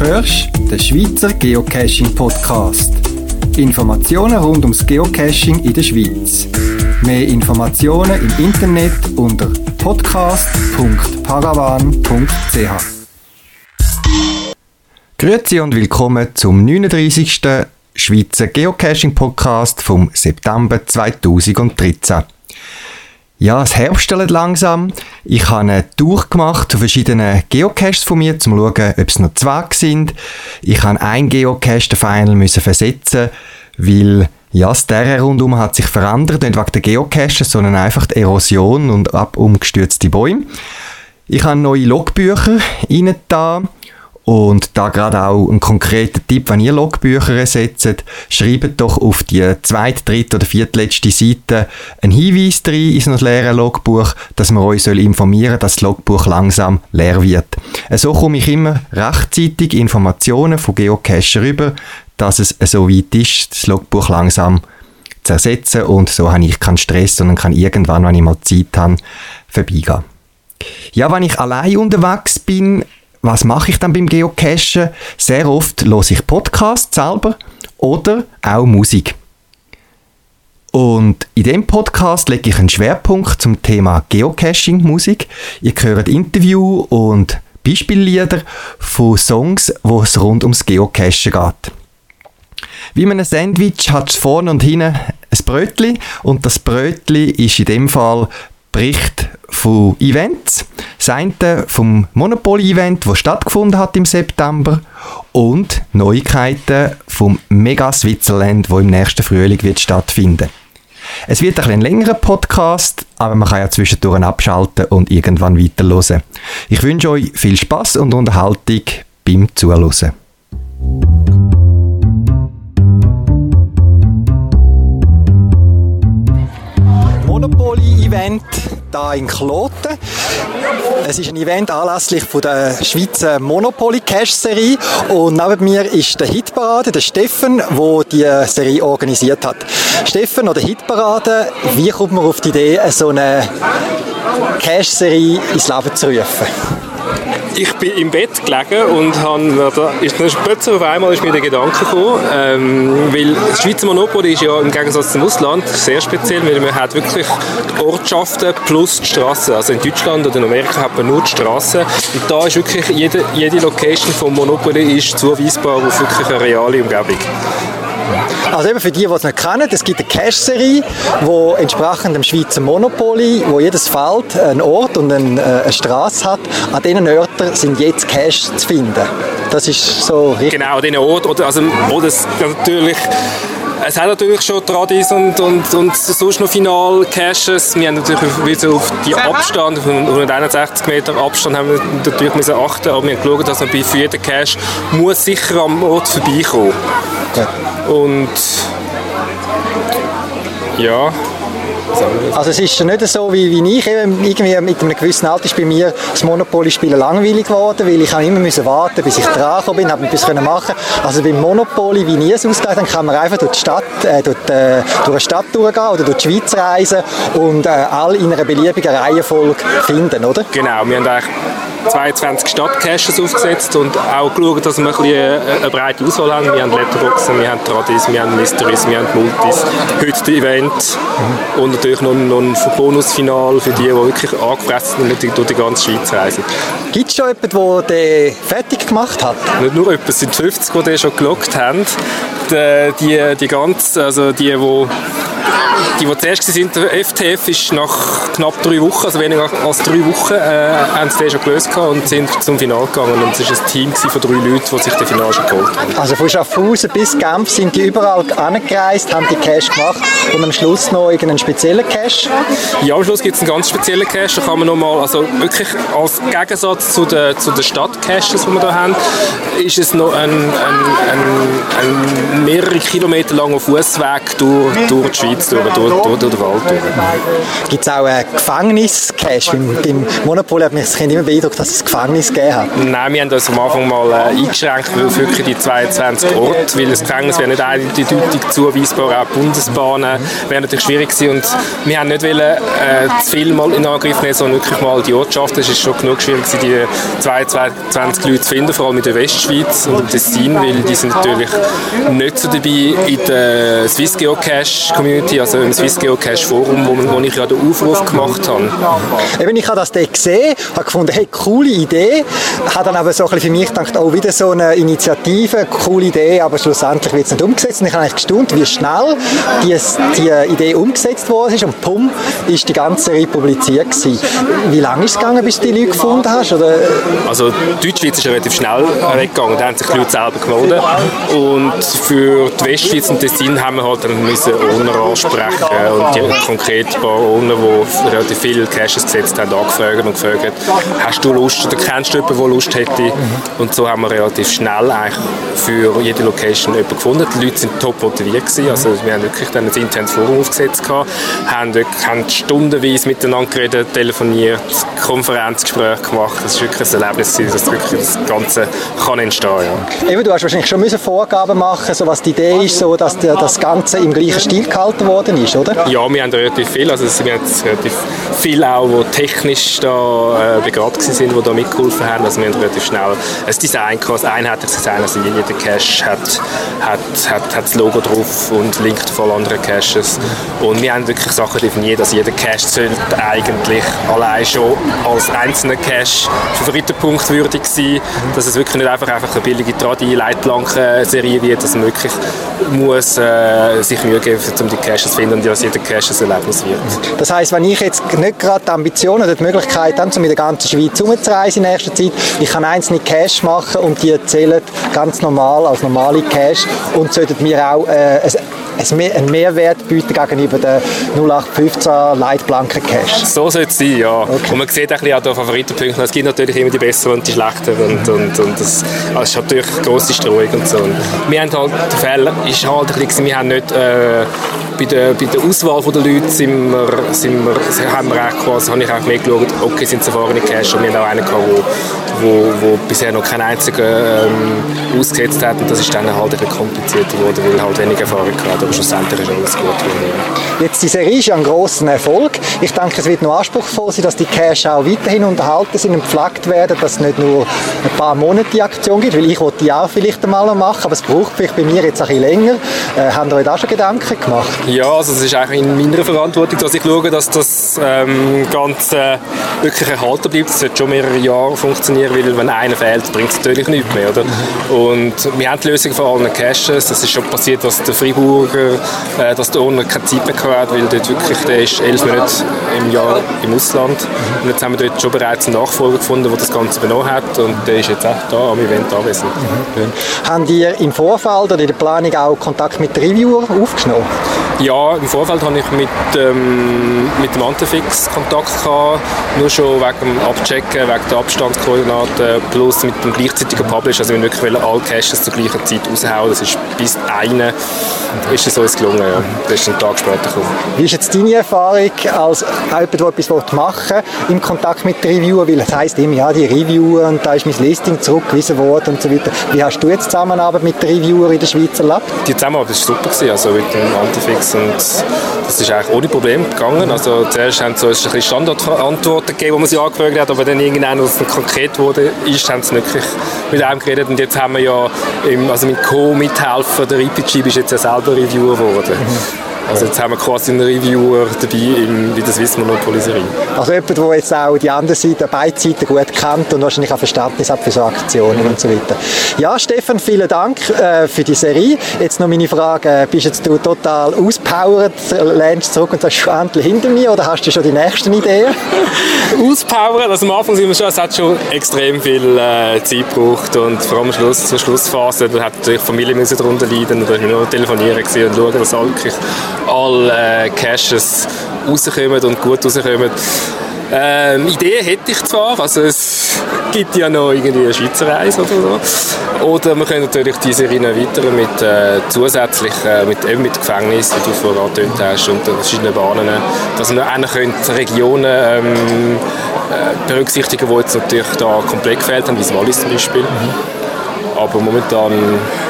hörst den Schweizer Geocaching Podcast. Informationen rund ums Geocaching in der Schweiz. Mehr Informationen im Internet unter podcast.paravan.ch. Grüezi und willkommen zum 39. Schweizer Geocaching Podcast vom September 2013. Ja, es herbstelt langsam. Ich habe eine Tour gemacht zu verschiedenen Geocaches von mir, um zu schauen, ob es noch zwei sind. Ich habe ein Geocache, den Final, müssen versetzen, weil ja, das Terrain rundum hat sich verändert, nicht wegen der Geocaches, sondern einfach die Erosion und ab umgestürzte Bäume. Ich habe neue Logbücher rein da und da gerade auch ein konkreter Tipp, wenn ihr Logbücher ersetzt, schreibt doch auf die zweite, dritte oder viertletzte Seite einen Hinweis rein in so ein leeres Logbuch, dass man euch informieren soll, dass das Logbuch langsam leer wird. So komme ich immer rechtzeitig Informationen von Geocacher rüber, dass es so weit ist, das Logbuch langsam zu ersetzen und so habe ich keinen Stress, sondern kann irgendwann, wenn ich mal Zeit habe, vorbeigehen. Ja, wenn ich allein unterwegs bin, was mache ich dann beim Geocachen? Sehr oft höre ich Podcasts selber oder auch Musik. Und in dem Podcast lege ich einen Schwerpunkt zum Thema Geocaching-Musik. Ihr hört Interview und Beispiellieder von Songs, wo es rund ums Geocachen geht. Wie man ein Sandwich hat vorne und hinten ein Brötli und das Brötli ist in dem Fall Bericht von Events. Das eine vom Monopoly-Event, das stattgefunden hat im September und Neuigkeiten vom Mega Switzerland, wo im nächsten Frühling wird stattfinden. Es wird ein, ein längerer Podcast, aber man kann ja zwischendurch abschalten und irgendwann weiterhören. Ich wünsche euch viel Spaß und Unterhaltung beim Zuhören. Monopoly-Event hier in Kloten. Es ist ein Event anlässlich von der Schweizer Monopoly Cash Serie und neben mir ist der Hitparade, der Steffen, der die Serie organisiert hat. Steffen oder Hitparade, wie kommt man auf die Idee, so eine Cash Serie ins Leben zu rufen? Ich bin im Bett gelegen und habe, ist plötzlich auf einmal ist mir der Gedanke gekommen, ähm, weil das Schweizer Monopoly ist ja im Gegensatz zum Ausland sehr speziell, weil man hat wirklich die Ortschaften plus die Straßen. Also in Deutschland oder in Amerika hat man nur die Straßen und da ist wirklich jede, jede Location vom Monopoly ist zuweisbar auf wirklich eine reale Umgebung. Also eben für die, die es nicht kennen, es gibt eine Cache-Serie, wo entsprechend dem Schweizer Monopoly, wo jedes Feld einen Ort und eine, äh, eine Straße hat, an diesen Orten sind jetzt Caches zu finden. Das ist so richtig. Genau, an diesen Orten. Oder, also, oder natürlich es hat natürlich schon Tradis und, und, und sonst noch Final-Caches. Wir haben natürlich wieder auf die Abstand, auf 161 Meter Abstand haben wir natürlich müssen achten, aber wir haben geschaut, dass man bei für jeden Cache muss sicher am Ort vorbeikommen. Ja. Und ja, also es ist nicht so wie, wie ich, irgendwie mit einem gewissen Alter ist bei mir das Monopoly-Spielen langweilig geworden, weil ich immer müssen warten bis ich dran bin, habe etwas können machen Also beim Monopoly, wie nie es ausgeht, dann kann man einfach durch die Stadt, äh, durch, äh, durch eine Stadt durchgehen oder durch die Schweiz reisen und äh, all in einer beliebigen Reihenfolge finden, oder? Genau, wir haben eigentlich 22 Stadtcaches aufgesetzt und auch geschaut, dass wir ein bisschen eine breite Auswahl haben. Wir haben Letterboxen, wir haben Tradis, wir haben Mysteries, wir haben Multis, heute Event mhm. und natürlich noch, noch ein Bonusfinal für die, die wirklich angefressen sind durch die ganze Schweiz reisen. Gibt es schon jemanden, der den fertig gemacht hat? Nicht nur jemand, es sind 50, die den schon gelockt haben. Die, die, die ganz, also die, die die, die zuerst waren, der FTF ist nach knapp drei Wochen, also weniger als drei Wochen, äh, haben sie den schon gelöst und sind zum Finale gegangen. Und es war ein Team von drei Leuten, die sich den Finale schon geholt haben. Also von Schaffhausen bis Genf sind die überall angereist, haben die Cash gemacht und am Schluss noch irgendeinen speziellen Cash? Ja, am Schluss gibt es einen ganz speziellen Cash. Da kann man nochmal, also wirklich als Gegensatz zu den, zu den Stadtcaches, die wir hier haben, ist es noch ein, ein, ein, ein mehrere Kilometer langer Fußweg durch, durch die Schweiz. Durch, durch, durch, den Wald. Gibt es auch einen Gefängnis-Cache? Beim Monopol hat mich das Kind immer beeindruckt, dass es Gefängnis gegeben hat. Nein, wir haben das am Anfang mal äh, eingeschränkt auf wirklich die 22 Orte, weil das Gefängnis wäre nicht eindeutig zuweisbar, auch die Bundesbahnen wäre natürlich schwierig gewesen und wir haben nicht wollen, äh, zu viel mal in Angriff nehmen, sondern wirklich mal die Ortschaft. Es ist schon genug schwierig gewesen, die 22 Leute zu finden, vor allem in der Westschweiz und im Tessin, weil die sind natürlich nicht so dabei in der Swiss Geocache Community, also im Swiss Geocache Forum, wo, wo ich ja den Aufruf gemacht habe. Eben, ich habe das dort gesehen, habe gefunden, hey, coole Idee, habe dann aber so ein bisschen für mich gedacht, oh, wieder so eine Initiative, coole Idee, aber schlussendlich wird es nicht umgesetzt. Und ich habe eigentlich gestaunt, wie schnell die, die Idee umgesetzt worden ist und pum, ist die ganze Serie publiziert gewesen. Wie lange ist es gegangen, bis du die Leute gefunden hast? Oder? Also Deutschschweiz ist relativ schnell weggegangen, da haben sich die Leute selber gemeldet und für die Westschweiz und Tessin haben wir halt dann müssen Owner ansprechen und die konkret ein paar Owner, die relativ viele Caches gesetzt haben, angefragt und gefragt, hast du Lust oder kennst du jemanden, der Lust hätte? Und so haben wir relativ schnell eigentlich für jede Location jemanden gefunden. Die Leute sind top motiviert gewesen, also wir haben wirklich dann ein internes Forum aufgesetzt gehabt, haben, haben stundenweise miteinander geredet, telefoniert, Konferenzgespräche gemacht. Das ist wirklich ein Erlebnis, dass wirklich das Ganze kann entstehen. Ja. Eben, du hast wahrscheinlich schon Vorgaben machen, so was die Idee ist, so dass das Ganze im gleichen Stil gehalten worden ist, oder? Ja, wir haben relativ viel, also wir haben relativ viel auch, die technisch da äh, begabt sind, die da mitgeholfen haben. Also wir haben relativ schnell ein Design ein einheitliches Design, also jeder Cache hat, hat, hat, hat das Logo drauf und linkt voll andere Caches. Und wir haben wirklich Sachen definiert, also jeder Cache sollte eigentlich allein schon als einzelner Cache Favoritenpunkt würdig sein, dass es wirklich nicht einfach, einfach eine billige Tradi-Leitplanken-Serie wird, dass man wirklich muss äh, sich Mühe geben, um die Caches zu finden und dass jeder Cache ein Erlebnis wird. Das heisst, wenn ich jetzt nicht gerade die Ambition oder die Möglichkeit habe, um in der ganzen Schweiz herumzureisen in nächster Zeit, ich kann einzelne Caches machen und die zählen ganz normal als normale Cache und sollten mir auch äh, einen Mehrwert bieten gegenüber den 0815 Leitblanken Cache. So soll es sein, ja. Okay. Und man sieht auch an den Favoritenpunkten, es gibt natürlich immer die besseren und die schlechteren und, und, und das, also ist natürlich eine grosse Streuung und so. Und wir haben halt, der Fehler ist halt ein bisschen, wir haben nicht äh, bei der, bei der Auswahl der Leute sind wir, sind wir, haben wir auch quasi, habe ich auch mehr geschaut, okay, sind es erfahrene Cache und wir haben auch einen gehabt, wo, wo, bisher noch keinen einzigen ähm, ausgesetzt hat und das ist dann halt ein bisschen komplizierter geworden, weil halt wenig Erfahrung hat, aber schlussendlich ist alles gut geworden. Jetzt, die Serie ist ja ein grosser Erfolg. Ich denke, es wird noch anspruchsvoll sein, dass die Cache auch weiterhin unterhalten sind und gepflegt werden, dass es nicht nur ein paar Monate die Aktion gibt, weil ich wollte die auch vielleicht einmal noch machen, aber es braucht vielleicht bei mir jetzt ein bisschen länger. Äh, haben ihr euch da schon Gedanken gemacht? Ja, also es ist eigentlich in meiner Verantwortung, dass ich schaue, dass das ähm, Ganze wirklich erhalten bleibt. Es sollte schon mehrere Jahre funktionieren, weil wenn einer fehlt, bringt es natürlich nichts mehr. Oder? Und wir haben die Lösung für alle Caches. Das ist schon passiert, dass der Freiburger, äh, dass der Owner keine Zeit mehr hat, weil dort wirklich, der ist elf Monate im Jahr im Ausland. Und jetzt haben wir dort schon bereits einen Nachfolger gefunden, der das Ganze übernommen hat und der ist jetzt auch da am Event anwesend. Mhm. Haben ihr im Vorfeld oder in der Planung auch Kontakt mit Reviewer aufgenommen? Ja, im Vorfeld habe ich mit, ähm, mit dem Antefix Kontakt gehabt, nur schon wegen dem Abchecken, wegen der Abstandskoordinaten, plus mit dem gleichzeitigen Publish, also wir wirklich alle Caches zur gleichen Zeit raushauen, das ist bis eine ist es uns gelungen, ja. das ist ein Tag später gekommen. Wie ist jetzt deine Erfahrung als jemand, der etwas machen will, im Kontakt mit den Reviewer, weil es heisst immer, ja, die Reviewer und da ist mein Listing zurückgewiesen worden und so weiter. Wie hast du jetzt Zusammenarbeit mit den Reviewer in der Schweiz erlebt? Die Zusammenarbeit war super, gewesen, also mit dem Antifix und das ist eigentlich ohne Probleme gegangen. Also zuerst haben sie uns ein bisschen Standardantworten gegeben, die man sie angefragt hat, aber dann irgendwann, als es konkret wurde, ist, haben sie wirklich mit einem geredet und jetzt haben wir ja, im, also mit Co-Mithelfer, der IPG ist jetzt ja selber Reviewer geworden. Mhm. Also jetzt haben wir quasi einen Reviewer dabei in, bei der Swiss Monopoly-Serie. Also jemand, der jetzt auch die andere Seite, beide Seiten gut kennt und wahrscheinlich auch Verständnis hat für so Aktionen und so weiter. Ja, Stefan, vielen Dank äh, für die Serie. Jetzt noch meine Frage, äh, bist jetzt du total auspowert, lernst zurück und sagst endlich hinter mir oder hast du schon die nächsten Ideen? auspowern, also am Anfang sind wir schon, es hat schon extrem viel äh, Zeit gebraucht und vor allem am Schluss, zur Schlussphase, da hat natürlich die Familie müssen darunter leiden und da wir nur telefonieren und schauen, dass alle, wirklich alle äh, Caches rauskommen und gut rauskommen. Ähm, Ideen hätte ich zwar, also es gibt ja noch irgendwie eine Schweizer Reise oder so. Oder wir können natürlich die Serie erweitern mit äh, zusätzlich, äh, mit, eben mit Gefängnis, wie du vorher angetönt hast, und verschiedenen Bahnen, dass wir auch Regionen ähm, äh, berücksichtigen, die jetzt natürlich da komplett gefehlt haben, wie Wallis zum Beispiel. Mhm. Aber momentan,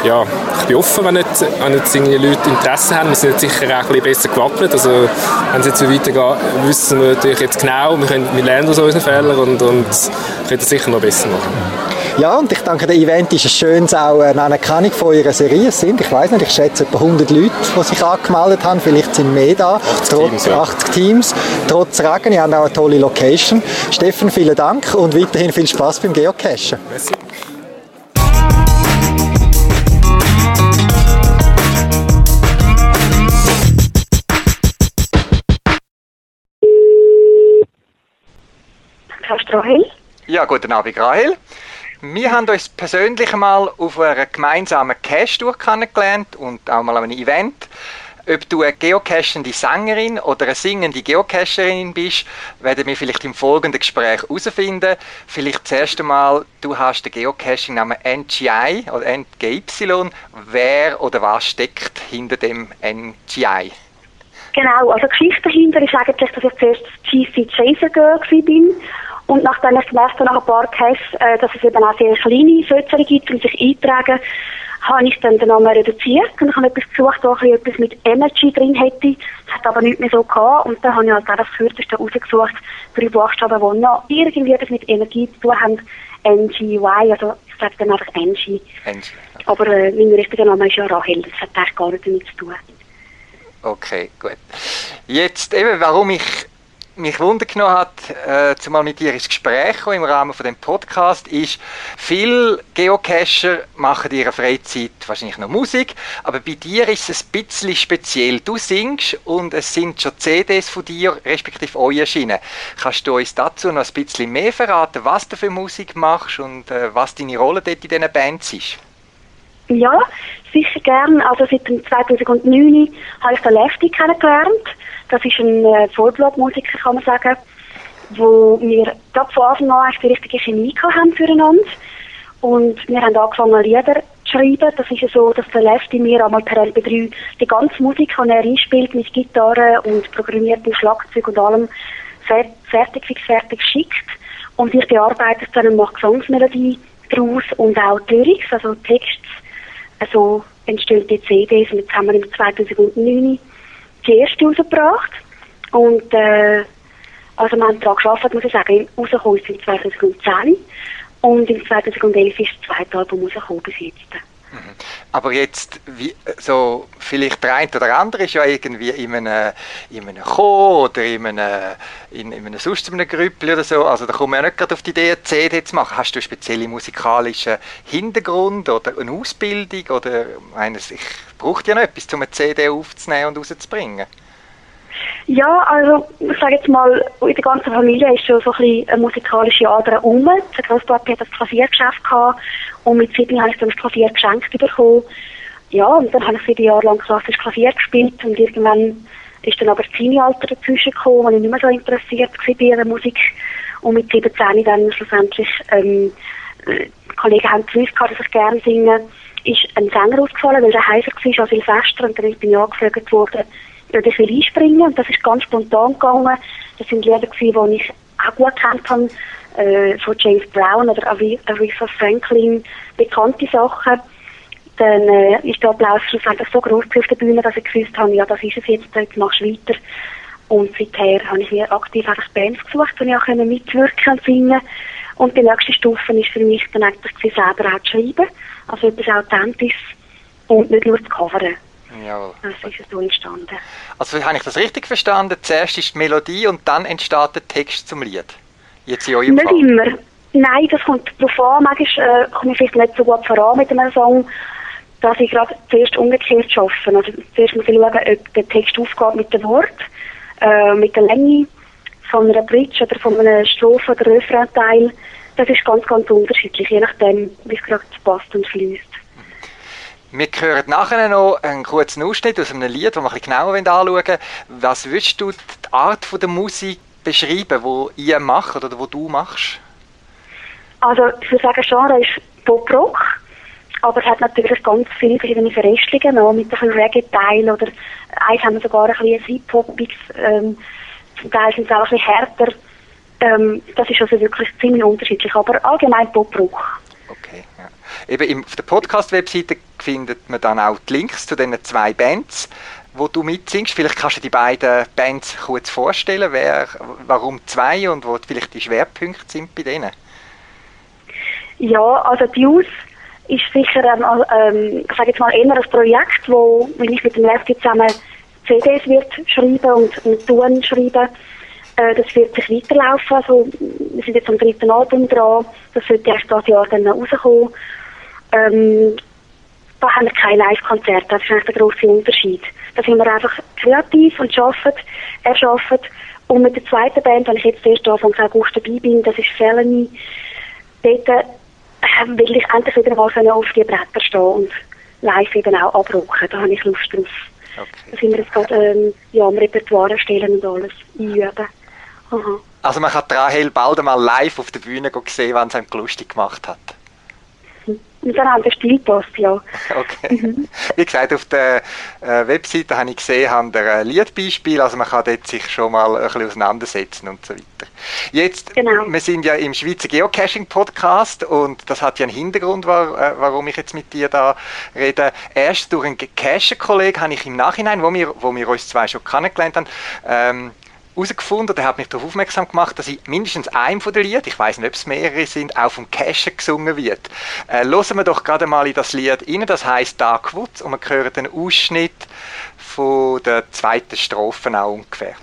ja, ich bin offen, wenn nicht, wenn nicht Leute Interesse haben. Wir sind jetzt sicher auch ein bisschen besser gewappnet. Also, wenn es jetzt so weitergeht, wissen wir natürlich jetzt genau, wir, können, wir lernen aus unseren Fehlern und, und können es sicher noch besser machen. Ja, und ich denke, der Event ist ein schönes auch eine Anerkennung von eurer Serie. Es sind, ich weiß nicht, ich schätze etwa 100 Leute, die sich angemeldet haben. Vielleicht sind mehr da. 80 trotz, Teams, ja. 80 Teams. Trotz Regen. Ihr habt auch eine tolle Location. Steffen, vielen Dank und weiterhin viel Spaß beim Geocachen. Merci. Podcast Rahel. Ja, guten Abend, Rahel. Wir haben uns persönlich mal auf einer gemeinsamen Cache-Tour kennengelernt und auch mal an einem Event. Ob du eine geocachende Sängerin oder eine singende Geocacherin bist, werden wir vielleicht im folgenden Gespräch herausfinden. Vielleicht zuerst einmal, du hast den Geocaching-Namen NGI oder NGY. Wer oder was steckt hinter dem NGI? Genau, also die Geschichte dahinter ist eigentlich, dass ich zuerst GC Chaser Girl war und nachdem ich gemerkt habe, nach ein paar Caches, äh, dass es eben auch sehr kleine Fötzchen gibt, die sich eintragen, habe ich dann den Namen reduziert und ich habe etwas gesucht, wo ich etwas mit Energy drin hätte. Das hat aber nicht mehr so gehabt und dann habe ich halt auch das Kürzeste rausgesucht, drei Buchstaben, die noch irgendwie etwas mit Energie zu tun haben. NGY, also ich sage dann einfach NG. NG. Aber äh, mein richtiger Name ist ja Rahel, das hat eigentlich gar nichts damit zu tun. Okay, gut. Jetzt eben, warum ich mich wundergenommen hat, äh, zumal mit dir ins Gespräch im Rahmen von dem Podcast, ist, viele Geocacher machen in ihrer Freizeit wahrscheinlich noch Musik, aber bei dir ist es ein bisschen speziell. Du singst und es sind schon CDs von dir, respektive euch erschienen. Kannst du uns dazu noch ein bisschen mehr verraten, was du für Musik machst und äh, was deine Rolle dort in diesen Bands ist? Ja, sicher gern. Also seit 2009 habe ich den Lefty kennengelernt. Das ist ein äh, Vollblutmusiker, kann man sagen, wo wir gerade von Anfang an die richtige Chemie haben füreinander. Und wir haben angefangen, Lieder zu schreiben. Das ist ja so, dass der Lefty mir einmal per LP3 die ganze Musik, die er einspielt, mit Gitarre und programmiertem Schlagzeug und allem, fertig, fix fertig schickt. Und ich bearbeite es dann und mache Gesangsmelodie daraus und auch die Lyrics, also Text. Also entstehen die CDs und jetzt haben wir im 2009 die erste rausgebracht. Und äh, also wir haben daran gearbeitet, muss ich sagen. Rausgekommen ist im 2010 und im 2011 ist das zweite Album rausgekommen bis jetzt. Aber jetzt, wie, so, vielleicht der eine oder andere ist ja irgendwie in einem, in einem Chor oder in einem, in, in einem sonst einem Grüppel oder so. Also da kommen wir ja nicht gerade auf die Idee, eine CD zu machen. Hast du einen speziellen musikalischen Hintergrund oder eine Ausbildung? Oder eines, ich brauche ja noch etwas, um eine CD aufzunehmen und rauszubringen. Ja, also ich sage jetzt mal, in der ganzen Familie ist schon so ein bisschen eine musikalische Ader um. Der Großpapi hat das Klaviergeschäft gehabt und mit sieben habe ich dann das Klavier geschenkt bekommen. Ja, und dann habe ich sieben Jahre lang klassisch Klavier gespielt und irgendwann ist dann aber das Teenie-Alter dazwischen gekommen, weil ich nicht mehr so interessiert war bei der Musik. Und mit 17 dann schlussendlich, ähm, Kollegen haben gewusst, dass ich gerne singe, ist ein Sänger ausgefallen, weil der heiser war, viel fester und dann bin ich angefragt worden, ob ich will einspringen und das ist ganz spontan gegangen. Das sind Lieder die ich auch gut kennt habe, äh, von James Brown oder Aretha Franklin, bekannte Sachen. Dann äh, ist der Applaus schlussendlich so groß auf der Bühne, dass ich gewusst habe, ja, das ist es jetzt, jetzt machst du weiter. Und seither habe ich mir aktiv einfach Bands gesucht, wo ich auch mitwirken und singen Und die nächste Stufe ist für mich dann eigentlich selber auch zu schreiben, also etwas Authentisches und nicht nur zu covern. Jawohl. Das ist so entstanden. Also habe ich das richtig verstanden? Zuerst ist die Melodie und dann entsteht der Text zum Lied? Jetzt in eurem Nicht Fall. immer. Nein, das kommt darauf an. Manchmal äh, komme ich vielleicht nicht so gut voran mit einem Song, dass ich gerade zuerst umgekehrt arbeite. Also zuerst muss ich schauen, ob der Text aufgeht mit dem Wort, äh, mit der Länge von einer Bridge oder von einer Strophe oder Refrain-Teil. Das ist ganz, ganz unterschiedlich, je nachdem, wie es gerade passt und fließt. Wir hören nachher noch einen kurzen Ausschnitt aus einem Lied, das wir ein bisschen genauer anschauen wollen. Was würdest du die Art von der Musik beschreiben, wo ihr macht oder wo du machst? Also ich würde sagen, Genre ist Pop-Rock, aber es hat natürlich ganz viele verschiedene Verästelungen noch, mit ein bisschen Reggae-Teil oder eins haben wir sogar ein bisschen Hip-Hopiges, ähm, zum Teil sind es auch ein bisschen härter. Ähm, das ist also wirklich ziemlich unterschiedlich, aber allgemein Pop-Rock. Okay, ja. Eben auf der Podcast-Webseite findet man dann auch die Links zu diesen zwei Bands, wo du mitsingst. Vielleicht kannst du die beiden Bands kurz vorstellen, wer, warum zwei und wo vielleicht die Schwerpunkte sind bei denen. Ja, also die ist sicher ähm, ähm, ich sage jetzt mal eher ein Projekt, wo wenn ich mit dem Lefty zusammen CDs wird schreiben und, und Touren schreiben. Äh, das wird sich weiterlaufen. Also, wir sind jetzt am dritten Album dran. Das wird erst dieses Jahr dann rauskommen. Ähm, da haben wir kein Live-Konzert. Das ist eigentlich der grosse Unterschied. Da sind wir einfach kreativ und arbeiten, erschaffen. Und mit der zweiten Band, wenn ich jetzt erst Anfang August dabei bin, das ist Felony, dort äh, will ich endlich wieder mal auf die Bretter stehen und live eben auch abrücken. Da habe ich Lust drauf. Okay. Da sind wir jetzt gerade ähm, ja, am Repertoire stellen und alles einüben. Aha. Also man hat Rahel bald einmal live auf der Bühne gesehen, wenn sie einem lustig gemacht hat. Und dann haben wir Stil passt, ja. Okay. Mhm. Wie gesagt, auf der äh, Webseite habe ich gesehen, haben der äh, Liedbeispiel, also man kann dort sich schon mal ein bisschen auseinandersetzen und so weiter. Jetzt, genau. wir sind ja im Schweizer Geocaching-Podcast und das hat ja einen Hintergrund, äh, warum ich jetzt mit dir da rede. Erst durch einen Cacher-Kollegen habe ich im Nachhinein, wo wir, wo wir uns zwei schon kennengelernt haben, ähm, herausgefunden, der hat mich darauf aufmerksam gemacht, dass ich mindestens einem von den Lied, ich weiß nicht, ob es mehrere sind, auch vom Cashen gesungen wird. Äh, wir doch gerade mal in das Lied rein, das heißt Dark Woods und wir hören den Ausschnitt von der zweiten Strophe auch ungefähr.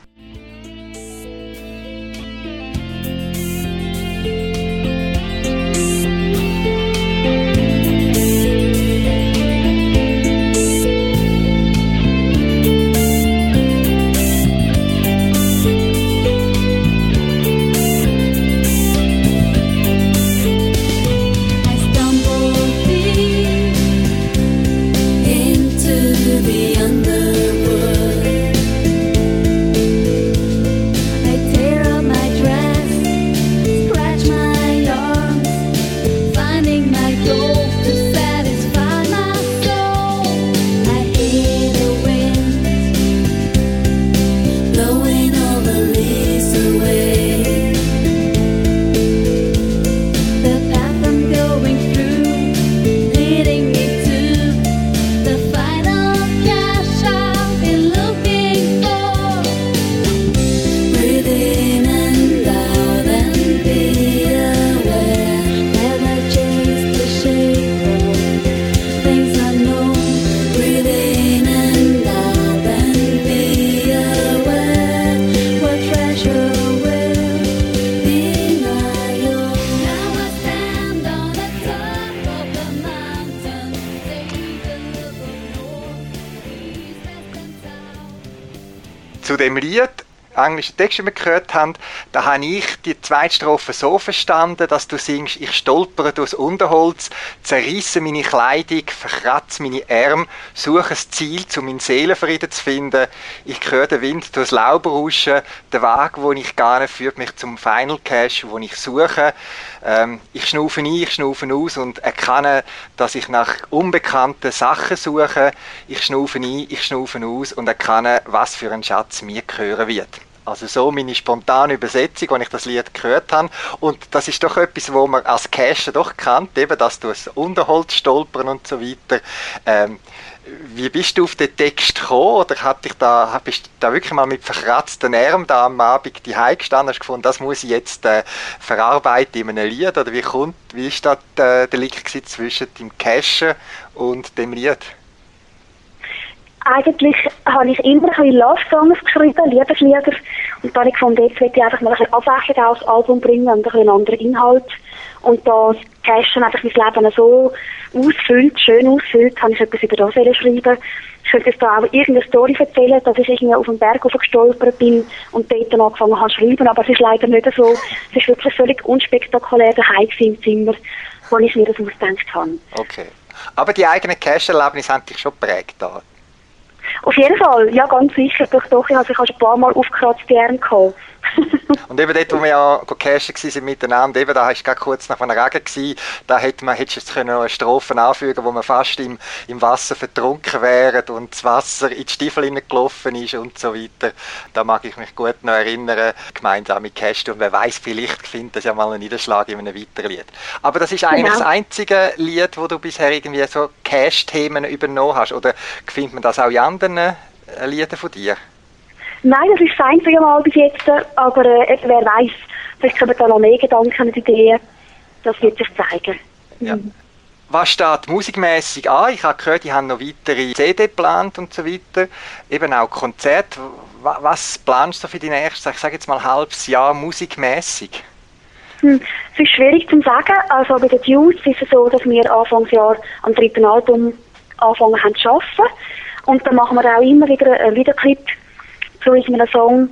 Englischen Text, den wir gehört haben, da habe ich die zweite Strophe so verstanden, dass du singst, ich stolpere durchs Unterholz, zerrisse meine Kleidung, verkratze meine Arme, suche ein Ziel, um meinen Seelenfrieden zu finden. Ich höre den Wind durchs Laub rauschen, der Weg, wo ich gehe, führt mich zum Final Cash, wo ich suche. Ähm, ich schnaufe ein, ich schnaufe aus und erkenne, dass ich nach unbekannten Sachen suche. Ich schnaufe ein, ich schnaufe aus und erkenne, was für ein Schatz mir gehören wird. Also so meine spontane Übersetzung, als ich das Lied gehört habe. Und das ist doch etwas, wo man als Cacher doch kennt, eben, dass du es Unterholz stolpern und so weiter. Ähm, wie bist du auf den Text gekommen? Oder hat dich da, bist du da wirklich mal mit verkratzten Armen da am Abend die gestanden hast gefunden, das muss ich jetzt äh, verarbeiten in einem Lied? Oder wie kommt, wie ist da der, der Link zwischen dem Cashen und dem Lied? eigentlich habe ich immer ein bisschen Love-Songs geschrieben, Liebeslieder. Und dann habe ich gefunden, jetzt will ich einfach mal ein bisschen Abwechslung aufs Album bringen und ein bisschen einen anderen Inhalt. Und da Cashen einfach mein Leben so ausfüllt, schön ausfüllt, habe ich etwas über das schreiben. Ich könnte jetzt da auch irgendeine Story erzählen, dass ich irgendwie auf den Berg gestolpert bin und dort dann angefangen habe zu schreiben, aber es ist leider nicht so. Es ist wirklich völlig unspektakulär daheim im Zimmer, wo ich mir das ausgedacht habe. Okay. Aber die eigenen Cash-Erlebnisse haben dich schon geprägt da. Auf jeden Fall, ja, ganz sicher. Doch, doch, ich habe schon ein paar Mal aufgekratzte Arme gehabt. und eben dort, wo wir ja gecashen waren miteinander, eben, da war es kurz nach einem Regen, gewesen, da hätte man, hättest jetzt können eine Strophe anfügen wo man fast im, im Wasser vertrunken wäre und das Wasser in die Stiefel gelaufen ist und so weiter. Da mag ich mich gut noch erinnern, gemeinsam mit Cashen und wer weiß, vielleicht findet das ja mal einen Niederschlag in einem weiteren Lied. Aber das ist eigentlich genau. das einzige Lied, wo du bisher irgendwie so Cash-Themen übernommen hast oder findet man das auch in anderen äh, Liedern von dir? Nein, das ist das einzige Mal bis jetzt, aber äh, wer weiß, vielleicht kommen da noch mehr Gedanken und Ideen. Das wird sich zeigen. Ja. Mhm. Was steht musikmäßig an? Ich habe gehört, die haben noch weitere CD geplant und so weiter. Eben auch Konzerte. Was planst du für die nächsten, ich sage jetzt mal, halbes Jahr musikmäßig? Hm, es ist schwierig zu sagen. Also bei den Dudes ist es so, dass wir Anfangsjahr am dritten Album anfangen haben zu arbeiten. Und dann machen wir auch immer wieder einen Videoclip zu unserem Song,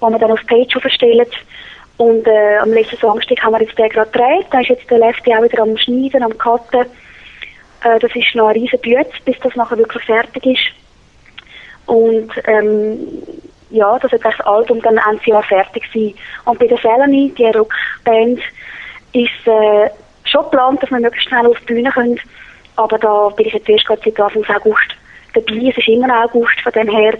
den wir dann auf Page aufstellen. Und äh, am letzten Songstück haben wir jetzt den gerade gedreht. Da ist jetzt der Lefty auch wieder am Schneiden, am Cutten. Äh, das ist noch ein riesen Bütz, bis das nachher wirklich fertig ist. Und ähm, ja, das wird das Album dann Ende Jahr fertig sein. Und bei der Felony, die Rockband, ist äh, schon geplant, dass wir möglichst schnell auf die Bühne können. Aber da bin ich jetzt erst gerade seit Anfang August dabei. Es ist immer August, von dem her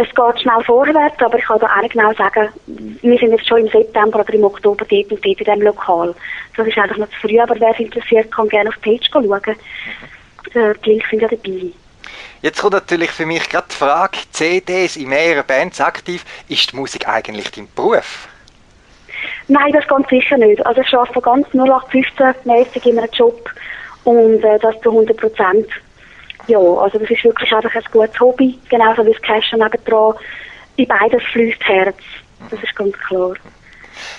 es geht schnell vorwärts, aber ich kann da auch nicht genau sagen, wir sind jetzt schon im September oder im Oktober dort und dort in diesem Lokal. Das ist einfach noch zu früh, aber wer es interessiert, kann gerne auf die Page schauen. Äh, die Links sind ja dabei. Jetzt kommt natürlich für mich gerade die Frage, CDs in mehreren Bands aktiv, ist die Musik eigentlich dein Beruf? Nein, das ganz sicher nicht. Also ich arbeite ganz 0815-mäßig in einem Job und äh, das zu 100 Prozent. Ja, also das ist wirklich einfach ein gutes Hobby, genauso wie das Cashen nebendran. Bei beides fließt Herz, das ist ganz klar.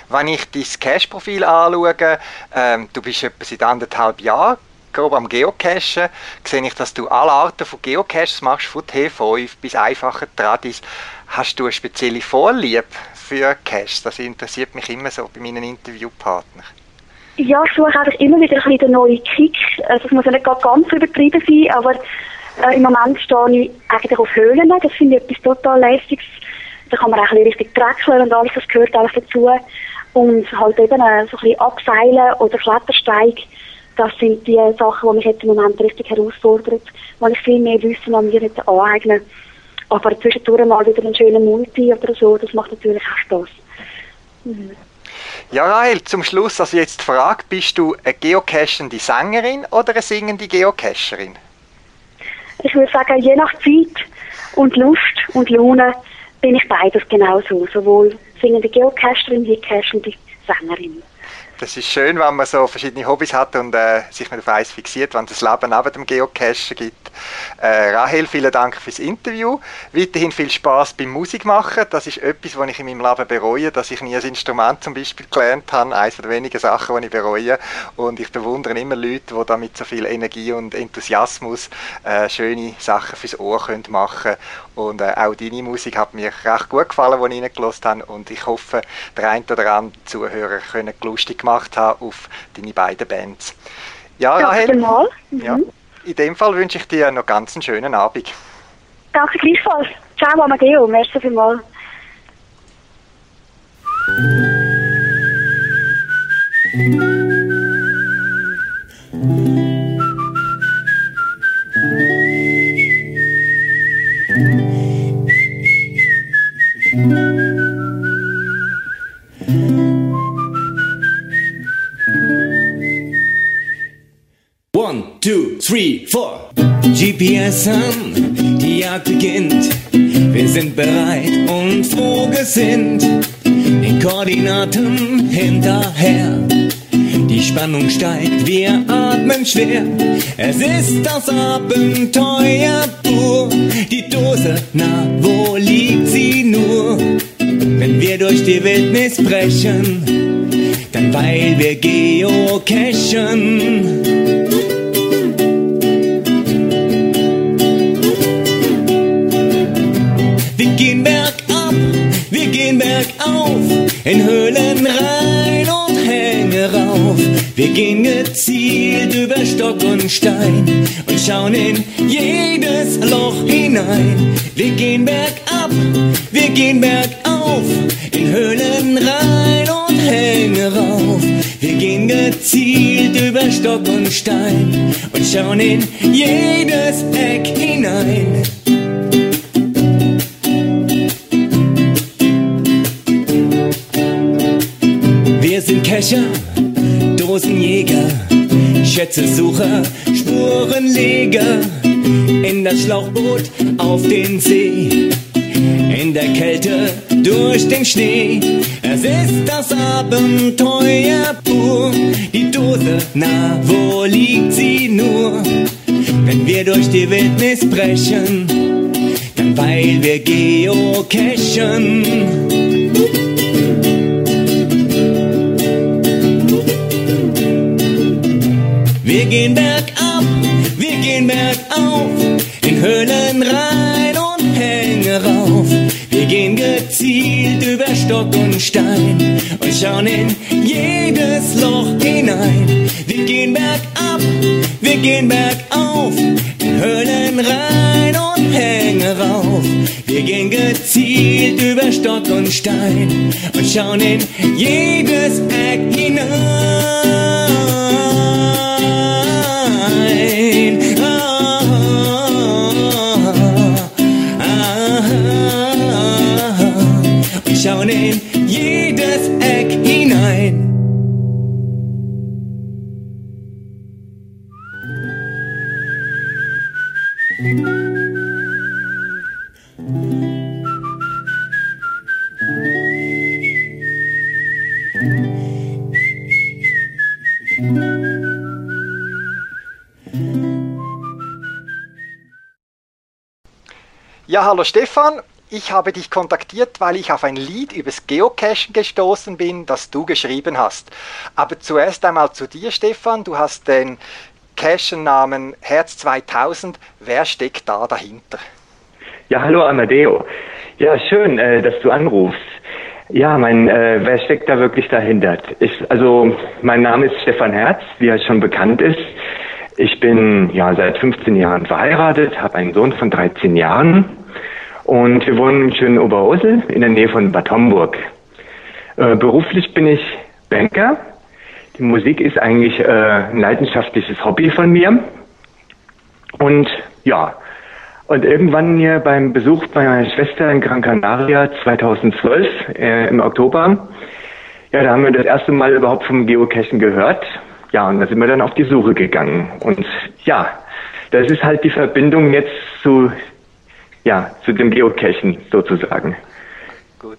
Wenn ich dein Cash-Profil anschaue, ähm, du bist etwa seit anderthalb Jahren grob am Geocachen, sehe ich, dass du alle Arten von Geocaches machst, von T5 bis einfachen Tradis. Hast du eine spezielle Vorliebe für Caches? Das interessiert mich immer so bei meinen Interviewpartnern. Ja, ich suche einfach immer wieder ein den neuen Kick. Also es muss ja nicht ganz übertrieben sein, aber äh, im Moment stehe ich eigentlich auf Höhlen. Das finde ich etwas total lässiges. Da kann man auch ein bisschen richtig drechseln und alles, das gehört alles dazu. Und halt eben äh, so ein bisschen Abseilen oder Klettersteig. Das sind die Sachen, die mich jetzt im Moment richtig herausfordern, weil ich viel mehr Wissen an mir nicht aneignen. Aber zwischendurch mal wieder einen schönen Multi oder so, das macht natürlich auch Spaß. Mhm. Ja, Rahel, zum Schluss, also jetzt die Frage, bist du eine geocachende Sängerin oder eine singende Geocacherin? Ich würde sagen, je nach Zeit und Lust und Laune bin ich beides genauso. Sowohl singende Geocacherin wie cachende Sängerin. Das ist schön, wenn man so verschiedene Hobbys hat und äh, sich nicht auf eins fixiert, wenn es das Leben neben dem Geocachen gibt. Äh, Rahel, vielen Dank fürs Interview. Weiterhin viel Spaß beim Musikmachen. Das ist etwas, was ich in meinem Leben bereue, dass ich nie ein Instrument zum Beispiel gelernt habe. Eines der wenigen Sachen, die ich bereue. Und ich bewundere immer Leute, die da mit so viel Energie und Enthusiasmus äh, schöne Sachen fürs Ohr können machen Und äh, auch deine Musik hat mir recht gut gefallen, die ich reingelassen habe. Und ich hoffe, der ein oder andere Zuhörer können lustig gemacht haben auf deine beiden Bands. Ja, Rahel. Mal. Mhm. Ja, in dem Fall wünsche ich dir noch ganz einen schönen Abend. Danke gleichfalls. Ciao, Amadeo. Merci vielmals. Two, three, four. GPS an, die Jagd beginnt. Wir sind bereit und frohgesinnt. Den Koordinaten hinterher. Die Spannung steigt, wir atmen schwer. Es ist das Abenteuer pur. Die Dose, na, wo liegt sie nur? Wenn wir durch die Wildnis brechen, dann weil wir geocachen. In Höhlen rein und hänge rauf. Wir gehen gezielt über Stock und Stein und schauen in jedes Loch hinein. Wir gehen bergab, wir gehen bergauf auf, in Höhlen rein und hänge rauf. Wir gehen gezielt über Stock und Stein und schauen in jedes Eck hinein. Kescher, Dosenjäger, Schätzesucher, Spurenleger in das Schlauchboot auf den See, in der Kälte durch den Schnee. Es ist das Abenteuer pur, die Dose, na, wo liegt sie nur? Wenn wir durch die Wildnis brechen, dann weil wir geocachen. Gehen bergab, wir gehen bergauf, in Höhlen rein und hängen rauf. Wir gehen gezielt über Stock und Stein und schauen in jedes Loch hinein. Wir gehen bergab, wir gehen bergauf, in Höhlen rein und hängen rauf. Wir gehen gezielt über Stock und Stein und schauen in jedes Eck hinein. Hallo Stefan. Ich habe dich kontaktiert, weil ich auf ein Lied übers Geocachen gestoßen bin, das du geschrieben hast. Aber zuerst einmal zu dir, Stefan. Du hast den Cachen-Namen Herz 2000. Wer steckt da dahinter? Ja, hallo Amadeo. Ja, schön, äh, dass du anrufst. Ja, mein, äh, wer steckt da wirklich dahinter? Ich, also, mein Name ist Stefan Herz, wie er schon bekannt ist. Ich bin ja seit 15 Jahren verheiratet, habe einen Sohn von 13 Jahren und wir wohnen in schönen Oberursel in der Nähe von Bad Homburg. Äh, beruflich bin ich Banker. Die Musik ist eigentlich äh, ein leidenschaftliches Hobby von mir. Und ja, und irgendwann hier beim Besuch meiner Schwester in Gran Canaria 2012 äh, im Oktober, ja, da haben wir das erste Mal überhaupt vom Geocachen gehört. Ja, und da sind wir dann auf die Suche gegangen. Und ja, das ist halt die Verbindung jetzt zu, ja, zu dem Geocachen sozusagen. Gut.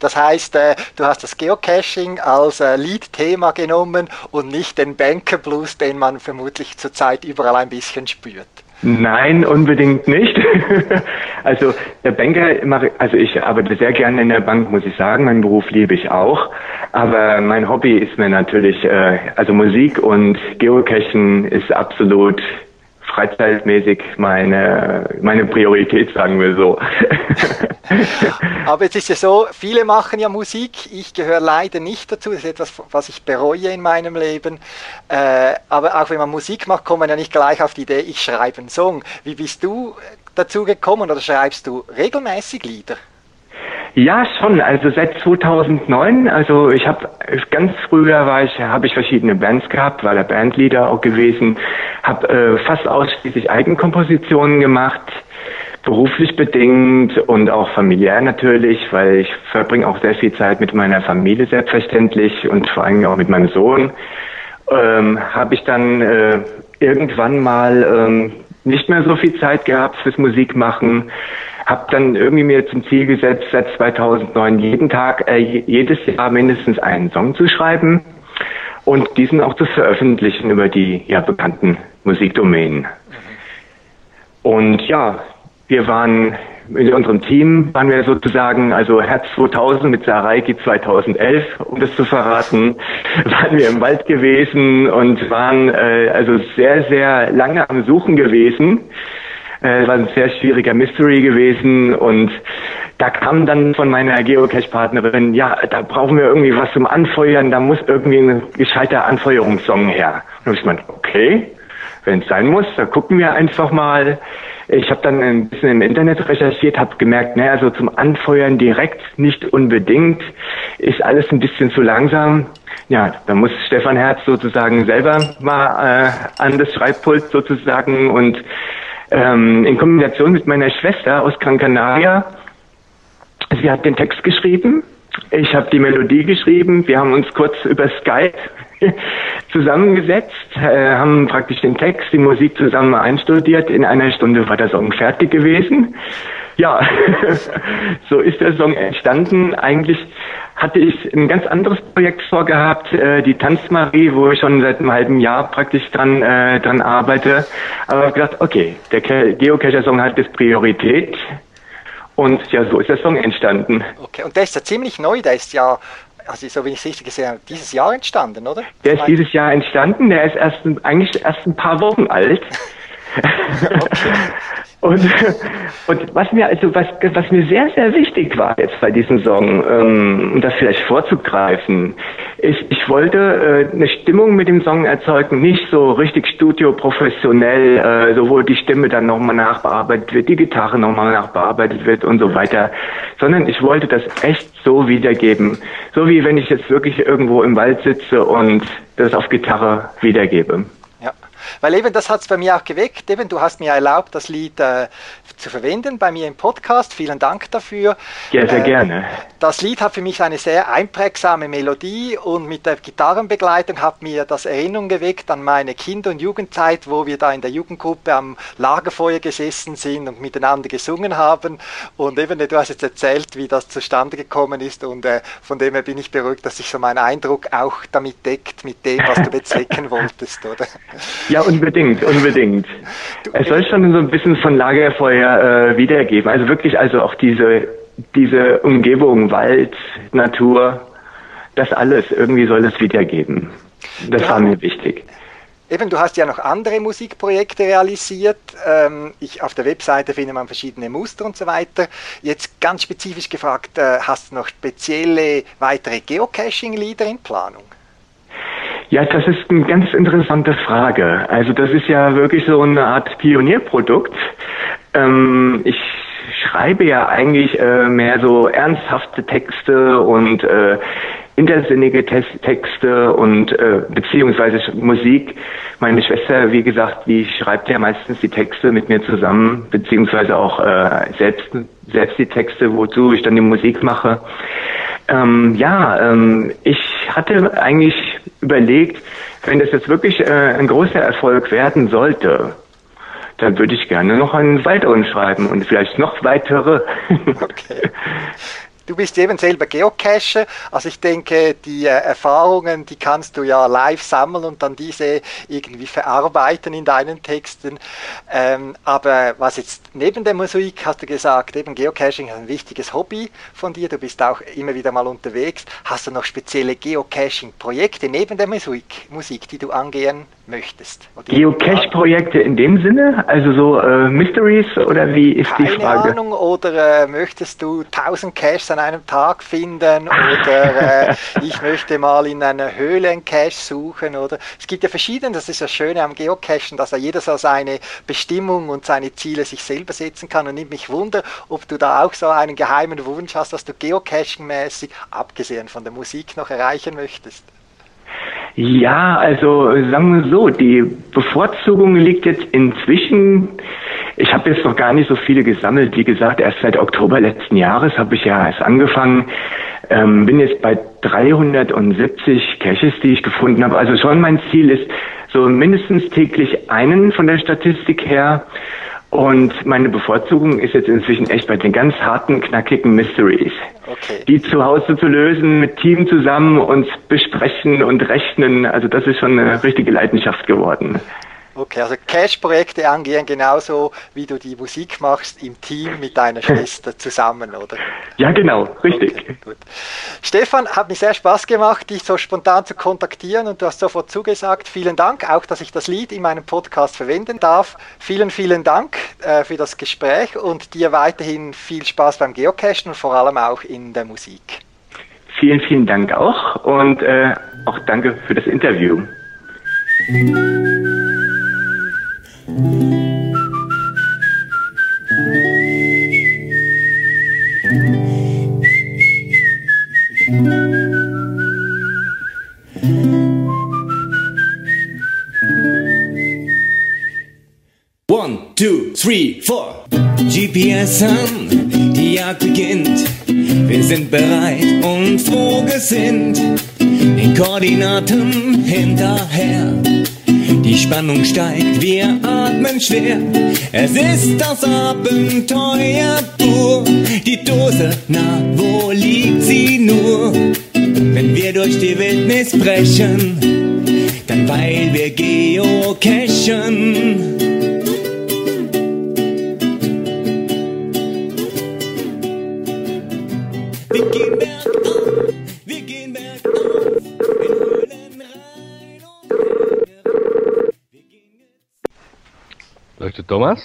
Das heißt, äh, du hast das Geocaching als äh, Lead-Thema genommen und nicht den Banker-Blues, den man vermutlich zurzeit überall ein bisschen spürt. Nein, unbedingt nicht. also der Banker, mache, also ich arbeite sehr gerne in der Bank, muss ich sagen. Meinen Beruf liebe ich auch. Aber mein Hobby ist mir natürlich, äh, also Musik und Geocachen ist absolut freizeitmäßig meine, meine Priorität, sagen wir so. Aber es ist ja so, viele machen ja Musik, ich gehöre leider nicht dazu, das ist etwas, was ich bereue in meinem Leben. Äh, aber auch wenn man Musik macht, kommt man ja nicht gleich auf die Idee, ich schreibe einen Song. Wie bist du dazu gekommen oder schreibst du regelmäßig Lieder? Ja, schon. Also seit 2009. Also ich habe ganz früher war ich, habe ich verschiedene Bands gehabt, war der Bandleader auch gewesen, habe äh, fast ausschließlich Eigenkompositionen gemacht, beruflich bedingt und auch familiär natürlich, weil ich verbringe auch sehr viel Zeit mit meiner Familie selbstverständlich und vor allem auch mit meinem Sohn. Ähm, habe ich dann äh, irgendwann mal ähm, nicht mehr so viel Zeit gehabt fürs Musikmachen habe dann irgendwie mir zum Ziel gesetzt, seit 2009 jeden Tag, äh, jedes Jahr mindestens einen Song zu schreiben und diesen auch zu veröffentlichen über die ja bekannten Musikdomänen. Und ja, wir waren in unserem Team waren wir sozusagen, also Herz 2000 mit Saraiki 2011, um das zu verraten, waren wir im Wald gewesen und waren äh, also sehr, sehr lange am Suchen gewesen äh, war ein sehr schwieriger Mystery gewesen und da kam dann von meiner Geocache-Partnerin, ja, da brauchen wir irgendwie was zum Anfeuern, da muss irgendwie ein gescheiter Anfeuerungssong her. Und ich meinte, okay, wenn es sein muss, da gucken wir einfach mal. Ich habe dann ein bisschen im Internet recherchiert, habe gemerkt, naja, so zum Anfeuern direkt nicht unbedingt, ist alles ein bisschen zu langsam. Ja, da muss Stefan Herz sozusagen selber mal äh, an das Schreibpult sozusagen und ähm, in Kombination mit meiner Schwester aus Gran Canaria. Sie hat den Text geschrieben, ich habe die Melodie geschrieben, wir haben uns kurz über Skype zusammengesetzt, äh, haben praktisch den Text, die Musik zusammen einstudiert. In einer Stunde war der Song fertig gewesen. Ja, so ist der Song entstanden. Eigentlich hatte ich ein ganz anderes Projekt vorgehabt, äh, die Tanzmarie, wo ich schon seit einem halben Jahr praktisch dran, äh, dran arbeite. Aber ich habe gedacht, okay, der Geocacher-Song hat das Priorität. Und ja, so ist der Song entstanden. Okay, und der ist ja ziemlich neu, der ist ja also so wie ich es richtig gesehen habe, dieses Jahr entstanden, oder? Der ist dieses Jahr entstanden, der ist erst eigentlich erst ein paar Wochen alt. und, und was mir also was, was mir sehr, sehr wichtig war jetzt bei diesem Song, ähm, um das vielleicht vorzugreifen, ist, ich wollte äh, eine Stimmung mit dem Song erzeugen, nicht so richtig studioprofessionell, äh, so wo die Stimme dann nochmal nachbearbeitet wird, die Gitarre nochmal nachbearbeitet wird und so weiter, sondern ich wollte das echt so wiedergeben. So wie wenn ich jetzt wirklich irgendwo im Wald sitze und das auf Gitarre wiedergebe. Weil eben das hat es bei mir auch geweckt. Eben, du hast mir erlaubt, das Lied äh, zu verwenden bei mir im Podcast. Vielen Dank dafür. Ja, sehr äh, gerne. Das Lied hat für mich eine sehr einprägsame Melodie und mit der Gitarrenbegleitung hat mir das Erinnerung geweckt an meine Kinder- und Jugendzeit, wo wir da in der Jugendgruppe am Lagerfeuer gesessen sind und miteinander gesungen haben. Und eben, du hast jetzt erzählt, wie das zustande gekommen ist und äh, von dem her bin ich beruhigt, dass sich so mein Eindruck auch damit deckt, mit dem, was du bezwecken wolltest, oder? Ja, unbedingt, unbedingt. Es soll schon so ein bisschen von Lagerfeuer äh, wiedergeben. Also wirklich, also auch diese, diese Umgebung, Wald, Natur, das alles, irgendwie soll es wiedergeben. Das ja. war mir wichtig. Eben, du hast ja noch andere Musikprojekte realisiert. Ähm, ich, auf der Webseite findet man verschiedene Muster und so weiter. Jetzt ganz spezifisch gefragt, äh, hast du noch spezielle weitere Geocaching-Lieder in Planung? Ja, das ist eine ganz interessante Frage. Also das ist ja wirklich so eine Art Pionierprodukt. Ähm, ich schreibe ja eigentlich äh, mehr so ernsthafte Texte und äh, intersinnige Texte und äh, beziehungsweise Musik. Meine Schwester, wie gesagt, die schreibt ja meistens die Texte mit mir zusammen, beziehungsweise auch äh, selbst selbst die Texte, wozu ich dann die Musik mache. Ähm, ja, ähm, ich hatte eigentlich überlegt, wenn das jetzt wirklich äh, ein großer Erfolg werden sollte, dann würde ich gerne noch einen weiteren schreiben und vielleicht noch weitere. Okay. Du bist eben selber Geocacher, also ich denke, die äh, Erfahrungen, die kannst du ja live sammeln und dann diese irgendwie verarbeiten in deinen Texten. Ähm, aber was jetzt neben der Musik, hast du gesagt, eben Geocaching ist ein wichtiges Hobby von dir, du bist auch immer wieder mal unterwegs. Hast du noch spezielle Geocaching-Projekte neben der Musik, Musik, die du angehen möchtest? Geocache-Projekte in dem Sinne? Also so äh, Mysteries oder wie ist Keine die Frage? Keine Ahnung, oder äh, möchtest du 1000 Caches an einem Tag finden oder äh, ich möchte mal in einer Höhle einen Cache suchen oder es gibt ja verschiedene, das ist das Schöne am Geocachen, dass ja jeder so seine Bestimmung und seine Ziele sich selber setzen kann und nimmt mich wunder, ob du da auch so einen geheimen Wunsch hast, was du Geocaching-mäßig, abgesehen von der Musik, noch erreichen möchtest. Ja, also sagen wir so, die Bevorzugung liegt jetzt inzwischen, ich habe jetzt noch gar nicht so viele gesammelt, wie gesagt, erst seit Oktober letzten Jahres habe ich ja erst angefangen, ähm, bin jetzt bei 370 Caches, die ich gefunden habe. Also schon mein Ziel ist, so mindestens täglich einen von der Statistik her und meine Bevorzugung ist jetzt inzwischen echt bei den ganz harten, knackigen Mysteries. Okay. Die zu Hause zu lösen, mit Team zusammen und besprechen und rechnen. Also das ist schon eine richtige Leidenschaft geworden. Okay, also Cash-Projekte angehen genauso, wie du die Musik machst im Team mit deiner Schwester zusammen, oder? Ja, genau, richtig. Okay, gut. Stefan, hat mir sehr Spaß gemacht, dich so spontan zu kontaktieren und du hast sofort zugesagt. Vielen Dank, auch dass ich das Lied in meinem Podcast verwenden darf. Vielen, vielen Dank äh, für das Gespräch und dir weiterhin viel Spaß beim Geocachen und vor allem auch in der Musik. Vielen, vielen Dank auch und äh, auch danke für das Interview. One, two, three, four. GPS an, die Jagd beginnt. Wir sind bereit und froh gesinnt. Den Koordinaten hinterher. Die Spannung steigt, wir atmen schwer. Es ist das Abenteuer pur. Die Dose, na, wo liegt sie nur? Wenn wir durch die Wildnis brechen, dann weil wir geocachen. Da ist der Thomas.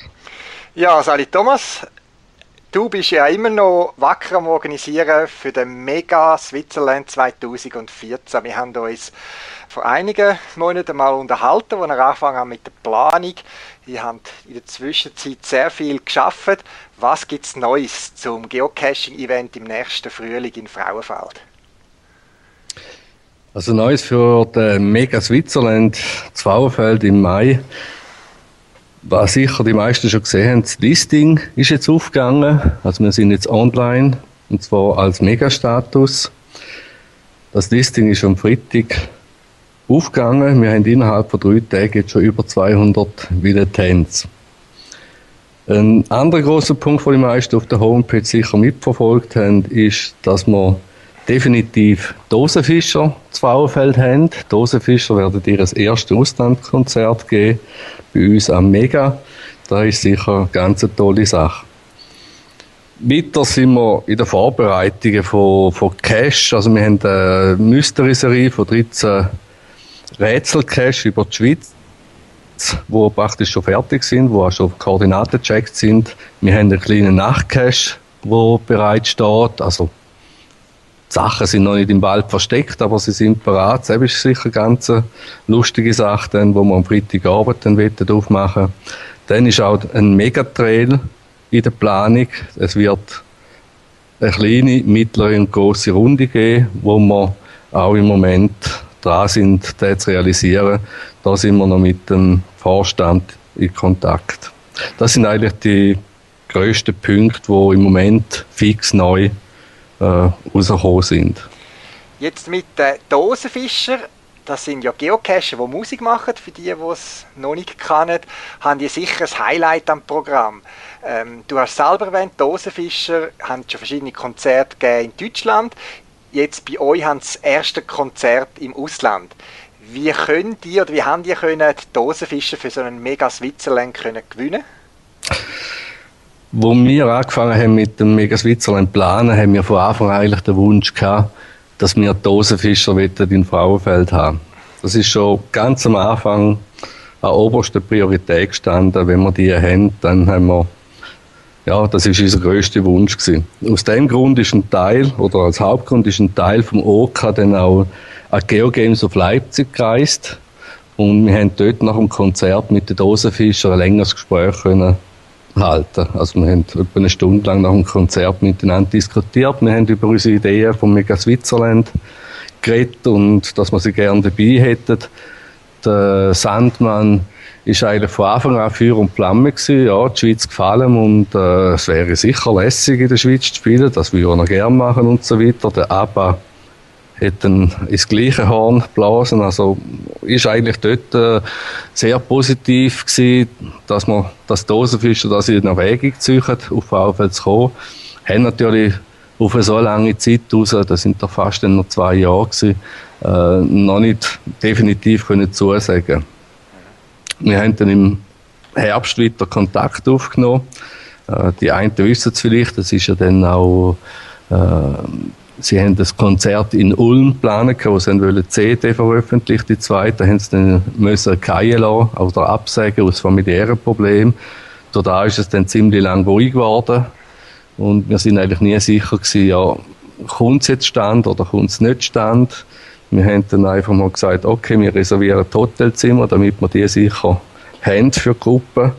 Ja, Sali Thomas, du bist ja immer noch wacker am Organisieren für den Mega Switzerland 2014. Wir haben uns vor einigen Monaten mal unterhalten, als wir angefangen haben mit der Planung. Ihr habt in der Zwischenzeit sehr viel geschafft. Was gibt es Neues zum Geocaching-Event im nächsten Frühling in Frauenfeld? Also Neues für den Mega Switzerland Zwauerfeld im Mai. Was sicher die meisten schon gesehen haben, das Listing ist jetzt aufgegangen. Also wir sind jetzt online und zwar als Mega-Status. Das Listing ist am Freitag aufgegangen. Wir haben innerhalb von drei Tagen jetzt schon über 200 Villetens. Ein anderer großer Punkt, den die meisten auf der Homepage sicher mitverfolgt haben, ist, dass wir definitiv Dosenfischer zu Frauenfeld haben. Dosenfischer werden ihr das erste Auslandkonzert geben bei uns am Mega. Das ist sicher eine ganz tolle Sache. Weiter sind wir in den Vorbereitungen von, von Cash. Also wir haben eine Mystery-Serie von 13 Rätselcache über die Schweiz, wo praktisch schon fertig sind, wo auch schon Koordinaten gecheckt sind. Wir haben einen kleinen Nachtcache, wo bereit steht. Also Sachen sind noch nicht im Wald versteckt, aber sie sind parat. Das ist sicher eine ganz lustige Sache, dann, wo wir am Freitagabend dann aufmachen Dann ist auch ein Megatrail in der Planung. Es wird eine kleine, mittlere und große Runde geben, wo wir auch im Moment dran sind, das zu realisieren. Da sind wir noch mit dem Vorstand in Kontakt. Das sind eigentlich die grössten Punkte, die im Moment fix neu äh, rausgekommen sind. Jetzt mit den Dosenfischer, das sind ja Geocacher, die Musik machen, für die, die es noch nicht kennen, haben die sicher ein Highlight am Programm. Ähm, du hast selber erwähnt, Dosenfischer haben schon verschiedene Konzerte gegeben in Deutschland. Jetzt bei euch haben sie das erste Konzert im Ausland. Wie können die oder wie haben die können die Dosenfischer für so einen Mega Switzerland können gewinnen? Wo wir angefangen haben mit dem Mega Switzerland planen, haben wir von Anfang an eigentlich den Wunsch gehabt, dass wir Dosenfischer in Frauenfeld haben. Das ist schon ganz am Anfang an oberster Priorität gestanden. Wenn wir die haben, dann haben wir ja, das ist unser größter Wunsch gewesen. Aus dem Grund ist ein Teil, oder als Hauptgrund ist ein Teil vom OK dann auch an Geogames auf Leipzig gereist. Und wir haben dort nach dem Konzert mit den Dosenfischern ein längeres Gespräch können halten. Also wir haben etwa eine Stunde lang nach dem Konzert miteinander diskutiert. Wir haben über unsere Ideen vom Mega Switzerland geredet und dass wir sie gerne dabei hätten. Der Sandmann ist eigentlich von Anfang an Feuer und Flamme gewesen. Ja, die Schweiz gefallen und äh, es wäre sicher lässig in der Schweiz zu spielen, das würde er gerne machen und so weiter. Der ABBA hat dann ins gleiche Horn geblasen, also ist eigentlich dort äh, sehr positiv gewesen, dass man das Dosenfischer das in Erwägung ziehen, auf VfL zu kommen. Haben natürlich auf eine so lange Zeit raus, das sind doch fast noch zwei Jahre gewesen, äh, noch nicht definitiv können zusagen wir haben dann im Herbst wieder Kontakt aufgenommen. Äh, die einen wissen es vielleicht, das ist ja dann auch, äh, sie haben das Konzert in Ulm planen können, wo sie wollen CD veröffentlicht, die zweite, haben sie dann müssen fallen lassen oder absagen aus familiären Problemen. Da ist es dann ziemlich lang ruhig geworden und wir sind eigentlich nie sicher gewesen, ja, kommt es jetzt stand oder kommt es nicht stand. Wir haben dann einfach mal gesagt, okay, wir reservieren Hotelzimmer, damit wir die sicher haben für die Gruppe.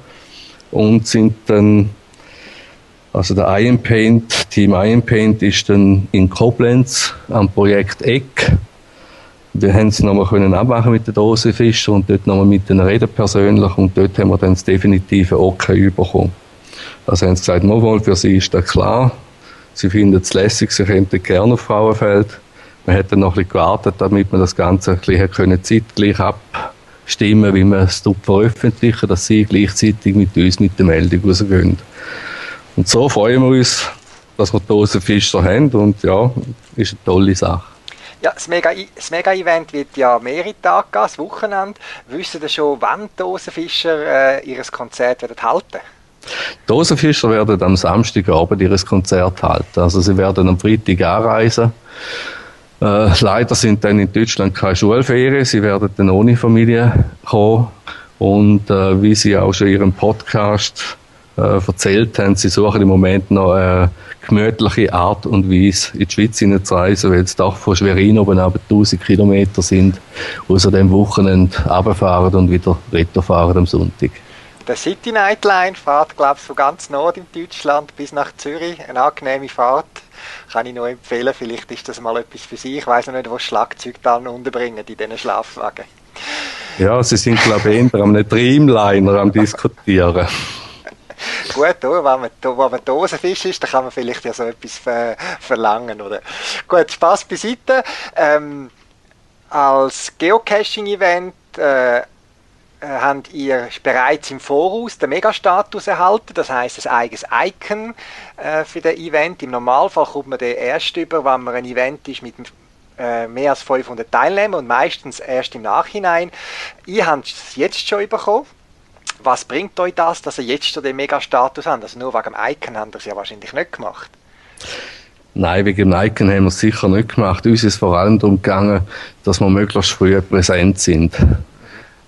Und sind dann, also der Iron Paint, Team Iron Paint ist dann in Koblenz am Projekt Eck wir haben es nochmal können abmachen mit den Dosenfischen und dort nochmal mit denen reden persönlich und dort haben wir dann das definitive Okay bekommen. Also haben sie gesagt, mal für sie ist das klar. Sie finden es lässig, sie könnten gerne auf Frauenfeld. Man dann noch ein bisschen gewartet, damit man das Ganze ein bisschen können, zeitgleich abstimmen wie wir es veröffentlichen, dass sie gleichzeitig mit uns mit der Meldung rausgehen. Und so freuen wir uns, dass wir Dosenfischer haben und ja, ist eine tolle Sache. Ja, das Mega-Event Mega wird ja mehrere Tage gehen, das Wochenende. Wissen Sie schon, wann Dosenfischer äh, ihr Konzert werden halten die Dosenfischer werden am Samstagabend ihr Konzert halten. Also sie werden am Freitag anreisen. Äh, leider sind dann in Deutschland keine Schulferien. Sie werden dann ohne Familie kommen. Und äh, wie Sie auch schon in Ihrem Podcast äh, erzählt haben, Sie suchen im Moment noch eine gemütliche Art und Weise in die Schweiz hineinzureisen, weil es doch von Schwerin oben aber 1000 Kilometer sind, außer dem Wochenende runterfahren und wieder fahren am Sonntag. Der City Nightline fährt, glaube ich, von ganz Nord in Deutschland bis nach Zürich. Eine angenehme Fahrt. Kann ich nur empfehlen. Vielleicht ist das mal etwas für Sie. Ich weiß noch nicht, wo Schlagzeug dann unterbringen in diesen Schlafwagen. Ja, Sie sind, glaube ich, eher am Dreamliner am diskutieren. Gut, wenn man, wenn man Dosenfisch ist, dann kann man vielleicht ja so etwas ver verlangen, oder? Gut, Spaß beiseite. Ähm, als Geocaching-Event äh, äh, habt ihr bereits im Voraus den Megastatus erhalten, das heißt ein eigenes Icon äh, für das Event. Im Normalfall kommt man den erst über, wenn man ein Event ist mit äh, mehr als 500 Teilnehmern und meistens erst im Nachhinein. Ihr habt es jetzt schon bekommen. Was bringt euch das, dass ihr jetzt schon den Megastatus habt? Also nur wegen dem Icon habt ihr es ja wahrscheinlich nicht gemacht. Nein, wegen dem Icon haben wir es sicher nicht gemacht. Uns ist vor allem darum gegangen, dass wir möglichst früh präsent sind.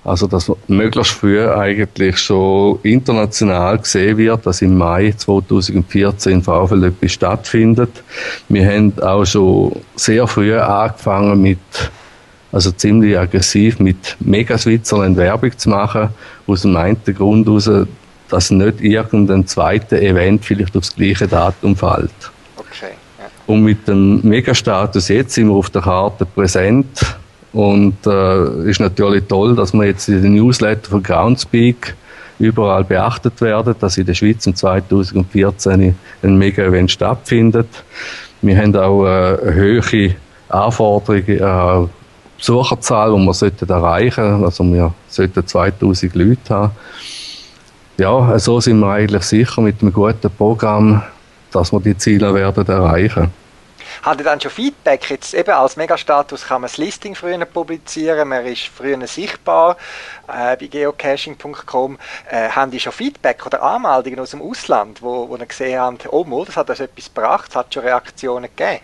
Also, dass möglichst früh eigentlich schon international gesehen wird, dass im Mai 2014 in VfL etwas stattfindet. Wir haben auch schon sehr früh angefangen mit, also ziemlich aggressiv mit Mega Switzerland Werbung zu machen, aus dem einen Grund heraus, dass nicht irgendein zweites Event vielleicht aufs gleiche Datum fällt. Okay. Ja. Und mit dem Megastatus jetzt sind wir auf der Karte präsent und äh, ist natürlich toll, dass wir jetzt in den Newsletter von Groundspeak überall beachtet werden, dass in der Schweiz im 2014 ein Mega-Event stattfindet. Wir haben auch äh, höhere Anforderung, äh, Besucherzahl, die wir sollten erreichen Also wir sollten 2000 Leute haben. Ja, so sind wir eigentlich sicher mit einem guten Programm, dass wir die Ziele werden erreichen. Hat ihr dann schon Feedback? Jetzt eben als Megastatus kann man das Listing früher publizieren, man ist früher sichtbar äh, bei geocaching.com. Äh, haben die schon Feedback oder Anmeldungen aus dem Ausland, wo, wo ihr gesehen habt, oh, mal, das hat das etwas gebracht, hat schon Reaktionen gegeben?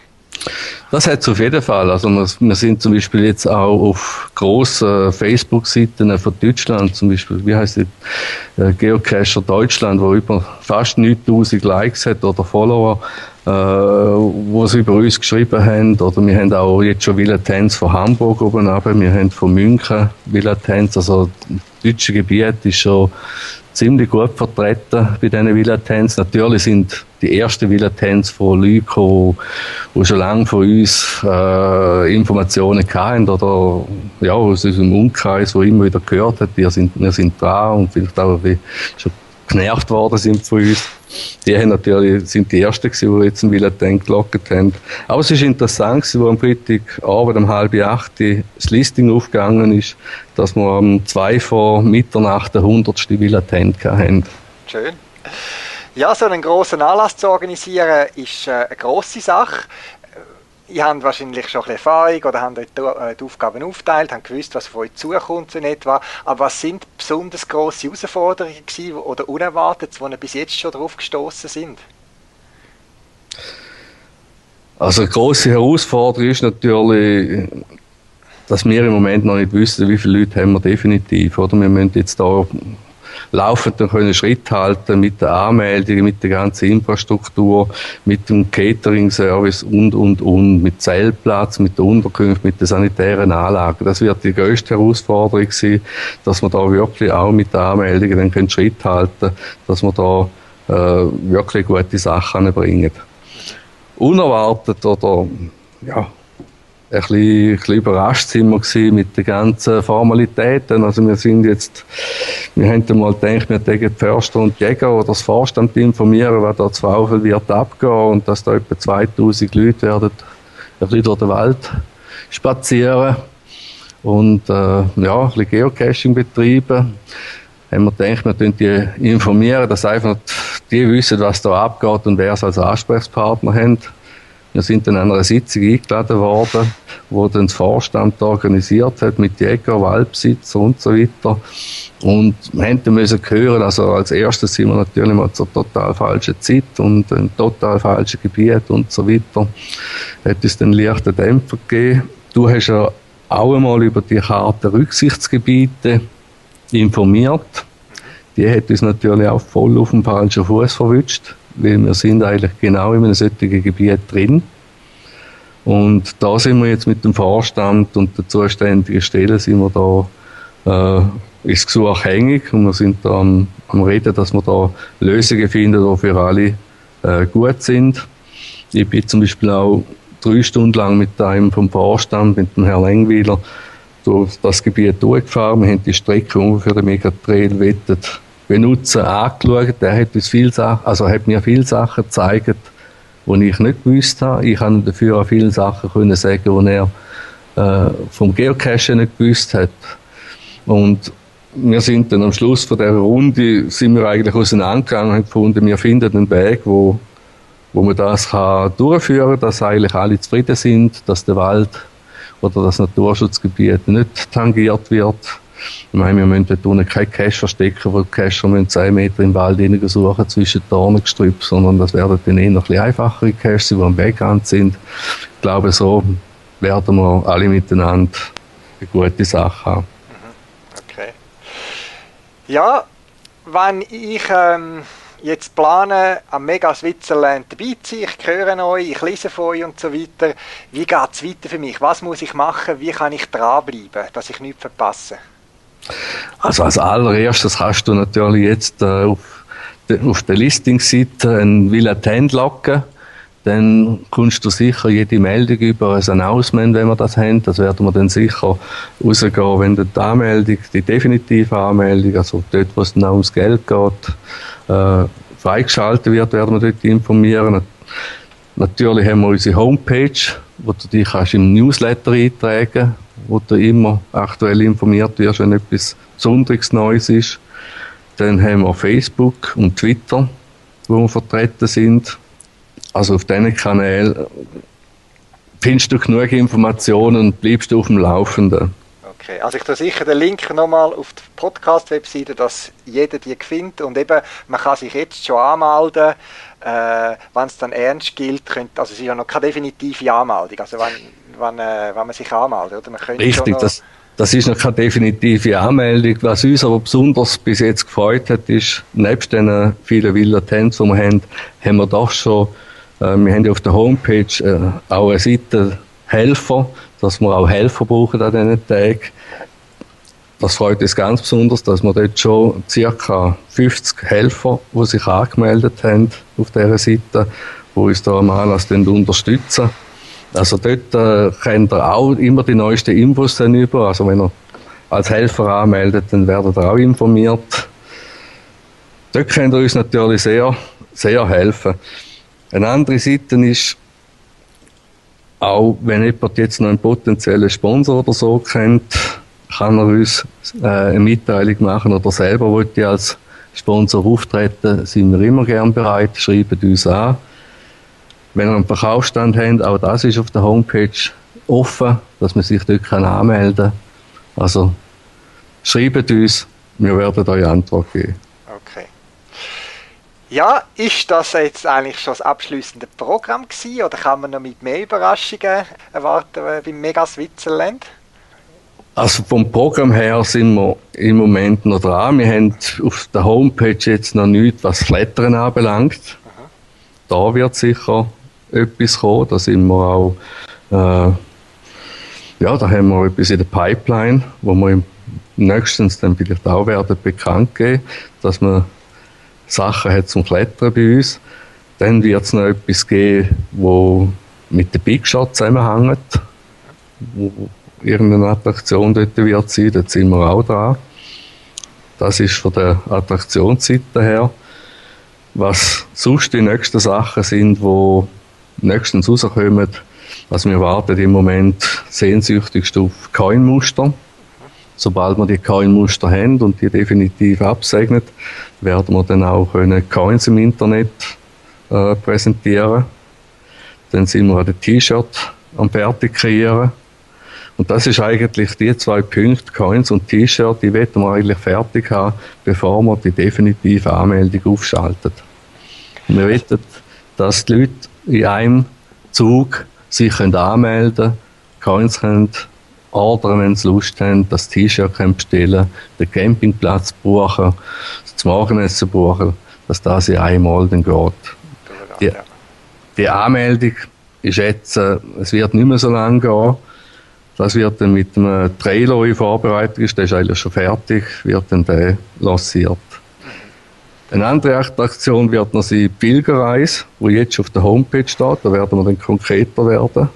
Das hat es auf jeden Fall. Also wir, sind zum Beispiel jetzt auch auf grossen Facebook-Seiten von Deutschland, zum Beispiel, wie heißt die, äh, Geocacher Deutschland, wo über fast 9000 Likes hat oder Follower äh, wo sie über uns geschrieben haben. Oder wir haben auch jetzt schon Villa Tanz von Hamburg oben runter. Wir haben von München Villa Tanz. Also das deutsche Gebiet ist schon ziemlich gut vertreten bei diesen Villa Tanz. Natürlich sind die ersten Villa Tanz von Leuten, die, schon lange von uns äh, Informationen hatten oder ja, aus unserem Umkreis, wo immer wieder gehört hat, wir sind, wir sind dran und vielleicht auch schon genervt worden sind von uns. Die haben natürlich, sind die Ersten gewesen, die jetzt einen Willen gelockt haben. Aber es ist interessant gewesen, wo am Freitagabend um halb acht das Listing aufgegangen ist, dass wir am zwei vor Mitternacht der hundertste Willen haben. Schön. Ja, so einen grossen Anlass zu organisieren, ist äh, eine grosse Sache ihr habt wahrscheinlich schon ein Erfahrung oder habt euch äh, die Aufgaben aufteilt, habt gewusst, was von euch zukommt in etwa. Aber was sind besonders grosse Herausforderungen oder unerwartet, wo ihr bis jetzt schon drauf gestoßen sind? Also eine grosse Herausforderung ist natürlich, dass wir im Moment noch nicht wissen, wie viele Leute haben wir definitiv. Oder wir müssen jetzt da laufend dann können Schritt halten mit der Anmeldung, mit der ganzen Infrastruktur, mit dem Catering-Service und, und, und, mit Zeltplatz, mit der Unterkunft, mit den sanitären Anlagen. Das wird die größte Herausforderung sein, dass wir da wirklich auch mit der Anmeldung dann können Schritt halten, dass wir da äh, wirklich gute Sachen bringen. Unerwartet oder ja, ein bisschen, ein bisschen überrascht sind wir gewesen mit den ganzen Formalitäten. Also wir sind jetzt, wir haben mal gedacht, wir die Förster und Jäger oder das Vorstand informieren, was da Zweifel wird abgehen und dass da etwa 2000 Leute werden ein bisschen durch den Wald spazieren und äh, ja, ein bisschen Geocaching betreiben. Haben wir gedacht, wir tun die informieren, dass einfach die wissen, was da abgeht und wer es als Ansprechpartner haben. Wir sind dann an einer Sitzung eingeladen worden, wo dann das Vorstand organisiert hat mit Jäger, Waldbesitzer und so weiter. Und wir mussten müssen hören, also als erstes sind wir natürlich mal zur total falschen Zeit und ein total falschen Gebiet und so weiter. Hat es dann leichte Dämpfer gegeben. Du hast ja auch einmal über die Karte Rücksichtsgebiete informiert. Die hat uns natürlich auch voll auf dem falschen Fuß verwünscht weil wir sind eigentlich genau in einem solchen Gebiet drin. Und da sind wir jetzt mit dem Vorstand und der zuständigen Stelle sind wir da, äh, ist Gesuch hängig und wir sind da am, am Reden, dass wir da Lösungen finden, die für alle äh, gut sind. Ich bin zum Beispiel auch drei Stunden lang mit einem vom Vorstand, mit dem Herrn Engwiler, durch das Gebiet durchgefahren. Wir haben die Strecke für den Megatrail wettet Benutzer angeschaut. Der hat uns viel Sachen, also hat mir viele Sachen gezeigt, die ich nicht gewusst habe. Ich kann dafür auch viele Sachen können sagen, die er äh, vom Geocachen nicht gewusst hat. Und wir sind dann am Schluss von der Runde sind wir eigentlich auseinandergegangen und gefunden, wir finden einen Weg, wo, wo man das kann durchführen, dass eigentlich alle zufrieden sind, dass der Wald oder das Naturschutzgebiet nicht tangiert wird ich meine, wir müssen dort keine Cache verstecken, wo die Cacher müssen 10 Meter im Wald suchen zwischen Dornengestrüpp, sondern das werden dann eher ein bisschen einfachere Caches die am Wegrand sind. Ich glaube, so werden wir alle miteinander eine gute Sache haben. Mhm. Okay. Ja, wenn ich ähm, jetzt plane, am Mega Switzerland dabei zu sein, ich höre euch, ich lese von euch und so weiter, wie geht es weiter für mich? Was muss ich machen? Wie kann ich dranbleiben, dass ich nichts verpasse? Also als allererstes hast du natürlich jetzt äh, auf, auf der Listingseite ein Villa Tent locken. Dann kommst du sicher jede Meldung über ein Announcement, wenn wir das haben. Das werden wir dann sicher rausgehen, wenn die Anmeldung, die definitive Anmeldung, also dort, wo es dann auch ums Geld geht, äh, freigeschaltet wird, werden wir dort informieren. Natürlich haben wir unsere Homepage, wo du dich kannst im Newsletter eintragen wo du immer aktuell informiert wirst, wenn etwas Besonderes Neues ist. Dann haben wir Facebook und Twitter, wo wir vertreten sind. Also auf diesen Kanälen findest du genug Informationen und bleibst du auf dem Laufenden. Okay, also ich tue sicher den Link nochmal auf die Podcast-Webseite, dass jeder die findet und eben, man kann sich jetzt schon anmelden, äh, wenn es dann ernst gilt, könnte, also es ist ja noch keine definitive Anmeldung, also wenn wenn, äh, wenn man sich anmeldet. Oder? Man Richtig, das, das ist noch keine definitive Anmeldung. Was uns aber besonders bis jetzt gefreut hat, ist, nebst den vielen Villa Tents, die wir haben, haben wir doch schon, äh, wir haben ja auf der Homepage äh, auch eine Seite Helfer, dass wir auch Helfer brauchen an diesen Tagen. Das freut uns ganz besonders, dass wir dort schon ca. 50 Helfer, die sich angemeldet haben auf dieser Seite, die uns da am Anlass unterstützen. Also dort äh, könnt ihr auch immer die neuesten Infos dann über. Also wenn ihr als Helfer anmeldet, dann werdet ihr auch informiert. Dort könnt ihr uns natürlich sehr, sehr helfen. Eine andere Seite ist, auch wenn jemand jetzt noch einen potenziellen Sponsor oder so kennt, kann er uns äh, eine Mitteilung machen oder selber wollte als Sponsor auftreten, sind wir immer gern bereit, schreibt uns an. Wenn ihr einen Verkaufsstand habt, auch das ist auf der Homepage offen, dass man sich dort anmelden kann. Also schreibt uns, wir werden euch Antwort geben. Okay. Ja, ist das jetzt eigentlich schon das abschließende Programm gewesen oder kann man noch mit mehr Überraschungen erwarten äh, beim Mega Switzerland? Also vom Programm her sind wir im Moment noch dran. Wir haben auf der Homepage jetzt noch nichts, was Klettern anbelangt. Aha. Da wird sicher etwas kommen. Da sind wir auch, äh, ja, da haben wir etwas in der Pipeline, wo wir im nächstens dann vielleicht auch werden bekannt geben, dass man Sachen hat zum Klettern bei uns. Dann wird es noch etwas geben, wo mit der Big Shot zusammenhängt. wo irgendeine Attraktion dort wird sein, dort sind wir auch dran. Das ist von der Attraktionsseite her. Was sonst die nächsten Sachen sind, die nächstens rauskommen, also wir warten im Moment sehnsüchtigst auf Coin-Muster. Sobald wir die Coin-Muster haben und die definitiv absegnet, werden wir dann auch können Coins im Internet äh, präsentieren. Dann sind wir an den T-Shirt am fertig kreieren. Und das ist eigentlich die zwei Punkte, Coins und T-Shirt, die wollen wir eigentlich fertig haben, bevor wir die definitive Anmeldung aufschalten. Wir wollen, dass die Leute in einem Zug sich können anmelden Coins können ordern, wenn sie Lust haben, das T-Shirt bestellen den Campingplatz buchen, das Morgenessen buchen, dass das in einmal dann geht. Die, die Anmeldung ist jetzt, äh, es wird nicht mehr so lange gehen. Das wird dann mit einem Trailer in Vorbereitung ist, der ist eigentlich schon fertig, wird dann der lanciert. Eine andere Attraktion wird noch sein Pilgerreise, wo jetzt auf der Homepage steht. Da werden wir dann konkreter werden.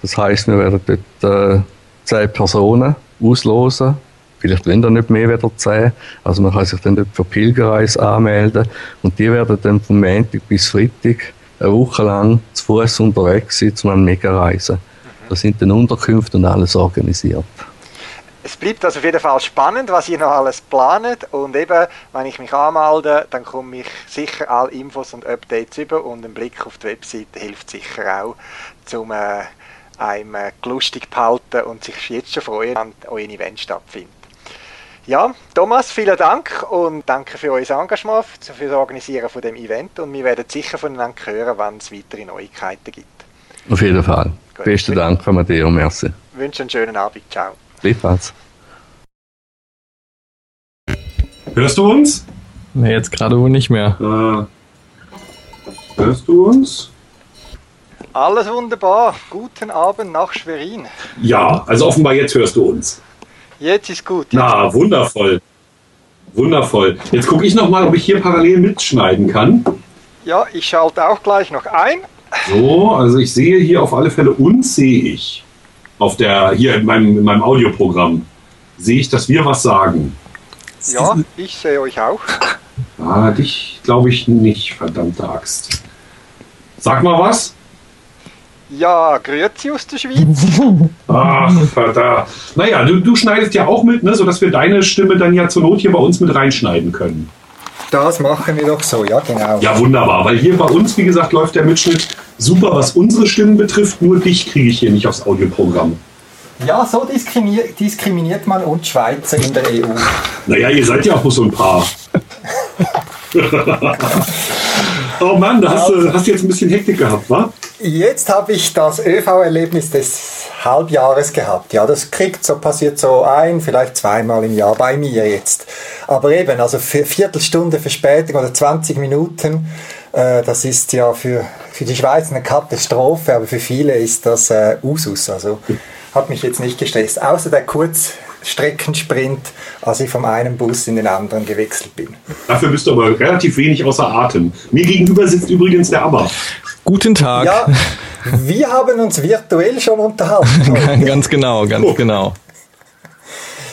Das heißt, wir werden dort äh, zehn Personen auslosen. Vielleicht wenn da nicht mehr wieder zehn. Also man kann sich dann dort für Pilgerreise anmelden. Und die werden dann vom Montag bis Freitag eine Woche lang zu Fuß unterwegs sein, zu einem Mega-Reisen. Da sind dann Unterkünfte und alles organisiert. Es bleibt also auf jeden Fall spannend, was ihr noch alles planet und eben, wenn ich mich anmelde, dann komme ich sicher alle Infos und Updates über und ein Blick auf die Webseite hilft sicher auch, um äh, einem äh, lustig behalten und sich jetzt schon freuen, wenn euer Event stattfindet. Ja, Thomas, vielen Dank und danke für euer Engagement, für das Organisieren von dem Event und wir werden sicher voneinander hören, wenn es weitere Neuigkeiten gibt. Auf jeden Fall. Gut. Besten Dank, Matteo, merci. Ich wünsche einen schönen Abend, ciao. Gleichfalls. Hörst du uns? Nee, jetzt gerade wohl nicht mehr. Äh, hörst du uns? Alles wunderbar. Guten Abend nach Schwerin. Ja, also offenbar jetzt hörst du uns. Jetzt ist gut. Jetzt Na, wundervoll. Wundervoll. Jetzt gucke ich noch mal, ob ich hier parallel mitschneiden kann. Ja, ich schalte auch gleich noch ein. So, also ich sehe hier auf alle Fälle uns sehe ich. Auf der, hier in meinem, in meinem Audioprogramm sehe ich, dass wir was sagen. Ja, ich sehe euch auch. Ah, dich glaube ich nicht, verdammte Axt. Sag mal was. Ja, grüezi aus der Schweiz. Ach, verdammt. Naja, du, du schneidest ja auch mit, ne, sodass wir deine Stimme dann ja zur Not hier bei uns mit reinschneiden können. Das machen wir doch so, ja genau. Ja, wunderbar, weil hier bei uns, wie gesagt, läuft der Mitschnitt super, was unsere Stimmen betrifft. Nur dich kriege ich hier nicht aufs Audioprogramm. Ja, so diskriminiert, diskriminiert man uns Schweizer in der EU. Naja, ihr seid ja auch nur so ein paar. oh Mann, da hast, du, hast du jetzt ein bisschen Hektik gehabt, wa? Jetzt habe ich das ÖV-Erlebnis des Halbjahres gehabt. Ja, das kriegt so, passiert so ein, vielleicht zweimal im Jahr bei mir jetzt. Aber eben, also für Viertelstunde Verspätung oder 20 Minuten, äh, das ist ja für, für die Schweiz eine Katastrophe, aber für viele ist das äh, Usus. Also hat mich jetzt nicht gestresst. Außer der Kurzstreckensprint, als ich vom einen Bus in den anderen gewechselt bin. Dafür bist du aber relativ wenig außer Atem. Mir gegenüber sitzt übrigens der Aber. Guten Tag. Ja, wir haben uns virtuell schon unterhalten. ganz genau, ganz genau.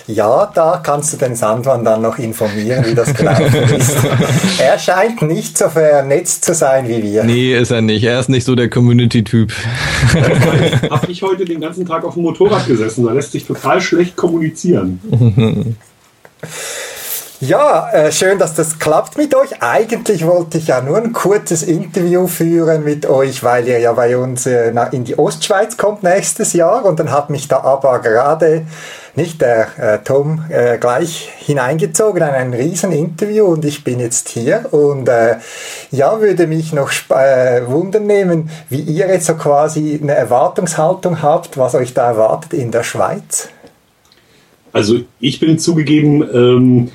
Ja, da kannst du den Sandmann dann noch informieren, wie das gelaufen ist. er scheint nicht so vernetzt zu sein wie wir. Nee, ist er nicht. Er ist nicht so der Community-Typ. Habe ich heute den ganzen Tag auf dem Motorrad gesessen. Da lässt sich total schlecht kommunizieren. Ja, äh, schön, dass das klappt mit euch. Eigentlich wollte ich ja nur ein kurzes Interview führen mit euch, weil ihr ja bei uns äh, in die Ostschweiz kommt nächstes Jahr und dann hat mich da aber gerade nicht der äh, Tom äh, gleich hineingezogen in ein riesen Interview und ich bin jetzt hier und äh, ja, würde mich noch äh, wundern nehmen, wie ihr jetzt so quasi eine Erwartungshaltung habt, was euch da erwartet in der Schweiz. Also ich bin zugegeben ähm,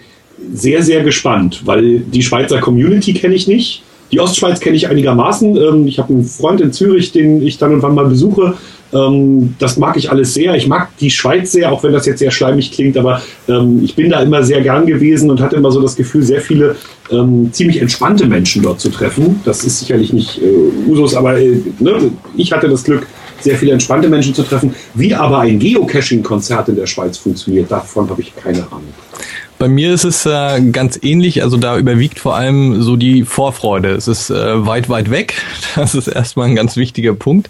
sehr, sehr gespannt, weil die Schweizer Community kenne ich nicht. Die Ostschweiz kenne ich einigermaßen. Ähm, ich habe einen Freund in Zürich, den ich dann und wann mal besuche. Ähm, das mag ich alles sehr. Ich mag die Schweiz sehr, auch wenn das jetzt sehr schleimig klingt, aber ähm, ich bin da immer sehr gern gewesen und hatte immer so das Gefühl, sehr viele ziemlich entspannte Menschen dort zu treffen. Das ist sicherlich nicht äh, Usus, aber äh, ne, ich hatte das Glück, sehr viele entspannte Menschen zu treffen. Wie aber ein Geocaching-Konzert in der Schweiz funktioniert, davon habe ich keine Ahnung. Bei mir ist es äh, ganz ähnlich, also da überwiegt vor allem so die Vorfreude. Es ist äh, weit, weit weg. Das ist erstmal ein ganz wichtiger Punkt.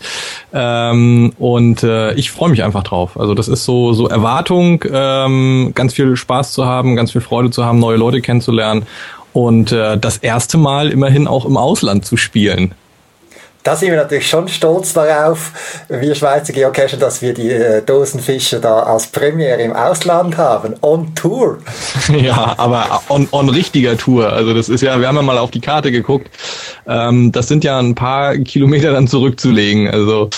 Ähm, und äh, ich freue mich einfach drauf. Also das ist so, so Erwartung, ähm, ganz viel Spaß zu haben, ganz viel Freude zu haben, neue Leute kennenzulernen und äh, das erste Mal immerhin auch im Ausland zu spielen da sind wir natürlich schon stolz darauf, wir Schweizer Geocacher, dass wir die äh, Dosenfische da als Premiere im Ausland haben, on Tour. Ja, aber on, on richtiger Tour. Also das ist ja, wir haben ja mal auf die Karte geguckt. Ähm, das sind ja ein paar Kilometer dann zurückzulegen. Also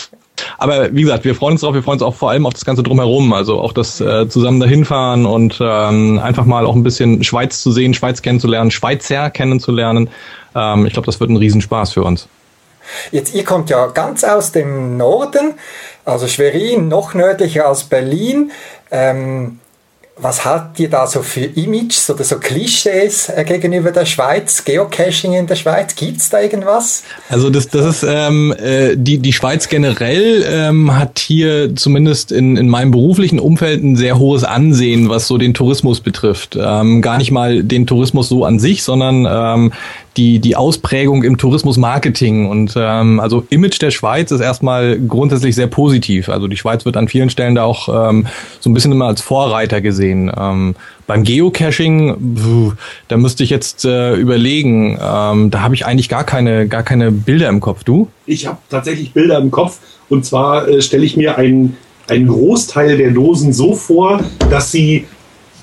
aber wie gesagt, wir freuen uns drauf, wir freuen uns auch vor allem auf das Ganze drumherum, also auch das äh, zusammen dahin fahren und ähm, einfach mal auch ein bisschen Schweiz zu sehen, Schweiz kennenzulernen, Schweizer kennenzulernen. Ähm, ich glaube, das wird ein Riesenspaß für uns. Jetzt, ihr kommt ja ganz aus dem Norden, also Schwerin, noch nördlicher als Berlin. Ähm, was habt ihr da so für Images oder so Klischees äh, gegenüber der Schweiz? Geocaching in der Schweiz, gibt's da irgendwas? Also das, das ist ähm, äh, die die Schweiz generell ähm, hat hier zumindest in, in meinem beruflichen Umfeld ein sehr hohes Ansehen, was so den Tourismus betrifft. Ähm, gar nicht mal den Tourismus so an sich, sondern ähm, die, die Ausprägung im Tourismus-Marketing. Und ähm, also Image der Schweiz ist erstmal grundsätzlich sehr positiv. Also die Schweiz wird an vielen Stellen da auch ähm, so ein bisschen immer als Vorreiter gesehen. Ähm, beim Geocaching, da müsste ich jetzt äh, überlegen, ähm, da habe ich eigentlich gar keine, gar keine Bilder im Kopf. Du? Ich habe tatsächlich Bilder im Kopf. Und zwar äh, stelle ich mir einen, einen Großteil der Dosen so vor, dass sie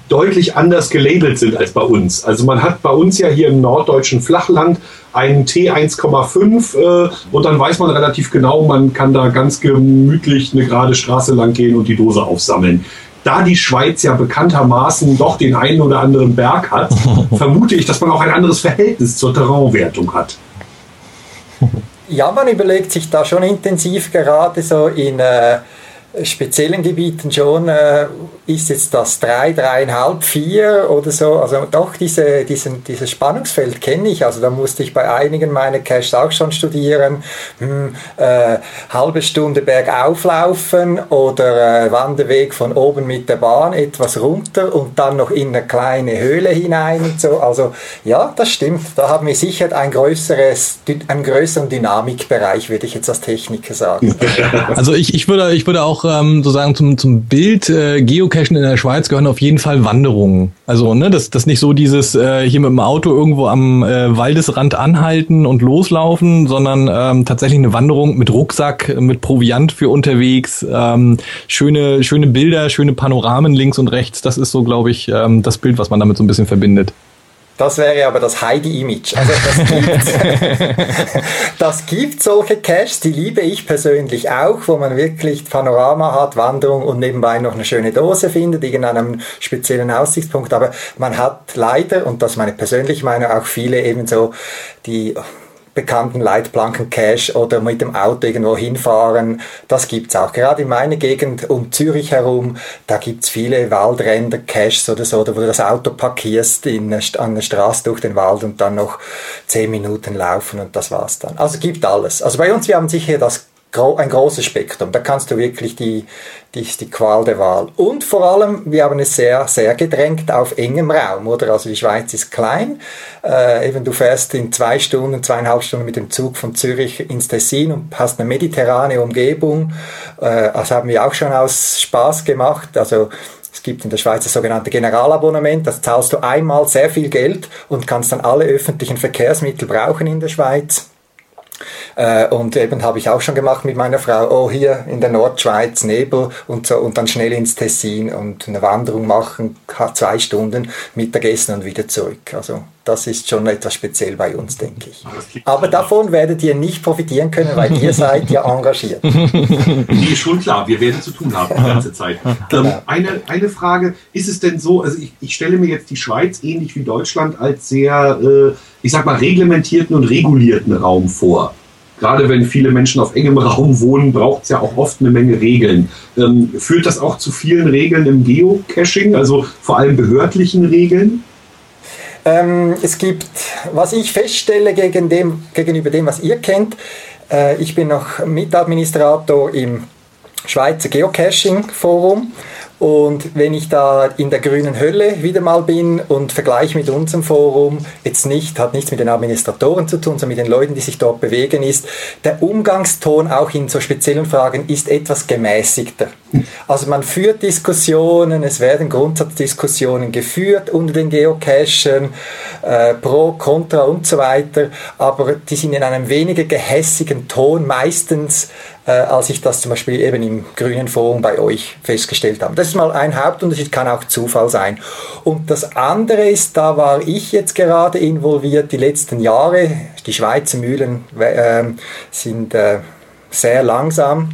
deutlich anders gelabelt sind als bei uns. Also man hat bei uns ja hier im norddeutschen Flachland einen T1,5 äh, und dann weiß man relativ genau, man kann da ganz gemütlich eine gerade Straße lang gehen und die Dose aufsammeln. Da die Schweiz ja bekanntermaßen doch den einen oder anderen Berg hat, vermute ich, dass man auch ein anderes Verhältnis zur Terrainwertung hat. Ja, man überlegt sich da schon intensiv gerade so in äh, speziellen Gebieten schon, äh, ist jetzt das drei, dreieinhalb, vier oder so. Also doch diese, diesen, dieses Spannungsfeld kenne ich. Also da musste ich bei einigen meiner Caches auch schon studieren. Hm, äh, halbe Stunde bergauf laufen oder äh, Wanderweg von oben mit der Bahn etwas runter und dann noch in eine kleine Höhle hinein und so. Also ja, das stimmt. Da haben wir sicher ein größeres, einen größeren Dynamikbereich, würde ich jetzt als Techniker sagen. Also ich, ich würde, ich würde auch ähm, sozusagen zum, zum Bild äh, Geocachen in der Schweiz gehören auf jeden Fall Wanderungen. Also, ne, das, das nicht so dieses äh, hier mit dem Auto irgendwo am äh, Waldesrand anhalten und loslaufen, sondern ähm, tatsächlich eine Wanderung mit Rucksack, mit Proviant für unterwegs, ähm, schöne, schöne Bilder, schöne Panoramen links und rechts. Das ist so, glaube ich, ähm, das Bild, was man damit so ein bisschen verbindet. Das wäre aber das Heidi-Image. Also das gibt, das gibt solche Caches, die liebe ich persönlich auch, wo man wirklich Panorama hat, Wanderung und nebenbei noch eine schöne Dose findet, irgendeinem speziellen Aussichtspunkt. Aber man hat leider, und das ist meine persönliche Meinung, auch viele ebenso, die bekannten Leitplanken-Cache oder mit dem Auto irgendwo hinfahren. Das gibt's auch. Gerade in meiner Gegend um Zürich herum, da gibt's viele Waldränder, Caches oder so, wo du das Auto parkierst in, an der Straße durch den Wald und dann noch zehn Minuten laufen und das war's dann. Also gibt alles. Also bei uns, wir haben sicher das ein großes Spektrum. Da kannst du wirklich die, die, die Qual der Wahl. Und vor allem, wir haben es sehr, sehr gedrängt auf engem Raum, oder? Also die Schweiz ist klein. Äh, eben du fährst in zwei Stunden, zweieinhalb Stunden mit dem Zug von Zürich ins Tessin und hast eine mediterrane Umgebung. Äh, das haben wir auch schon aus Spaß gemacht. Also es gibt in der Schweiz das sogenannte Generalabonnement, das zahlst du einmal sehr viel Geld und kannst dann alle öffentlichen Verkehrsmittel brauchen in der Schweiz. Äh, und eben habe ich auch schon gemacht mit meiner Frau, oh hier in der Nordschweiz Nebel und so und dann schnell ins Tessin und eine Wanderung machen, zwei Stunden Mittagessen und wieder zurück. Also das ist schon etwas speziell bei uns, denke ich. Aber davon werdet ihr nicht profitieren können, weil ihr seid ja engagiert. Nee, schon klar, wir werden zu tun haben die ganze Zeit. Genau. Ähm, eine, eine Frage, ist es denn so, also ich, ich stelle mir jetzt die Schweiz ähnlich wie Deutschland als sehr, äh, ich sag mal, reglementierten und regulierten Raum vor gerade wenn viele Menschen auf engem Raum wohnen, braucht es ja auch oft eine Menge Regeln. Ähm, führt das auch zu vielen Regeln im Geocaching, also vor allem behördlichen Regeln? Ähm, es gibt, was ich feststelle gegen dem, gegenüber dem, was ihr kennt, Äh, ich bin noch Mitadministrator im Schweizer Geocaching Forum und wenn ich da in der grünen Hölle wieder mal bin und vergleiche mit unserem Forum, jetzt nicht, hat nichts mit den Administratoren zu tun, sondern mit den Leuten, die sich dort bewegen, ist, der Umgangston auch in so speziellen Fragen ist etwas gemäßigter. Also man führt Diskussionen, es werden Grundsatzdiskussionen geführt unter den Geocachern, äh, pro, contra und so weiter, aber die sind in einem weniger gehässigen Ton meistens äh, als ich das zum Beispiel eben im Grünen Forum bei euch festgestellt habe. Das ist mal ein Hauptunterschied, kann auch Zufall sein. Und das andere ist, da war ich jetzt gerade involviert die letzten Jahre. Die Schweizer Mühlen äh, sind äh, sehr langsam.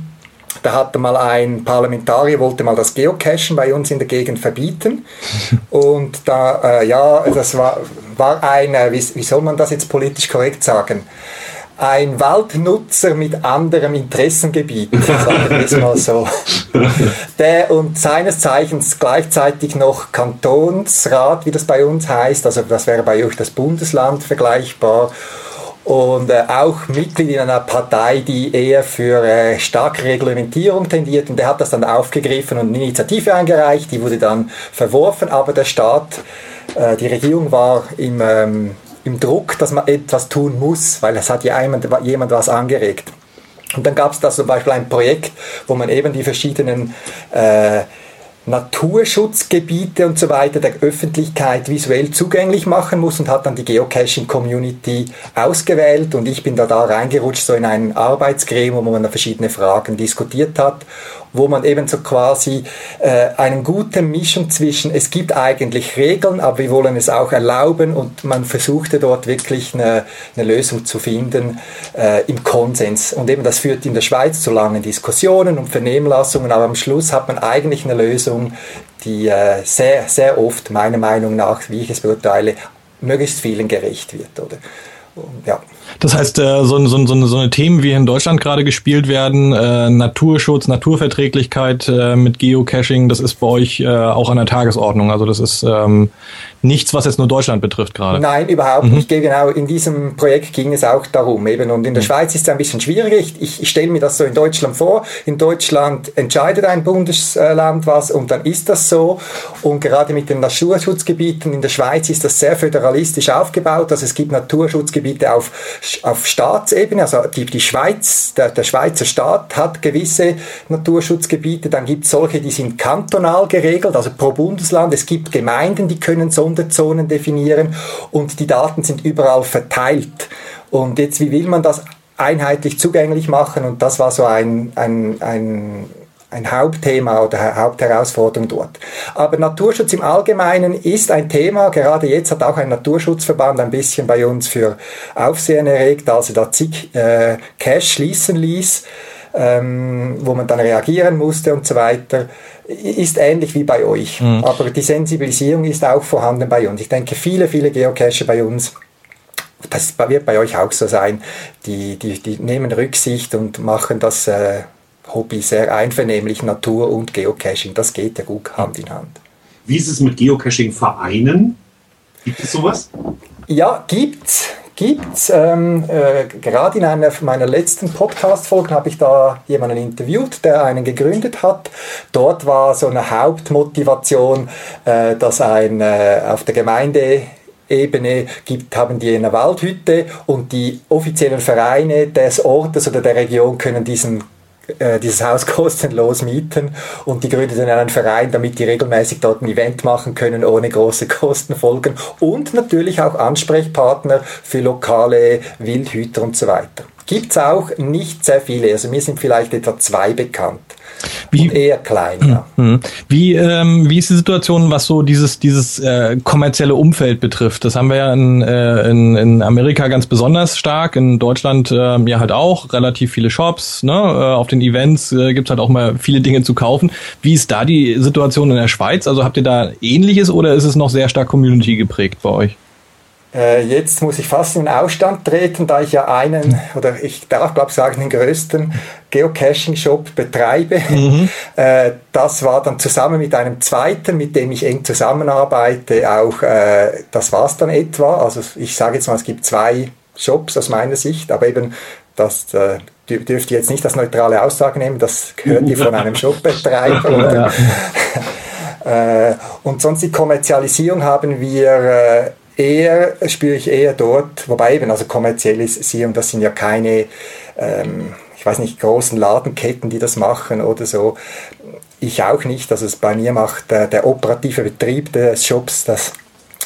Da hatte mal ein Parlamentarier, wollte mal das Geocachen bei uns in der Gegend verbieten. Und da, äh, ja, das war, war ein, wie, wie soll man das jetzt politisch korrekt sagen? ein Waldnutzer mit anderem Interessengebiet, sagen wir es mal so. Der und seines Zeichens gleichzeitig noch Kantonsrat, wie das bei uns heißt, also das wäre bei euch das Bundesland vergleichbar und äh, auch Mitglied in einer Partei, die eher für äh, starke Reglementierung tendiert. Und der hat das dann aufgegriffen und eine Initiative eingereicht, die wurde dann verworfen, aber der Staat, äh, die Regierung war im ähm, im Druck, dass man etwas tun muss, weil es hat ja jemand, jemand was angeregt. Und dann gab es da zum Beispiel ein Projekt, wo man eben die verschiedenen äh, Naturschutzgebiete und so weiter der Öffentlichkeit visuell zugänglich machen muss und hat dann die Geocaching-Community ausgewählt. Und ich bin da da reingerutscht, so in ein Arbeitsgremium, wo man da verschiedene Fragen diskutiert hat wo man eben so quasi äh, eine gute Mischung zwischen, es gibt eigentlich Regeln, aber wir wollen es auch erlauben und man versuchte dort wirklich eine, eine Lösung zu finden äh, im Konsens. Und eben das führt in der Schweiz zu langen Diskussionen und Vernehmlassungen, aber am Schluss hat man eigentlich eine Lösung, die äh, sehr, sehr oft, meiner Meinung nach, wie ich es beurteile, möglichst vielen gerecht wird. Oder? Ja. Das heißt, äh, so, so, so, so eine Themen, wie in Deutschland gerade gespielt werden, äh, Naturschutz, Naturverträglichkeit äh, mit Geocaching, das ist bei euch auch an der Tagesordnung. Also das ist ähm, nichts, was jetzt nur Deutschland betrifft gerade. Nein, überhaupt mhm. nicht. Genau, in diesem Projekt ging es auch darum. Eben. Und in der mhm. Schweiz ist es ein bisschen schwieriger. Ich, ich, ich stelle mir das so in Deutschland vor. In Deutschland entscheidet ein Bundesland was und dann ist das so. Und gerade mit den Naturschutzgebieten in der Schweiz ist das sehr föderalistisch aufgebaut. Also es gibt Naturschutzgebiete auf auf Staatsebene, also die, die Schweiz, der, der Schweizer Staat hat gewisse Naturschutzgebiete, dann gibt es solche, die sind kantonal geregelt, also pro Bundesland. Es gibt Gemeinden, die können Sonderzonen definieren und die Daten sind überall verteilt. Und jetzt, wie will man das einheitlich zugänglich machen? Und das war so ein, ein, ein ein Hauptthema oder Hauptherausforderung dort. Aber Naturschutz im Allgemeinen ist ein Thema. Gerade jetzt hat auch ein Naturschutzverband ein bisschen bei uns für Aufsehen erregt, als er da zig äh, Cash schließen ließ, ähm, wo man dann reagieren musste und so weiter. Ist ähnlich wie bei euch. Mhm. Aber die Sensibilisierung ist auch vorhanden bei uns. Ich denke, viele, viele Geocacher bei uns das wird bei euch auch so sein. Die, die, die nehmen Rücksicht und machen das äh, Hobby sehr einvernehmlich, Natur und Geocaching. Das geht ja gut Hand in Hand. Wie ist es mit Geocaching-Vereinen? Gibt es sowas? Ja, gibt's. Gibt's. Ähm, äh, gerade in einer meiner letzten Podcast-Folgen habe ich da jemanden interviewt, der einen gegründet hat. Dort war so eine Hauptmotivation, äh, dass ein äh, auf der Gemeinde Ebene gibt, haben die eine Waldhütte und die offiziellen Vereine des Ortes oder der Region können diesen äh, dieses Haus kostenlos mieten und die gründen dann einen Verein, damit die regelmäßig dort ein Event machen können, ohne große Kostenfolgen und natürlich auch Ansprechpartner für lokale Wildhüter und so weiter. Gibt es auch nicht sehr viele, also mir sind vielleicht etwa zwei bekannt. Wie, und eher klein, ja. Mhm. Wie, ähm, wie ist die Situation, was so dieses, dieses äh, kommerzielle Umfeld betrifft? Das haben wir ja in, äh, in, in Amerika ganz besonders stark, in Deutschland äh, ja halt auch, relativ viele Shops, ne? Äh, auf den Events äh, gibt halt auch mal viele Dinge zu kaufen. Wie ist da die Situation in der Schweiz? Also habt ihr da ähnliches oder ist es noch sehr stark Community geprägt bei euch? Äh, jetzt muss ich fast in den Ausstand treten, da ich ja einen, oder ich darf glaube ich sagen, den größten Geocaching-Shop betreibe. Mhm. Äh, das war dann zusammen mit einem zweiten, mit dem ich eng zusammenarbeite, auch, äh, das war es dann etwa. Also ich sage jetzt mal, es gibt zwei Shops aus meiner Sicht, aber eben das äh, dürft ihr jetzt nicht als neutrale Aussage nehmen, das gehört ihr von einem Shopbetreiber. Ja. und sonst die Kommerzialisierung haben wir eher, spüre ich eher dort, wobei eben, also Kommerzialisierung, das sind ja keine, ähm, ich weiß nicht, großen Ladenketten, die das machen oder so. Ich auch nicht. Also bei mir macht der, der operative Betrieb des Shops, das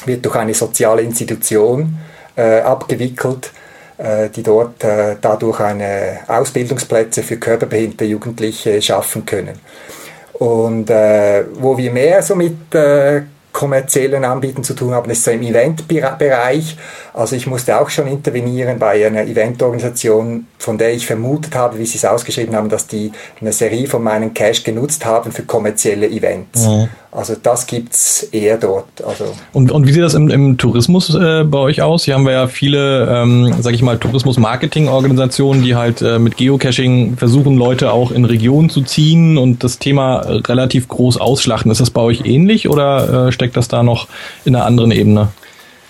wird durch eine soziale Institution äh, abgewickelt äh, die dort äh, dadurch eine Ausbildungsplätze für körperbehinderte Jugendliche schaffen können. Und äh, wo wir mehr so mit äh, kommerziellen Anbietern zu tun haben, ist so im Eventbereich. Also ich musste auch schon intervenieren bei einer Eventorganisation, von der ich vermutet habe, wie sie es ausgeschrieben haben, dass die eine Serie von meinen Cash genutzt haben für kommerzielle Events. Mhm. Also das gibt es eher dort. Also und, und wie sieht das im, im Tourismus äh, bei euch aus? Hier haben wir ja viele, ähm, sage ich mal, Tourismus-Marketing-Organisationen, die halt äh, mit Geocaching versuchen, Leute auch in Regionen zu ziehen und das Thema relativ groß ausschlachten. Ist das bei euch ähnlich oder äh, steckt das da noch in einer anderen Ebene?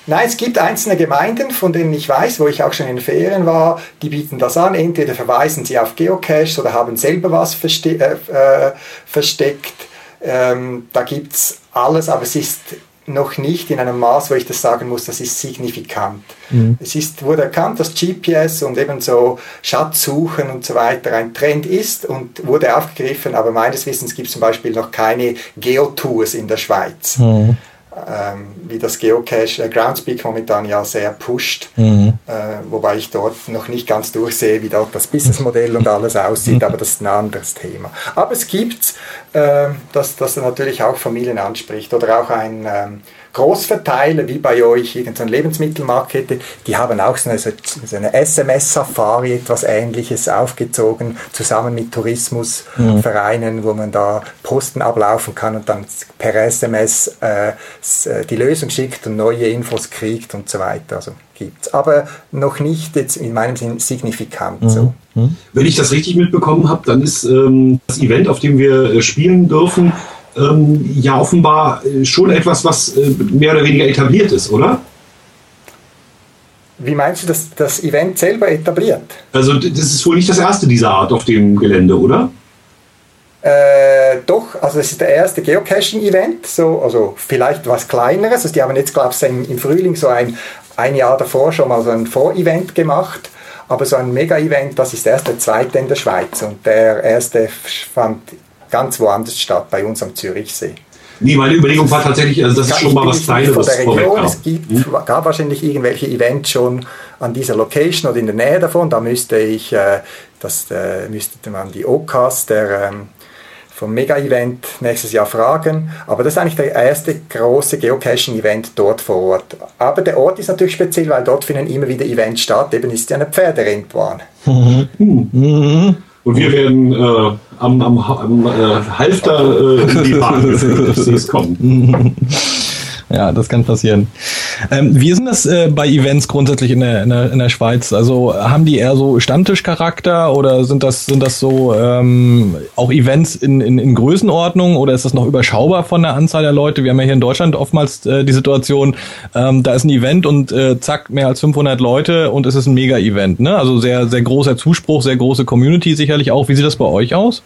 Nein, es gibt einzelne Gemeinden, von denen ich weiß, wo ich auch schon in Ferien war, die bieten das an. Entweder verweisen sie auf Geocaches oder haben selber was verste äh, äh versteckt. Ähm, da gibt es alles, aber es ist noch nicht in einem Maß, wo ich das sagen muss, das ist signifikant. Mhm. Es ist, wurde erkannt, dass GPS und ebenso Schatzsuchen und so weiter ein Trend ist und wurde aufgegriffen, aber meines Wissens gibt es zum Beispiel noch keine Geotours in der Schweiz. Mhm ähm, wie das Geocache äh, Groundspeak momentan ja sehr pusht, mhm. äh, wobei ich dort noch nicht ganz durchsehe, wie dort das Businessmodell und alles aussieht, aber das ist ein anderes Thema. Aber es gibt, äh, dass das natürlich auch Familien anspricht oder auch ein ähm, Großverteiler wie bei euch, irgendeine Lebensmittelmarktkette, die haben auch so eine, so eine SMS-Safari, etwas ähnliches aufgezogen, zusammen mit Tourismusvereinen, mhm. wo man da Posten ablaufen kann und dann per SMS äh, die Lösung schickt und neue Infos kriegt und so weiter. Also gibt's. Aber noch nicht jetzt in meinem Sinn signifikant mhm. so. Mhm. Wenn ich das richtig mitbekommen habe, dann ist ähm, das Event, auf dem wir äh, spielen dürfen, ähm, ja offenbar äh, schon etwas, was äh, mehr oder weniger etabliert ist, oder? Wie meinst du das, das Event selber etabliert? Also das ist wohl nicht das erste dieser Art auf dem Gelände, oder? Äh, doch, also es ist der erste Geocaching-Event, so, also vielleicht was kleineres. Also die haben jetzt, glaube ich, im Frühling so ein, ein Jahr davor schon mal so ein Vorevent gemacht. Aber so ein Mega-Event, das ist erst der zweite in der Schweiz. Und der erste fand ganz woanders statt, bei uns am Zürichsee. Nee, meine Überlegung war tatsächlich, also das ist schon mal was Kleineres. der Region. Es gibt, hm? gab wahrscheinlich irgendwelche Events schon an dieser Location oder in der Nähe davon. Da müsste ich, äh, das äh, müsste man die OKAS, der ähm, vom Mega-Event nächstes Jahr fragen. Aber das ist eigentlich der erste große Geocaching-Event dort vor Ort. Aber der Ort ist natürlich speziell, weil dort finden immer wieder Events statt. Eben ist ja eine Pferderennbahn. Und wir werden äh, am, am, am äh, Halfter äh, in die Bahn geführt. Ich sehe es kommen. Ja, das kann passieren. Ähm, wie ist denn das äh, bei Events grundsätzlich in der, in, der, in der Schweiz? Also haben die eher so Stammtischcharakter oder sind das, sind das so ähm, auch Events in, in, in Größenordnung oder ist das noch überschaubar von der Anzahl der Leute? Wir haben ja hier in Deutschland oftmals äh, die Situation, ähm, da ist ein Event und äh, zack, mehr als 500 Leute und es ist ein Mega-Event. Ne? Also sehr, sehr großer Zuspruch, sehr große Community sicherlich auch. Wie sieht das bei euch aus?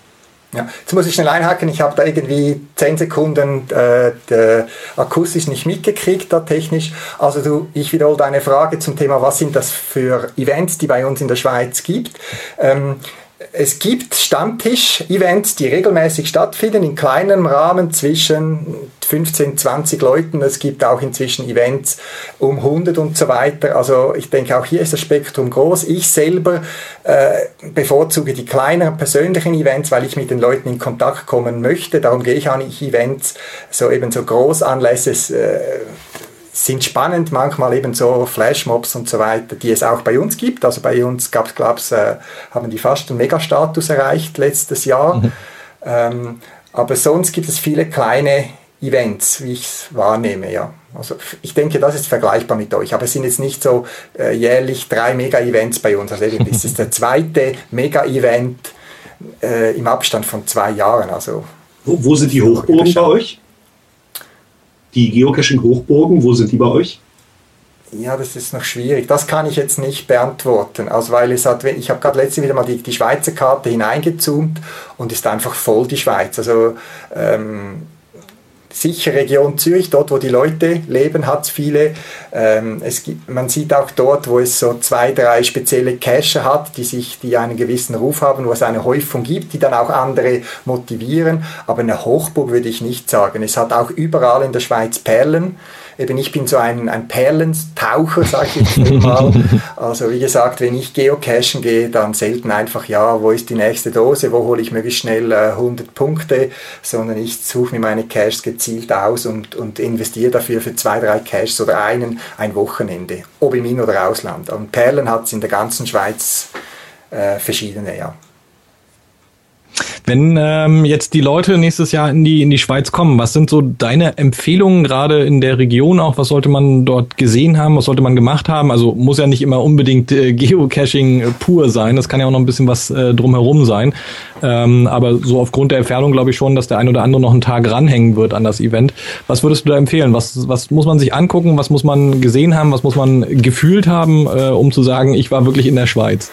Ja, jetzt muss ich schnell einhaken, ich habe da irgendwie 10 Sekunden äh, akustisch nicht mitgekriegt, da technisch. Also du, ich wiederhole deine Frage zum Thema, was sind das für Events, die bei uns in der Schweiz gibt. Ähm, es gibt Stammtisch-Events, die regelmäßig stattfinden, in kleinem Rahmen zwischen 15, 20 Leuten. Es gibt auch inzwischen Events um 100 und so weiter. Also ich denke, auch hier ist das Spektrum groß. Ich selber äh, bevorzuge die kleineren persönlichen Events, weil ich mit den Leuten in Kontakt kommen möchte. Darum gehe ich nicht Events, so eben so Großanlässe. Äh, sind spannend, manchmal eben so Flashmobs und so weiter, die es auch bei uns gibt. Also bei uns gab es, glaube ich, äh, haben die fast einen Megastatus erreicht letztes Jahr. Mhm. Ähm, aber sonst gibt es viele kleine Events, wie ich es wahrnehme, ja. Also ich denke, das ist vergleichbar mit euch, aber es sind jetzt nicht so äh, jährlich drei Mega-Events bei uns. Also eben, das ist der zweite Mega-Event äh, im Abstand von zwei Jahren. Also, wo, wo sind die Hochburgen bei euch? Die Geocaching-Hochburgen, wo sind die bei euch? ja, das ist noch schwierig. Das kann ich jetzt nicht beantworten. Also weil es hat, ich habe gerade letzte wieder mal die, die Schweizer Karte hineingezoomt und ist einfach voll die Schweiz. Also ähm, sicher Region Zürich, dort wo die Leute leben, hat es viele. Ähm, es gibt, man sieht auch dort, wo es so zwei, drei spezielle Cacher hat, die sich, die einen gewissen Ruf haben, wo es eine Häufung gibt, die dann auch andere motivieren. Aber eine Hochburg würde ich nicht sagen. Es hat auch überall in der Schweiz Perlen eben ich bin so ein, ein Perlentaucher, sage ich jetzt mal. Also wie gesagt, wenn ich geocachen gehe, dann selten einfach, ja, wo ist die nächste Dose, wo hole ich möglichst schnell äh, 100 Punkte, sondern ich suche mir meine Caches gezielt aus und, und investiere dafür für zwei, drei Caches oder einen ein Wochenende, ob im In- oder Ausland. Und Perlen hat es in der ganzen Schweiz äh, verschiedene, ja. Wenn ähm, jetzt die Leute nächstes Jahr in die in die Schweiz kommen, was sind so deine Empfehlungen gerade in der Region auch? Was sollte man dort gesehen haben? Was sollte man gemacht haben? Also muss ja nicht immer unbedingt äh, Geocaching äh, pur sein. Das kann ja auch noch ein bisschen was äh, drumherum sein. Ähm, aber so aufgrund der Entfernung glaube ich schon, dass der ein oder andere noch einen Tag ranhängen wird an das Event. Was würdest du da empfehlen? Was was muss man sich angucken? Was muss man gesehen haben? Was muss man gefühlt haben, äh, um zu sagen, ich war wirklich in der Schweiz?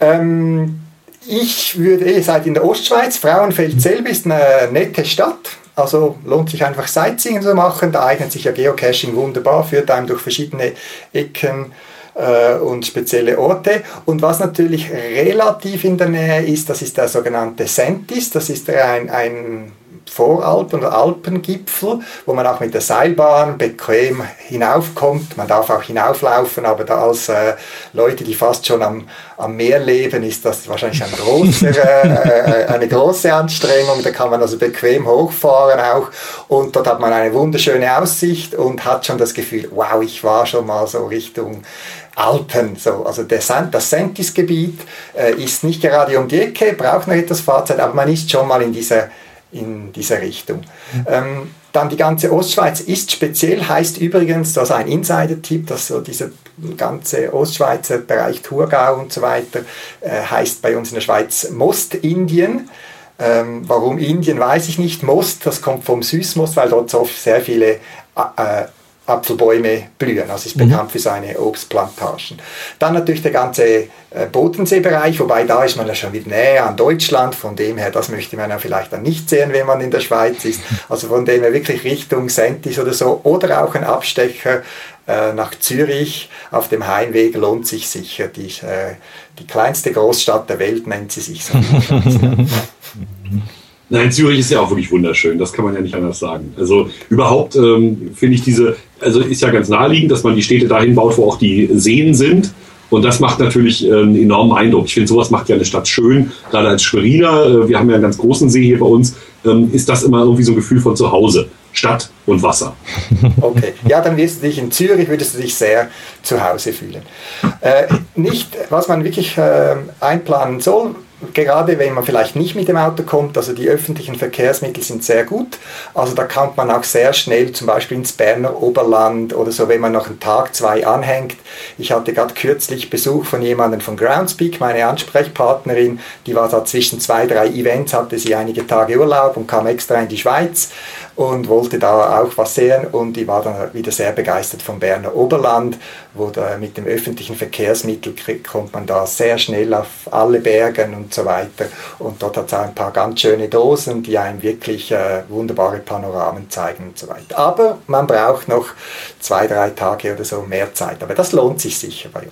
Ähm ich würde, ihr seid in der Ostschweiz, Frauenfeld selber ist eine nette Stadt. Also lohnt sich einfach Sightseeing zu machen. Da eignet sich ja Geocaching wunderbar, führt einem durch verschiedene Ecken äh, und spezielle Orte. Und was natürlich relativ in der Nähe ist, das ist der sogenannte Sentis. Das ist ein, ein Voralpen- oder Alpengipfel, wo man auch mit der Seilbahn bequem hinaufkommt. Man darf auch hinauflaufen, aber da als äh, Leute, die fast schon am, am Meer leben, ist das wahrscheinlich ein großer, äh, eine große Anstrengung. Da kann man also bequem hochfahren auch und dort hat man eine wunderschöne Aussicht und hat schon das Gefühl, wow, ich war schon mal so Richtung Alpen. So, also der San, das Sentis-Gebiet äh, ist nicht gerade um die Ecke, braucht noch etwas Fahrzeit, aber man ist schon mal in dieser in dieser Richtung. Ähm, dann die ganze Ostschweiz ist speziell, heißt übrigens, das ist ein Insider-Tipp, dass so dieser ganze Ostschweizer Bereich Thurgau und so weiter äh, heißt bei uns in der Schweiz Most-Indien. Ähm, warum Indien, weiß ich nicht. Most, das kommt vom Süßmost, weil dort so sehr viele äh, Apfelbäume blühen. Also ist mhm. bekannt für seine Obstplantagen. Dann natürlich der ganze äh, Bodenseebereich, wobei da ist man ja schon wieder näher an Deutschland. Von dem her, das möchte man ja vielleicht dann nicht sehen, wenn man in der Schweiz ist. Also von dem her wirklich Richtung Sentis oder so. Oder auch ein Abstecher äh, nach Zürich auf dem Heimweg lohnt sich sicher. Die, äh, die kleinste Großstadt der Welt nennt sie sich so. Nein, Zürich ist ja auch wirklich wunderschön, das kann man ja nicht anders sagen. Also überhaupt ähm, finde ich diese, also ist ja ganz naheliegend, dass man die Städte dahin baut, wo auch die Seen sind. Und das macht natürlich äh, einen enormen Eindruck. Ich finde, sowas macht ja eine Stadt schön. Gerade als Schweriner, äh, wir haben ja einen ganz großen See hier bei uns, ähm, ist das immer irgendwie so ein Gefühl von zu Hause. Stadt und Wasser. Okay, ja, dann wirst du dich in Zürich, würdest du dich sehr zu Hause fühlen. Äh, nicht, was man wirklich äh, einplanen soll, gerade wenn man vielleicht nicht mit dem Auto kommt, also die öffentlichen Verkehrsmittel sind sehr gut. Also da kommt man auch sehr schnell zum Beispiel ins Berner Oberland oder so, wenn man noch einen Tag, zwei anhängt. Ich hatte gerade kürzlich Besuch von jemandem von Groundspeak, meine Ansprechpartnerin, die war da zwischen zwei, drei Events, hatte sie einige Tage Urlaub und kam extra in die Schweiz und wollte da auch was sehen und die war dann wieder sehr begeistert vom Berner Oberland, wo da mit dem öffentlichen Verkehrsmittel kommt man da sehr schnell auf alle Bergen und so weiter und dort hat es auch ein paar ganz schöne Dosen, die einem wirklich äh, wunderbare Panoramen zeigen und so weiter. Aber man braucht noch zwei, drei Tage oder so mehr Zeit, aber das lohnt sich sicher bei uns.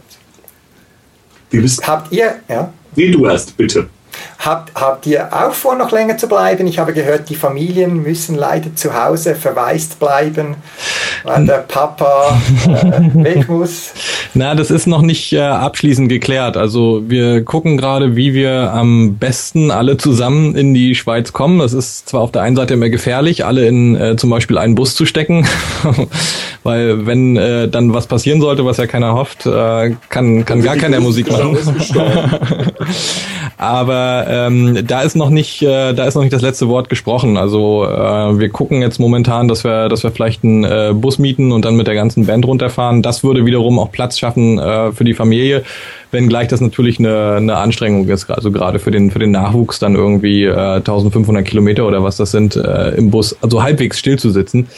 Wie bist Habt ihr, ja? Nee, du erst, bitte. Habt, habt ihr auch vor, noch länger zu bleiben? Ich habe gehört, die Familien müssen leider zu Hause verwaist bleiben, weil der Papa äh, weg muss. Na, das ist noch nicht äh, abschließend geklärt. Also wir gucken gerade, wie wir am besten alle zusammen in die Schweiz kommen. Das ist zwar auf der einen Seite immer gefährlich, alle in äh, zum Beispiel einen Bus zu stecken, weil wenn äh, dann was passieren sollte, was ja keiner hofft, äh, kann, kann gar keiner Musik machen. Aber ähm, da ist noch nicht, äh, da ist noch nicht das letzte Wort gesprochen. Also äh, wir gucken jetzt momentan, dass wir, dass wir vielleicht einen äh, Bus mieten und dann mit der ganzen Band runterfahren. Das würde wiederum auch Platz schaffen äh, für die Familie. Wenngleich das natürlich eine, eine Anstrengung ist, also gerade für den, für den Nachwuchs dann irgendwie äh, 1500 Kilometer oder was das sind, äh, im Bus, also halbwegs still zu sitzen.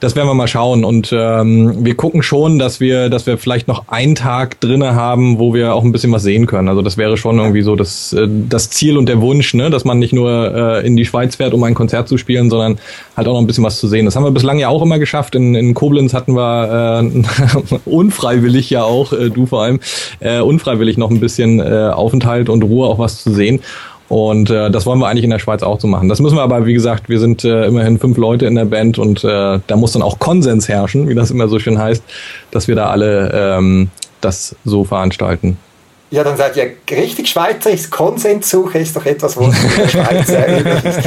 Das werden wir mal schauen und ähm, wir gucken schon, dass wir, dass wir vielleicht noch einen Tag drinne haben, wo wir auch ein bisschen was sehen können. Also das wäre schon irgendwie so das, äh, das Ziel und der Wunsch, ne, dass man nicht nur äh, in die Schweiz fährt, um ein Konzert zu spielen, sondern halt auch noch ein bisschen was zu sehen. Das haben wir bislang ja auch immer geschafft. In, in Koblenz hatten wir äh, unfreiwillig ja auch, äh, du vor allem, äh, unfreiwillig noch ein bisschen äh, Aufenthalt und Ruhe, auch was zu sehen. Und äh, das wollen wir eigentlich in der Schweiz auch so machen. Das müssen wir aber, wie gesagt, wir sind äh, immerhin fünf Leute in der Band und äh, da muss dann auch Konsens herrschen, wie das immer so schön heißt, dass wir da alle ähm, das so veranstalten. Ja, dann seid ihr richtig schweizerisch. Konsenssuche ist doch etwas, wo in der Schweiz äh, üblich ist.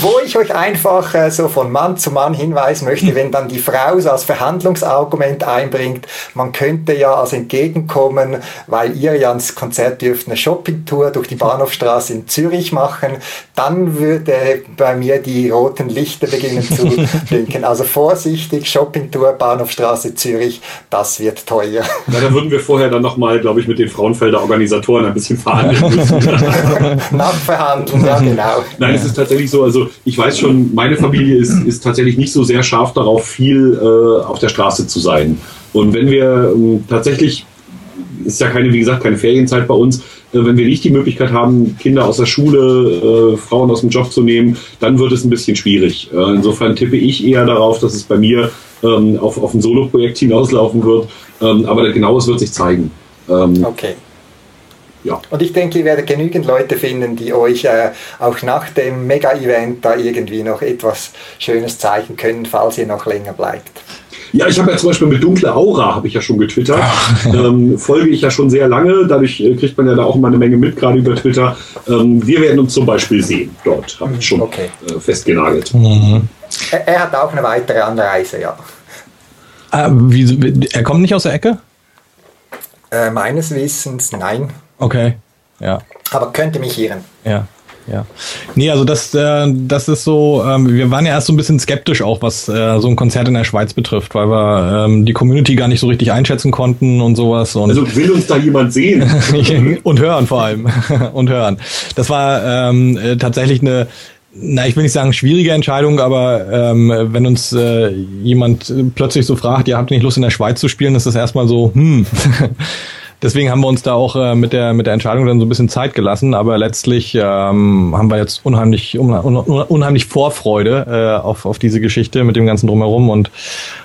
Wo ich euch einfach äh, so von Mann zu Mann hinweisen möchte, wenn dann die Frau so als Verhandlungsargument einbringt, man könnte ja als Entgegenkommen, weil ihr ja ans Konzert dürft, eine Shoppingtour durch die Bahnhofstraße in Zürich machen, dann würde bei mir die roten Lichter beginnen zu blinken. Also vorsichtig, Shoppingtour, Bahnhofstraße Zürich, das wird teuer. Ja, da würden wir vorher dann nochmal, glaube ich, mit den Frauenfelder Organisatoren ein bisschen verhandeln müssen. Nachverhandeln, ja genau. Nein, es ist tatsächlich so, also ich weiß schon, meine Familie ist, ist tatsächlich nicht so sehr scharf darauf, viel äh, auf der Straße zu sein. Und wenn wir ähm, tatsächlich, ist ja keine, wie gesagt, keine Ferienzeit bei uns, äh, wenn wir nicht die Möglichkeit haben, Kinder aus der Schule, äh, Frauen aus dem Job zu nehmen, dann wird es ein bisschen schwierig. Äh, insofern tippe ich eher darauf, dass es bei mir ähm, auf, auf ein Solo-Projekt hinauslaufen wird. Ähm, aber genaues wird sich zeigen. Ähm, Okay. Ja. Und ich denke, ihr werdet genügend Leute finden, die euch äh, auch nach dem Mega-Event da irgendwie noch etwas Schönes zeigen können, falls ihr noch länger bleibt. Ja, ich habe ja zum Beispiel mit Dunkle Aura, habe ich ja schon getwittert. Ähm, folge ich ja schon sehr lange, dadurch äh, kriegt man ja da auch mal eine Menge mit, gerade über Twitter. Ähm, wir werden uns zum Beispiel sehen dort, habe ich schon Okay. äh, festgenagelt. Er, er hat auch eine weitere Anreise, ja. Äh, wie, er kommt nicht aus der Ecke? Äh, meines Wissens nein, Okay. Ja. aber könnte mich irren. Ja, ja. Nee, also das, äh, das ist so, ähm, wir waren ja erst so ein bisschen skeptisch auch, was äh, so ein Konzert in der Schweiz betrifft, weil wir ähm, die Community gar nicht so richtig einschätzen konnten und sowas. Und Also will uns da jemand sehen? und hören vor allem. und hören. Das war ähm, äh, tatsächlich eine, na, ich will nicht sagen schwierige Entscheidung, aber ähm, wenn uns äh, jemand plötzlich so fragt, ja, habt ihr nicht Lust in der Schweiz zu spielen, ist das erstmal so, hm. Deswegen haben wir uns da auch äh, mit der mit der Entscheidung dann so ein bisschen Zeit gelassen, aber letztlich ähm, haben wir jetzt unheimlich un, un, unheimlich Vorfreude äh, auf auf diese Geschichte mit dem ganzen drumherum und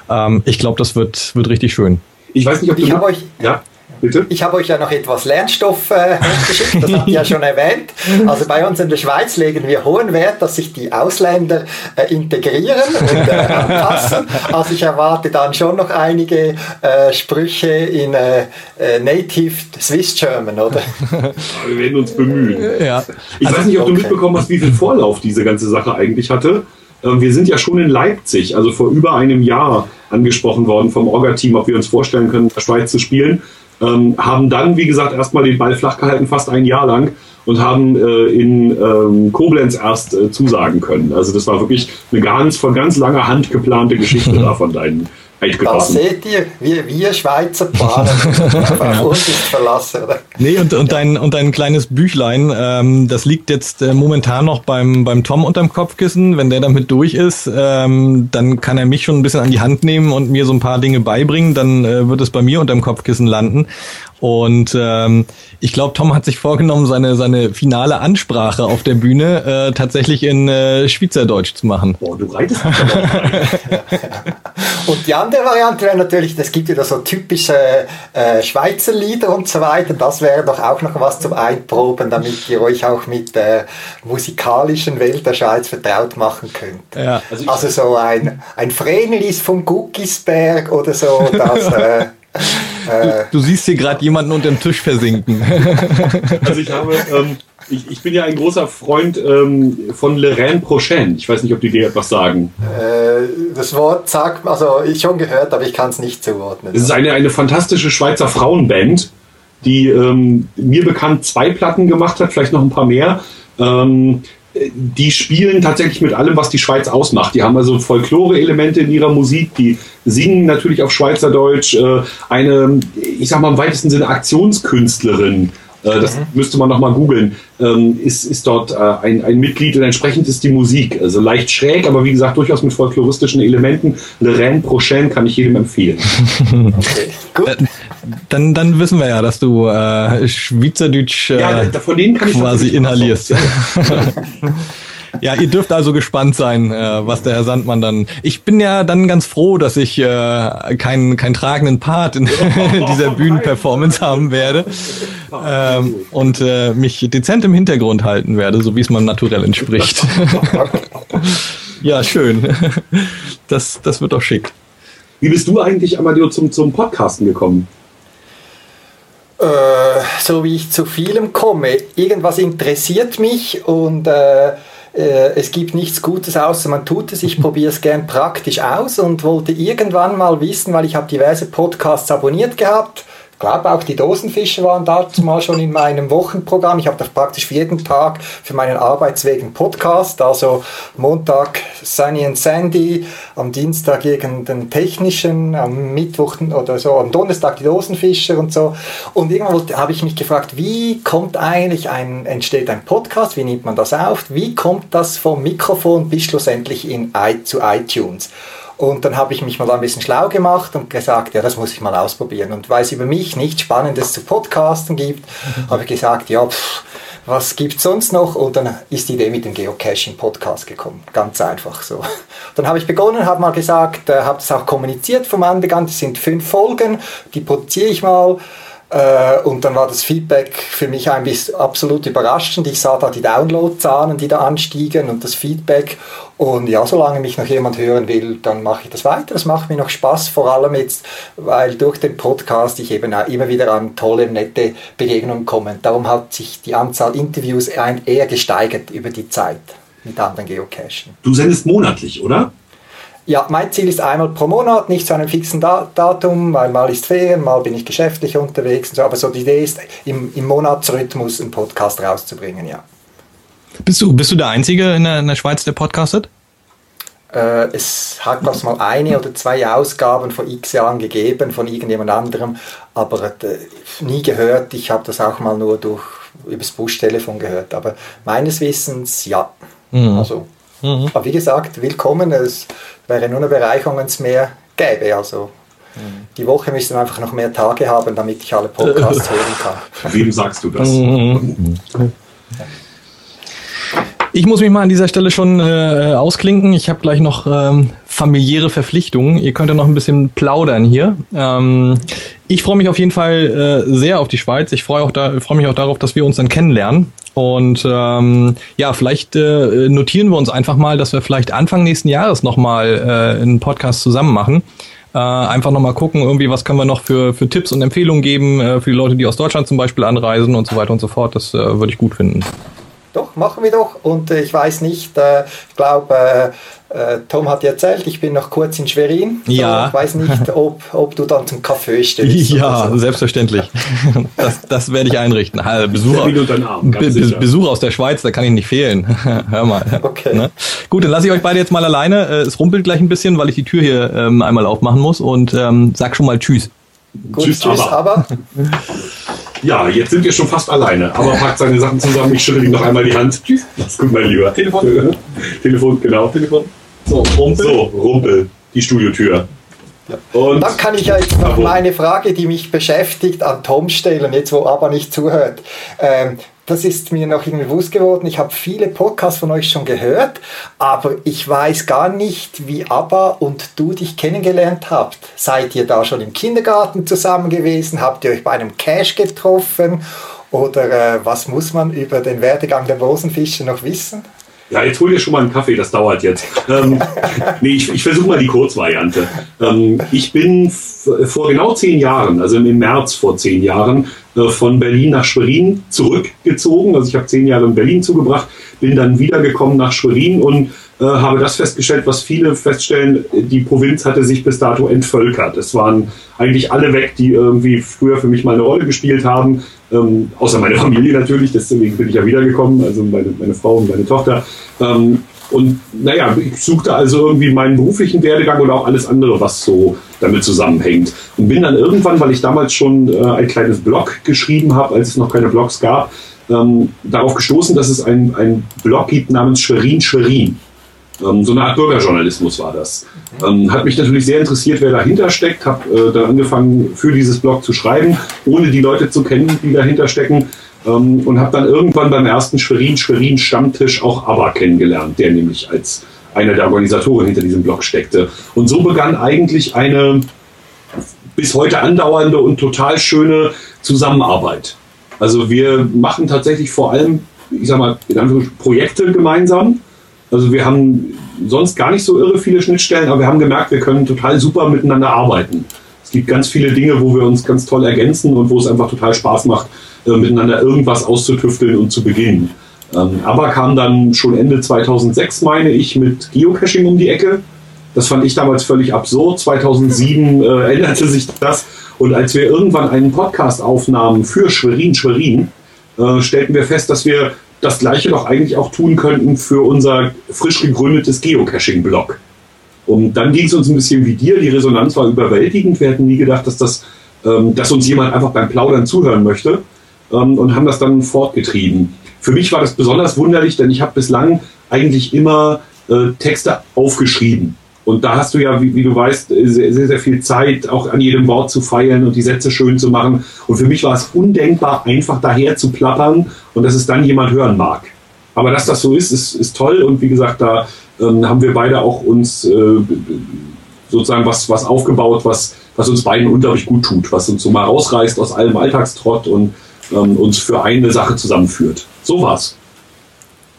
ähm, ich glaube, das wird wird richtig schön. Ich weiß nicht, ob du. Ich habe euch, ja, bitte? ich habe euch ja noch etwas Lernstoff äh, geschickt, das habt ihr ja schon erwähnt. Also bei uns in der Schweiz legen wir hohen Wert, dass sich die Ausländer äh, integrieren und äh, anpassen. Also ich erwarte dann schon noch einige äh, Sprüche in äh, äh, Native Swiss German, oder? Wir werden uns bemühen. Ja. Ich weiß nicht, ob du okay. mitbekommen hast, wie viel Vorlauf diese ganze Sache eigentlich hatte. Ähm, Wir sind ja schon in Leipzig, also vor über einem Jahr angesprochen worden vom Orga-Team, ob wir uns vorstellen können, in der Schweiz zu spielen. Ähm, haben dann, wie gesagt, erstmal den Ball flach gehalten, fast ein Jahr lang und haben äh, in ähm, Koblenz erst äh, zusagen können. Also das war wirklich eine ganz von ganz langer Hand geplante Geschichte da von deinen Da Eidgenossen. seht ihr, wir, wir Schweizer planen. Auf uns ist verlassen, oder? Nee, und, und, dein, und dein kleines Büchlein, ähm, das liegt jetzt äh, momentan noch beim, beim Tom unterm Kopfkissen. Wenn der damit durch ist, ähm, dann kann er mich schon ein bisschen an die Hand nehmen und mir so ein paar Dinge beibringen. Dann äh, wird es bei mir unterm Kopfkissen landen. Und ähm, ich glaube, Tom hat sich vorgenommen, seine, seine finale Ansprache auf der Bühne äh, tatsächlich in äh, Schweizerdeutsch zu machen. Boah, du reitest mich. Und die andere Variante wäre natürlich, es gibt wieder so typische äh, Schweizer Lieder und so weiter. Das wäre doch auch noch was zum Einproben, damit ihr euch auch mit der musikalischen Welt der Schweiz vertraut machen könnt. Ja, also Also so ein, ein Vrenelis vom Guckisberg oder so, das... Äh, äh, Du siehst hier gerade jemanden unter dem Tisch versinken. Also ich habe, ähm, ich, ich bin ja ein großer Freund ähm, von Le Rhin Prochain. Ich weiß nicht, ob die dir etwas sagen. äh, das Wort sagt, also ich schon gehört, aber ich kann es nicht zuordnen. Es ist eine, eine fantastische Schweizer Frauenband, die ähm, mir bekannt zwei Platten gemacht hat, vielleicht noch ein paar mehr. Ähm, die spielen tatsächlich mit allem, was die Schweiz ausmacht. Die haben also Folklore-Elemente in ihrer Musik, die singen natürlich auf Schweizerdeutsch. Äh, eine, ich sag mal im weitesten Sinne Aktionskünstlerin äh, das mhm. müsste man nochmal googeln, ähm, ist, ist dort äh, ein, ein Mitglied und entsprechend ist die Musik. Also leicht schräg, aber wie gesagt, durchaus mit folkloristischen Elementen. Le Reine Prochaine kann ich jedem empfehlen. okay, gut. Dann, dann wissen wir ja, dass du äh, Schweizerdeutsch äh, ja, quasi inhalierst. Ja, ihr dürft also gespannt sein, äh, was der Herr Sandmann dann. Ich bin ja dann ganz froh, dass ich äh, keinen keinen tragenden Part in dieser Bühnenperformance haben werde ähm, und äh, mich dezent im Hintergrund halten werde, so wie es man naturell entspricht. ja, schön. Das, das wird doch schick. Wie bist du eigentlich, Amadeo, zum, zum Podcasten gekommen? Äh, so wie ich zu vielem komme. Irgendwas interessiert mich und äh, äh, es gibt nichts Gutes außer man tut es. Ich probiere es gern praktisch aus und wollte irgendwann mal wissen, weil ich habe diverse Podcasts abonniert gehabt ich glaube auch die Dosenfische waren dazu mal schon in meinem Wochenprogramm. Ich habe das praktisch jeden Tag für meinen Arbeitsweg einen Podcast. Also Montag Sunny and Sandy, am Dienstag irgendeinen technischen, am Mittwoch oder so, am Donnerstag die Dosenfische und so. Und irgendwann habe ich mich gefragt, wie kommt eigentlich ein, entsteht ein Podcast? Wie nimmt man das auf? Wie kommt das vom Mikrofon bis schlussendlich in, zu iTunes? Und dann habe ich mich mal ein bisschen schlau gemacht und gesagt, ja, das muss ich mal ausprobieren. Und weil es über mich nichts Spannendes zu Podcasten gibt, mhm. habe ich gesagt, ja, pff, was gibt es sonst noch? Und dann ist die Idee mit dem Geocaching-Podcast gekommen. Ganz einfach so. Dann habe ich begonnen, habe mal gesagt, äh, habe es auch kommuniziert vom Anfang an, das sind fünf Folgen, die produziere ich mal. Äh, und dann war das Feedback für mich bisschen absolut überraschend. Ich sah da die Downloadzahlen, die da anstiegen und das Feedback. Und ja, solange mich noch jemand hören will, dann mache ich das weiter. Das macht mir noch Spaß, vor allem jetzt, weil durch den Podcast ich eben auch immer wieder an tolle, nette Begegnungen komme. Darum hat sich die Anzahl Interviews eher gesteigert über die Zeit mit anderen Geocachen. Du sendest monatlich, oder? Ja, mein Ziel ist einmal pro Monat, nicht zu einem fixen Datum, weil mal ist Ferien, mal bin ich geschäftlich unterwegs. So, aber so die Idee ist, im, im Monatsrhythmus einen Podcast rauszubringen, ja. Bist du, bist du der Einzige in der, in der Schweiz, der podcastet? Äh, es hat was mal eine oder zwei Ausgaben vor x Jahren gegeben von irgendjemand anderem, aber äh, nie gehört. Ich habe das auch mal nur durch übers Buschtelefon gehört. Aber meines Wissens ja. Mhm. Also, mhm. aber wie gesagt, willkommen. Es wäre nur eine Bereicherung, wenn es mehr gäbe. Also mhm. die Woche müsste wir einfach noch mehr Tage haben, damit ich alle Podcasts hören kann. Wem sagst du das? Mhm. Ich muss mich mal an dieser Stelle schon äh, ausklinken. Ich habe gleich noch ähm, familiäre Verpflichtungen. Ihr könnt ja noch ein bisschen plaudern hier. Ähm, ich freue mich auf jeden Fall äh, sehr auf die Schweiz. Ich freue da, freu mich auch darauf, dass wir uns dann kennenlernen. Und ähm, ja, vielleicht äh, notieren wir uns einfach mal, dass wir vielleicht Anfang nächsten Jahres nochmal äh, einen Podcast zusammen machen. Äh, einfach nochmal gucken, irgendwie, was können wir noch für, für Tipps und Empfehlungen geben äh, für die Leute, die aus Deutschland zum Beispiel anreisen und so weiter und so fort. Das äh, würde ich gut finden. Doch, machen wir doch. Und äh, ich weiß nicht, äh, ich glaube, äh, Tom hat erzählt, ich bin noch kurz in Schwerin. Ja. ich weiß nicht, ob, ob du dann zum Kaffee stellst. Ja, so. selbstverständlich. Das, das werde ich einrichten. Besuch, Arm, Be Besuch aus der Schweiz, da kann ich nicht fehlen. Hör mal. Okay. Ne? Gut, dann lasse ich euch beide jetzt mal alleine. Es rumpelt gleich ein bisschen, weil ich die Tür hier ähm, einmal aufmachen muss und ähm, sag schon mal Tschüss. Gut, tschüss, tschüss aber. aber. Ja, jetzt sind wir schon fast alleine. Aber packt seine Sachen zusammen. Ich schüttle ihm noch einmal die Hand. Tschüss. Mach's gut, mein Lieber. Telefon. Telefon, genau. Telefon. So, Rumpel. So, Rumpel. Die Studiotür. Und dann kann ich ja jetzt noch meine Frage, die mich beschäftigt, an Tom stellen, jetzt wo aber nicht zuhört. Ähm, das ist mir noch irgendwie bewusst geworden. Ich habe viele Podcasts von euch schon gehört, aber ich weiß gar nicht, wie ABBA und du dich kennengelernt habt. Seid ihr da schon im Kindergarten zusammen gewesen? Habt ihr euch bei einem Cash getroffen? Oder äh, was muss man über den Werdegang der Rosenfische noch wissen? Ja, jetzt hol dir schon mal einen Kaffee, das dauert jetzt. ähm, nee, ich, ich versuche mal die Kurzvariante. Ähm, ich bin vor genau zehn Jahren, also im März vor zehn Jahren, von Berlin nach Schwerin zurückgezogen. Also ich habe zehn Jahre in Berlin zugebracht, bin dann wiedergekommen nach Schwerin und äh, habe das festgestellt, was viele feststellen, die Provinz hatte sich bis dato entvölkert. Es waren eigentlich alle weg, die irgendwie früher für mich mal eine Rolle gespielt haben, ähm, außer meine Familie natürlich, deswegen bin ich ja wiedergekommen, also meine, meine Frau und meine Tochter. Ähm, und naja, ich suchte also irgendwie meinen beruflichen Werdegang oder auch alles andere, was so damit zusammenhängt. Und bin dann irgendwann, weil ich damals schon äh, ein kleines Blog geschrieben habe, als es noch keine Blogs gab, ähm, darauf gestoßen, dass es einen Blog gibt namens Schwerin Schwerin. Ähm, so eine Art Bürgerjournalismus war das. Ähm, hat mich natürlich sehr interessiert, wer dahinter steckt. Habe äh, dann angefangen, für dieses Blog zu schreiben, ohne die Leute zu kennen, die dahinter stecken. Ähm, und habe dann irgendwann beim ersten Schwerin-Schwerin-Stammtisch auch ABBA kennengelernt, der nämlich als einer der Organisatoren hinter diesem Blog steckte. Und so begann eigentlich eine bis heute andauernde und total schöne Zusammenarbeit. Also wir machen tatsächlich vor allem, ich sag mal, Projekte gemeinsam. Also wir haben sonst gar nicht so irre viele Schnittstellen, aber wir haben gemerkt, wir können total super miteinander arbeiten. Es gibt ganz viele Dinge, wo wir uns ganz toll ergänzen und wo es einfach total Spaß macht, äh, miteinander irgendwas auszutüfteln und zu beginnen. Ähm, aber kam dann schon Ende 2006, meine ich, mit Geocaching um die Ecke. Das fand ich damals völlig absurd. 2007 äh, änderte sich das. Und als wir irgendwann einen Podcast aufnahmen für Schwerin, Schwerin, äh, stellten wir fest, dass wir das Gleiche doch eigentlich auch tun könnten für unser frisch gegründetes Geocaching-Blog. Und dann ging es uns ein bisschen wie dir. Die Resonanz war überwältigend. Wir hätten nie gedacht, dass, das, ähm, dass uns jemand einfach beim Plaudern zuhören möchte ähm, und haben das dann fortgetrieben. Für mich war das besonders wunderlich, denn ich habe bislang eigentlich immer äh, Texte aufgeschrieben. Und da hast du ja, wie, wie du weißt, sehr, sehr, viel Zeit, auch an jedem Wort zu feilen und die Sätze schön zu machen. Und für mich war es undenkbar, einfach daher zu plappern und dass es dann jemand hören mag. Aber dass das so ist, ist, ist toll. Und wie gesagt, da ähm, haben wir beide auch uns äh, sozusagen was, was aufgebaut, was, was uns beiden unglaublich gut tut, was uns so mal rausreißt aus allem Alltagstrott und ähm, uns für eine Sache zusammenführt. So war's.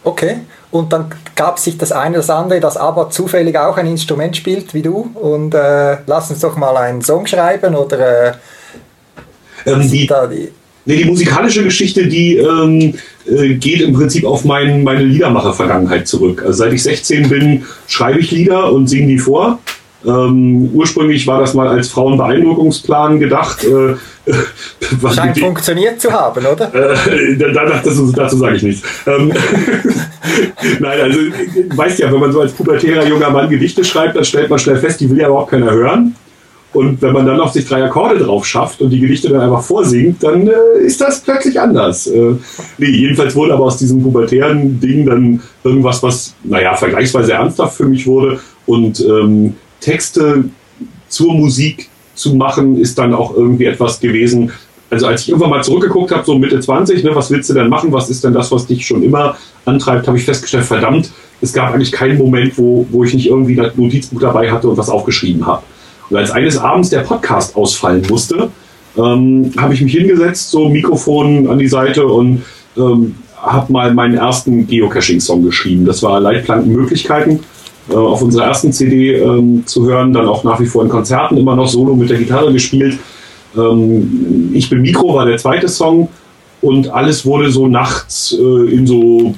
Okay. Und dann gab sich das eine das andere, das aber zufällig auch ein Instrument spielt wie du. Und äh, lass uns doch mal einen Song schreiben oder. Äh, ähm, die, die, nee, die musikalische Geschichte, die ähm, äh, geht im Prinzip auf mein, meine Liedermacher-Vergangenheit zurück. Also seit ich 16 bin, schreibe ich Lieder und singe die vor. Ähm, ursprünglich war das mal als Frauenbeeindruckungsplan gedacht. Äh, Scheint die, funktioniert zu haben, oder? Äh, danach, das, dazu sage ich nichts. Ähm, Nein, also weißt ja, wenn man so als pubertärer junger Mann Gedichte schreibt, dann stellt man schnell fest, die will ja überhaupt keiner hören. Und wenn man dann noch sich drei Akkorde drauf schafft und die Gedichte dann einfach vorsingt, dann äh, ist das plötzlich anders. Äh, nee, jedenfalls wurde aber aus diesem pubertären Ding dann irgendwas, was, naja, vergleichsweise ernsthaft für mich wurde. Und ähm, Texte zur Musik zu machen, ist dann auch irgendwie etwas gewesen. Also als ich irgendwann mal zurückgeguckt habe, so Mitte 20, ne, was willst du denn machen? Was ist denn das, was dich schon immer antreibt? Habe ich festgestellt, verdammt, es gab eigentlich keinen Moment, wo, wo ich nicht irgendwie ein Notizbuch dabei hatte und was aufgeschrieben habe. Und als eines Abends der Podcast ausfallen musste, ähm, habe ich mich hingesetzt, so Mikrofon an die Seite und ähm, habe mal meinen ersten Geocaching-Song geschrieben. Das war Leitplankenmöglichkeiten äh, auf unserer ersten CD ähm, zu hören, dann auch nach wie vor in Konzerten immer noch solo mit der Gitarre gespielt. Ähm, ich bin Mikro war der zweite Song und alles wurde so nachts äh, in so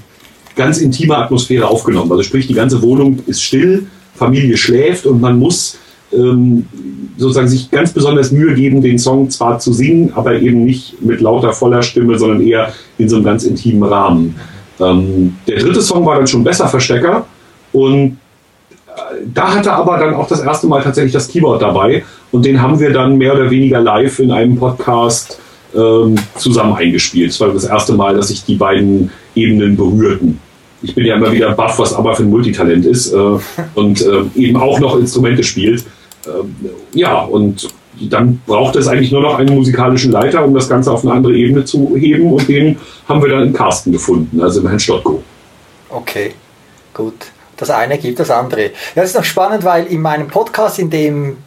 ganz intimer Atmosphäre aufgenommen. Also sprich, die ganze Wohnung ist still, Familie schläft und man muss ähm, sozusagen sich ganz besonders Mühe geben, den Song zwar zu singen, aber eben nicht mit lauter voller Stimme, sondern eher in so einem ganz intimen Rahmen. Ähm, der dritte Song war dann schon besser Verstecker und da hatte aber dann auch das erste Mal tatsächlich das Keyboard dabei und den haben wir dann mehr oder weniger live in einem Podcast ähm, zusammen eingespielt. Es war das erste Mal, dass sich die beiden Ebenen berührten. Ich bin ja immer wieder baff, was aber für ein Multitalent ist äh, und äh, eben auch noch Instrumente spielt. Äh, ja, und dann braucht es eigentlich nur noch einen musikalischen Leiter, um das Ganze auf eine andere Ebene zu heben und den haben wir dann in Carsten gefunden, also im Herrn Stottko. Okay, gut das eine gibt das andere. Ja, das ist noch spannend, weil in meinem Podcast, in dem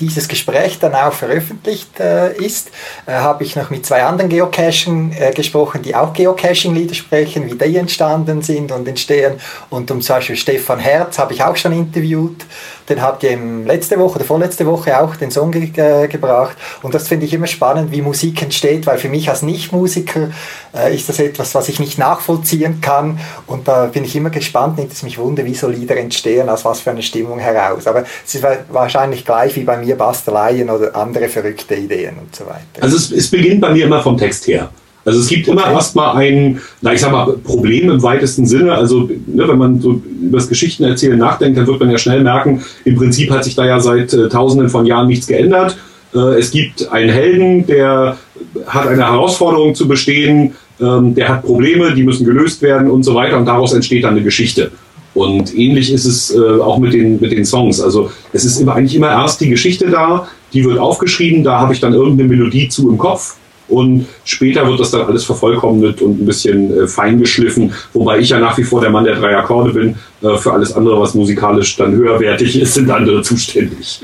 dieses Gespräch dann auch veröffentlicht äh, ist, äh, habe ich noch mit zwei anderen Geocachern äh, gesprochen, die auch Geocaching-Lieder sprechen, wie die entstanden sind und entstehen. Und um zum Beispiel Stefan Herz habe ich auch schon interviewt. Den habt ihr letzte Woche oder vorletzte Woche auch den Song ge äh, gebracht. Und das finde ich immer spannend, wie Musik entsteht, weil für mich als Nichtmusiker äh, ist das etwas, was ich nicht nachvollziehen kann. Und da bin ich immer gespannt, nimmt es mich wunder, wie so Lieder entstehen, aus was für einer Stimmung heraus. Aber es ist wahrscheinlich gleich wie bei mir Basteleien oder andere verrückte Ideen und so weiter. Also es, es beginnt bei mir immer vom Text her. Also es gibt immer okay. erstmal ein, na ich sag mal, Problem im weitesten Sinne. Also ne, wenn man so über das Geschichtenerzählen nachdenkt, dann wird man ja schnell merken, im Prinzip hat sich da ja seit äh, tausenden von Jahren nichts geändert. Äh, es gibt einen Helden, der hat eine Herausforderung zu bestehen, ähm, der hat Probleme, die müssen gelöst werden und so weiter und daraus entsteht dann eine Geschichte. Und ähnlich ist es äh, auch mit den, mit den Songs. Also es ist immer, eigentlich immer erst die Geschichte da, die wird aufgeschrieben, da habe ich dann irgendeine Melodie zu im Kopf und später wird das dann alles vervollkommnet und ein bisschen äh, feingeschliffen, wobei ich ja nach wie vor der Mann der drei Akkorde bin. Äh, für alles andere, was musikalisch dann höherwertig ist, sind andere zuständig.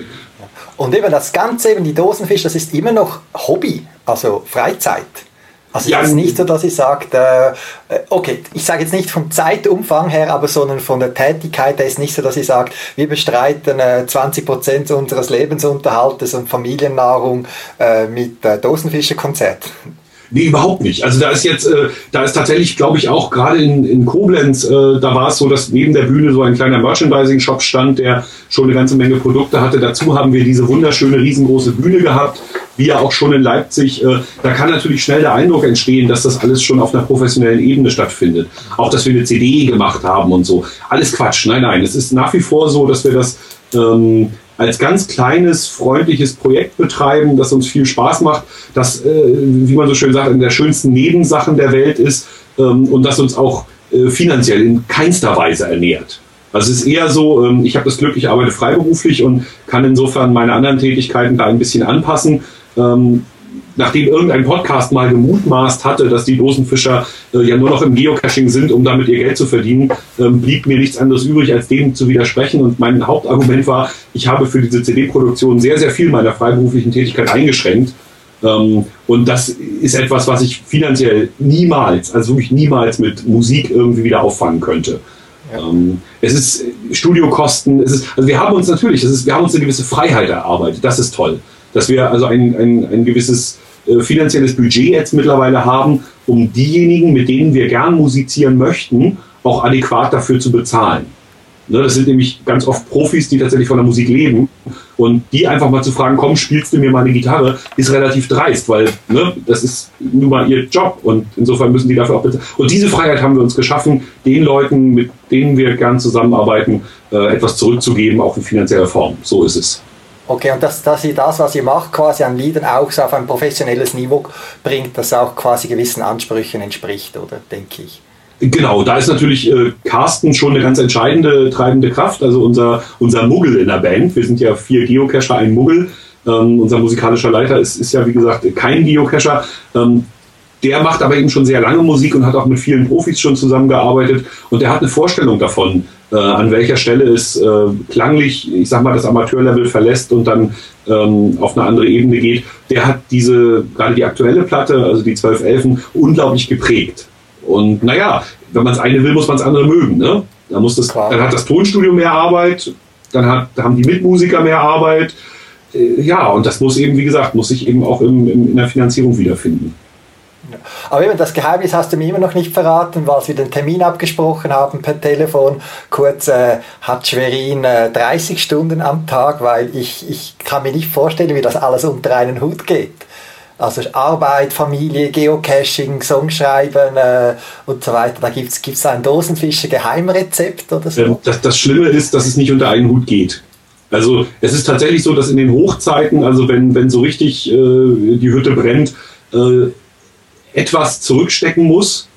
Und eben das Ganze, eben die Dosenfisch, das ist immer noch Hobby, also Freizeit. Also ja, es ist nicht so, dass ich sage, äh, okay, ich sage jetzt nicht vom Zeitumfang her, aber sondern von der Tätigkeit her ist nicht so, dass ich sage, wir bestreiten äh, 20 Prozent unseres Lebensunterhaltes und Familiennahrung äh, mit äh, Dosenfischerkonzert. Nee, überhaupt nicht. Also da ist jetzt, äh, da ist tatsächlich, glaube ich, auch gerade in, in Koblenz, äh, da war es so, dass neben der Bühne so ein kleiner Merchandising-Shop stand, der schon eine ganze Menge Produkte hatte. Dazu haben wir diese wunderschöne, riesengroße Bühne gehabt, wie ja auch schon in Leipzig. Äh, da kann natürlich schnell der Eindruck entstehen, dass das alles schon auf einer professionellen Ebene stattfindet. Auch, dass wir eine CD gemacht haben und so. Alles Quatsch. Nein, nein. Es ist nach wie vor so, dass wir das ähm, als ganz kleines, freundliches Projekt betreiben, das uns viel Spaß macht, das, äh, wie man so schön sagt, in der schönsten Nebensachen der Welt ist ähm, und das uns auch äh, finanziell in keinster Weise ernährt. Also es ist eher so, ähm, ich habe das Glück, ich arbeite freiberuflich und kann insofern meine anderen Tätigkeiten da ein bisschen anpassen. Ähm, nachdem irgendein Podcast mal gemutmaßt hatte, dass die Dosenfischer äh, ja nur noch im Geocaching sind, um damit ihr Geld zu verdienen, ähm, blieb mir nichts anderes übrig, als dem zu widersprechen. Und mein Hauptargument war, ich habe für diese CD-Produktion sehr, sehr viel meiner freiberuflichen Tätigkeit eingeschränkt. Ähm, und das ist etwas, was ich finanziell niemals, also wirklich niemals mit Musik irgendwie wieder auffangen könnte. Ja. Ähm, es ist Studiokosten, es ist, also wir haben uns natürlich, es ist, wir haben uns eine gewisse Freiheit erarbeitet, das ist toll dass wir also ein, ein, ein gewisses äh, finanzielles Budget jetzt mittlerweile haben, um diejenigen, mit denen wir gern musizieren möchten, auch adäquat dafür zu bezahlen. Ne, das sind nämlich ganz oft Profis, die tatsächlich von der Musik leben. Und die einfach mal zu fragen, komm, spielst du mir mal eine Gitarre, ist relativ dreist, weil ne, das ist nun mal ihr Job und insofern müssen die dafür auch bezahlen. Und diese Freiheit haben wir uns geschaffen, den Leuten, mit denen wir gern zusammenarbeiten, äh, etwas zurückzugeben, auch in finanzieller Form. So ist es. Okay, und dass, dass ihr das, was ihr macht, quasi an Liedern auch so auf ein professionelles Niveau bringt, das auch quasi gewissen Ansprüchen entspricht, oder denke ich? Genau, da ist natürlich äh, Carsten schon eine ganz entscheidende treibende Kraft, also unser, unser Muggel in der Band. Wir sind ja vier Geocacher, ein Muggel. Ähm, unser musikalischer Leiter ist, ist ja, wie gesagt, kein Geocacher. Ähm, der macht aber eben schon sehr lange Musik und hat auch mit vielen Profis schon zusammengearbeitet und der hat eine Vorstellung davon, äh, an welcher Stelle es äh, klanglich, ich sag mal, das Amateurlevel verlässt und dann ähm, auf eine andere Ebene geht. Der hat diese, gerade die aktuelle Platte, also die 12 Elfen, unglaublich geprägt. Und naja, wenn man das eine will, muss man das andere mögen. Ne? Dann, muss das, dann hat das Tonstudio mehr Arbeit, dann hat, haben die Mitmusiker mehr Arbeit. Äh, ja, und das muss eben, wie gesagt, muss sich eben auch im, im, in der Finanzierung wiederfinden. Aber eben das Geheimnis hast du mir immer noch nicht verraten, weil wir den Termin abgesprochen haben per Telefon. Kurz äh, hat Schwerin äh, 30 Stunden am Tag, weil ich, ich kann mir nicht vorstellen, wie das alles unter einen Hut geht. Also Arbeit, Familie, Geocaching, Songschreiben äh, und so weiter. Da gibt es ein Dosenfischer Geheimrezept oder so. Das, das Schlimme ist, dass es nicht unter einen Hut geht. Also es ist tatsächlich so, dass in den Hochzeiten, also wenn, wenn so richtig äh, die Hütte brennt, äh, etwas zurückstecken muss.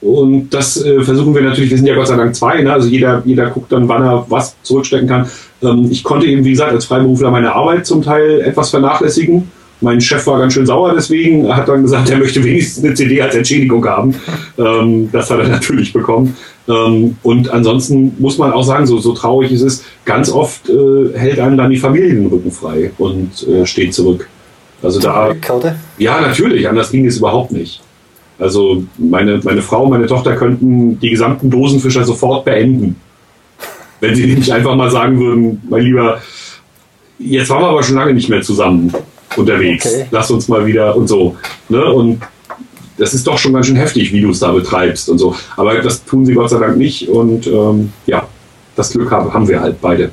Und das äh, versuchen wir natürlich, wir sind ja Gott sei Dank zwei, ne? also jeder, jeder guckt dann, wann er was zurückstecken kann. Ähm, ich konnte eben, wie gesagt, als Freiberufler meine Arbeit zum Teil etwas vernachlässigen Mein Chef war ganz schön sauer deswegen, er hat dann gesagt, er möchte wenigstens eine CD als Entschädigung haben. Ähm, das hat er natürlich bekommen. Ähm, und ansonsten muss man auch sagen, so, so traurig es ist, ganz oft äh, hält einem dann die Familie den Rücken frei und äh, steht zurück. Also da. Oder? Ja, natürlich, anders ging es überhaupt nicht. Also meine, meine Frau, meine Tochter könnten die gesamten Dosenfischer sofort beenden. Wenn sie nicht einfach mal sagen würden, mein Lieber, jetzt waren wir aber schon lange nicht mehr zusammen unterwegs. Okay. Lass uns mal wieder und so. Ne? Und das ist doch schon ganz schön heftig, wie du es da betreibst und so. Aber das tun sie Gott sei Dank nicht. Und ähm, ja, das Glück haben, haben wir halt beide.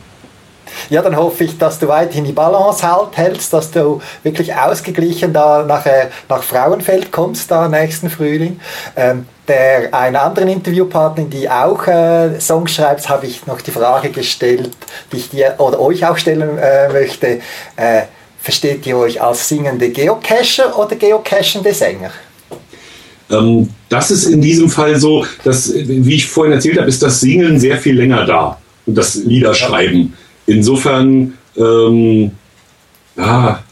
Ja, dann hoffe ich, dass du weiterhin die Balance halt hältst, dass du wirklich ausgeglichen da nach, äh, nach Frauenfeld kommst, da nächsten Frühling. Ähm, der einen anderen Interviewpartner, die auch äh, Songs schreibt, habe ich noch die Frage gestellt, die ich dir oder euch auch stellen äh, möchte. Äh, versteht ihr euch als singende Geocacher oder geocachende Sänger? Ähm, das ist in diesem Fall so, dass, wie ich vorhin erzählt habe, ist das Singen sehr viel länger da und das Liederschreiben. Insofern, ähm, ja,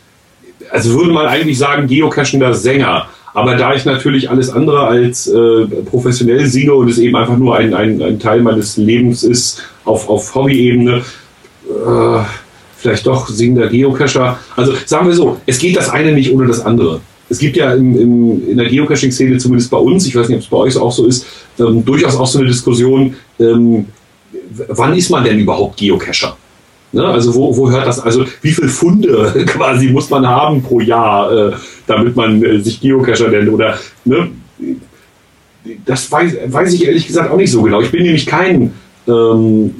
also würde man eigentlich sagen, geocachender Sänger. Aber da ich natürlich alles andere als äh, professionell singe und es eben einfach nur ein, ein, ein Teil meines Lebens ist, auf, auf Hobby-Ebene, äh, vielleicht doch singender Geocacher. Also sagen wir so, es geht das eine nicht ohne das andere. Es gibt ja im, im, in der Geocaching-Szene, zumindest bei uns, ich weiß nicht, ob es bei euch auch so ist, ähm, durchaus auch so eine Diskussion, ähm, wann ist man denn überhaupt Geocacher? Ne? Also wo, wo hört das, also wie viele Funde quasi muss man haben pro Jahr, äh, damit man äh, sich Geocacher nennt oder ne? das weiß, weiß ich ehrlich gesagt auch nicht so genau. Ich bin nämlich kein ähm,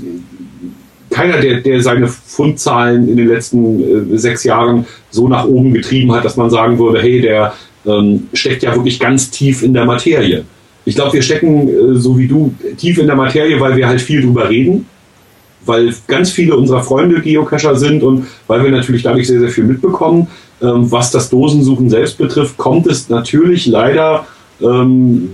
keiner, der, der seine Fundzahlen in den letzten äh, sechs Jahren so nach oben getrieben hat, dass man sagen würde, hey, der ähm, steckt ja wirklich ganz tief in der Materie. Ich glaube, wir stecken, äh, so wie du, tief in der Materie, weil wir halt viel drüber reden, weil ganz viele unserer Freunde Geocacher sind und weil wir natürlich dadurch sehr, sehr viel mitbekommen. Ähm, was das Dosensuchen selbst betrifft, kommt es natürlich leider ähm,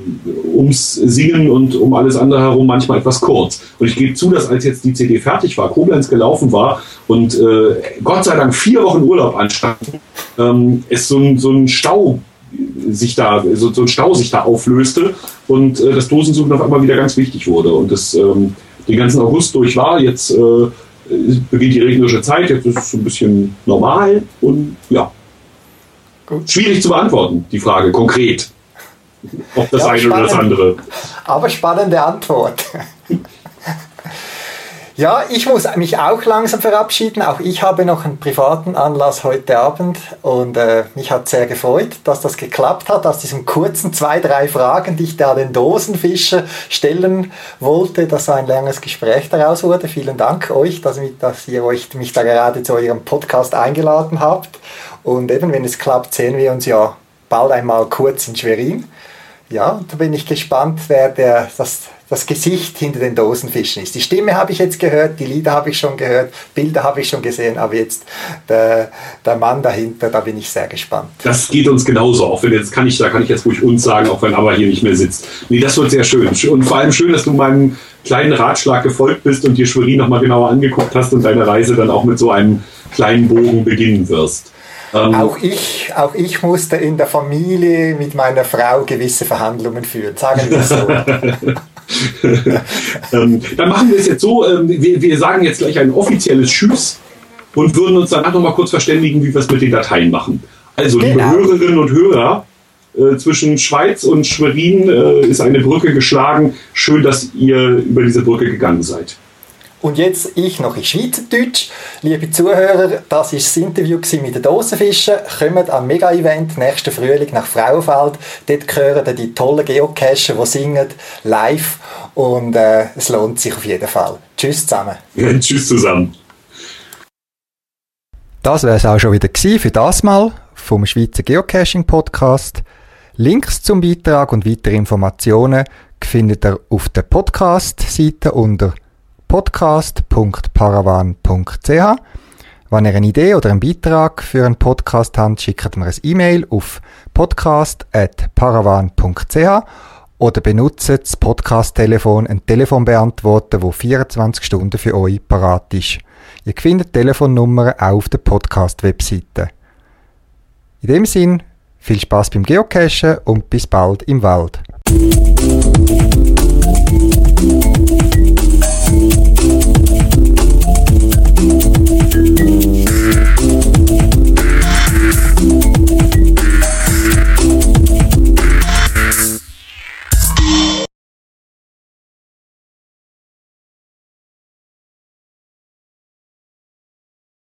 ums Singen und um alles andere herum manchmal etwas kurz. Und ich gebe zu, dass als jetzt die CD fertig war, Koblenz gelaufen war und äh, Gott sei Dank vier Wochen Urlaub anstand, ähm, es so ein, so ein Stau sich da, so, so ein Stau sich da auflöste und äh, das Dosensuchen auf einmal wieder ganz wichtig wurde. Und das ähm, den ganzen August durch war. Jetzt äh, beginnt die regnerische Zeit, jetzt ist es so ein bisschen normal und ja. Gut. Schwierig zu beantworten, die Frage konkret. Ob das Ja, eine oder das spannend. andere. Aber spannende Antwort. Ja, ich muss mich auch langsam verabschieden. Auch ich habe noch einen privaten Anlass heute Abend und äh, mich hat sehr gefreut, dass das geklappt hat. Aus diesen kurzen zwei, drei Fragen, die ich da den Dosenfischer stellen wollte, dass ein langes Gespräch daraus wurde. Vielen Dank euch, dass, dass ihr euch mich da gerade zu eurem Podcast eingeladen habt. Und eben, wenn es klappt, sehen wir uns ja bald einmal kurz in Schwerin. Ja, da bin ich gespannt, wer der, das, das Gesicht hinter den Dosenfischen ist. Die Stimme habe ich jetzt gehört, die Lieder habe ich schon gehört, Bilder habe ich schon gesehen, aber jetzt der, der Mann dahinter, da bin ich sehr gespannt. Das geht uns genauso, auch wenn jetzt kann ich, da kann ich jetzt ruhig uns sagen, auch wenn aber hier nicht mehr sitzt. Nee, das wird sehr schön. Und vor allem schön, dass du meinem kleinen Ratschlag gefolgt bist und dir Schwerin nochmal genauer angeguckt hast und deine Reise dann auch mit so einem kleinen Bogen beginnen wirst. Ähm, Auch ich, auch ich musste in der Familie mit meiner Frau gewisse Verhandlungen führen, sagen wir es so. ähm, dann machen wir es jetzt so, ähm, wir, wir sagen jetzt gleich ein offizielles Tschüss und würden uns danach nochmal kurz verständigen, wie wir es mit den Dateien machen. Also, liebe Genau. Hörerinnen und Hörer, äh, zwischen Schweiz und Schwerin äh, ist eine Brücke geschlagen. Schön, dass ihr über diese Brücke gegangen seid. Und jetzt ich noch in Schweizerdeutsch. Liebe Zuhörer, das war das Interview mit den Dosenfischen. Kommt am Mega-Event nächsten Frühling nach Frauenfeld. Dort hören ihr die tollen Geocacher, die singen, live. Und äh, es lohnt sich auf jeden Fall. Tschüss zusammen. Tschüss zusammen. Das wäre es auch schon wieder für das Mal vom Schweizer Geocaching Podcast. Links zum Beitrag und weitere Informationen findet ihr auf der Podcast-Seite unter podcast.paravan.ch. Wenn ihr eine Idee oder einen Beitrag für einen Podcast habt, schickt mir ein E-Mail auf podcast.paravan.ch oder benutzt das Podcast-Telefon, ein Telefonbeantworter, wo 24 Stunden für euch parat ist. Ihr findet Telefonnummern auch auf der Podcast-Webseite. In dem Sinn, viel Spaß beim Geocachen und bis bald im Wald.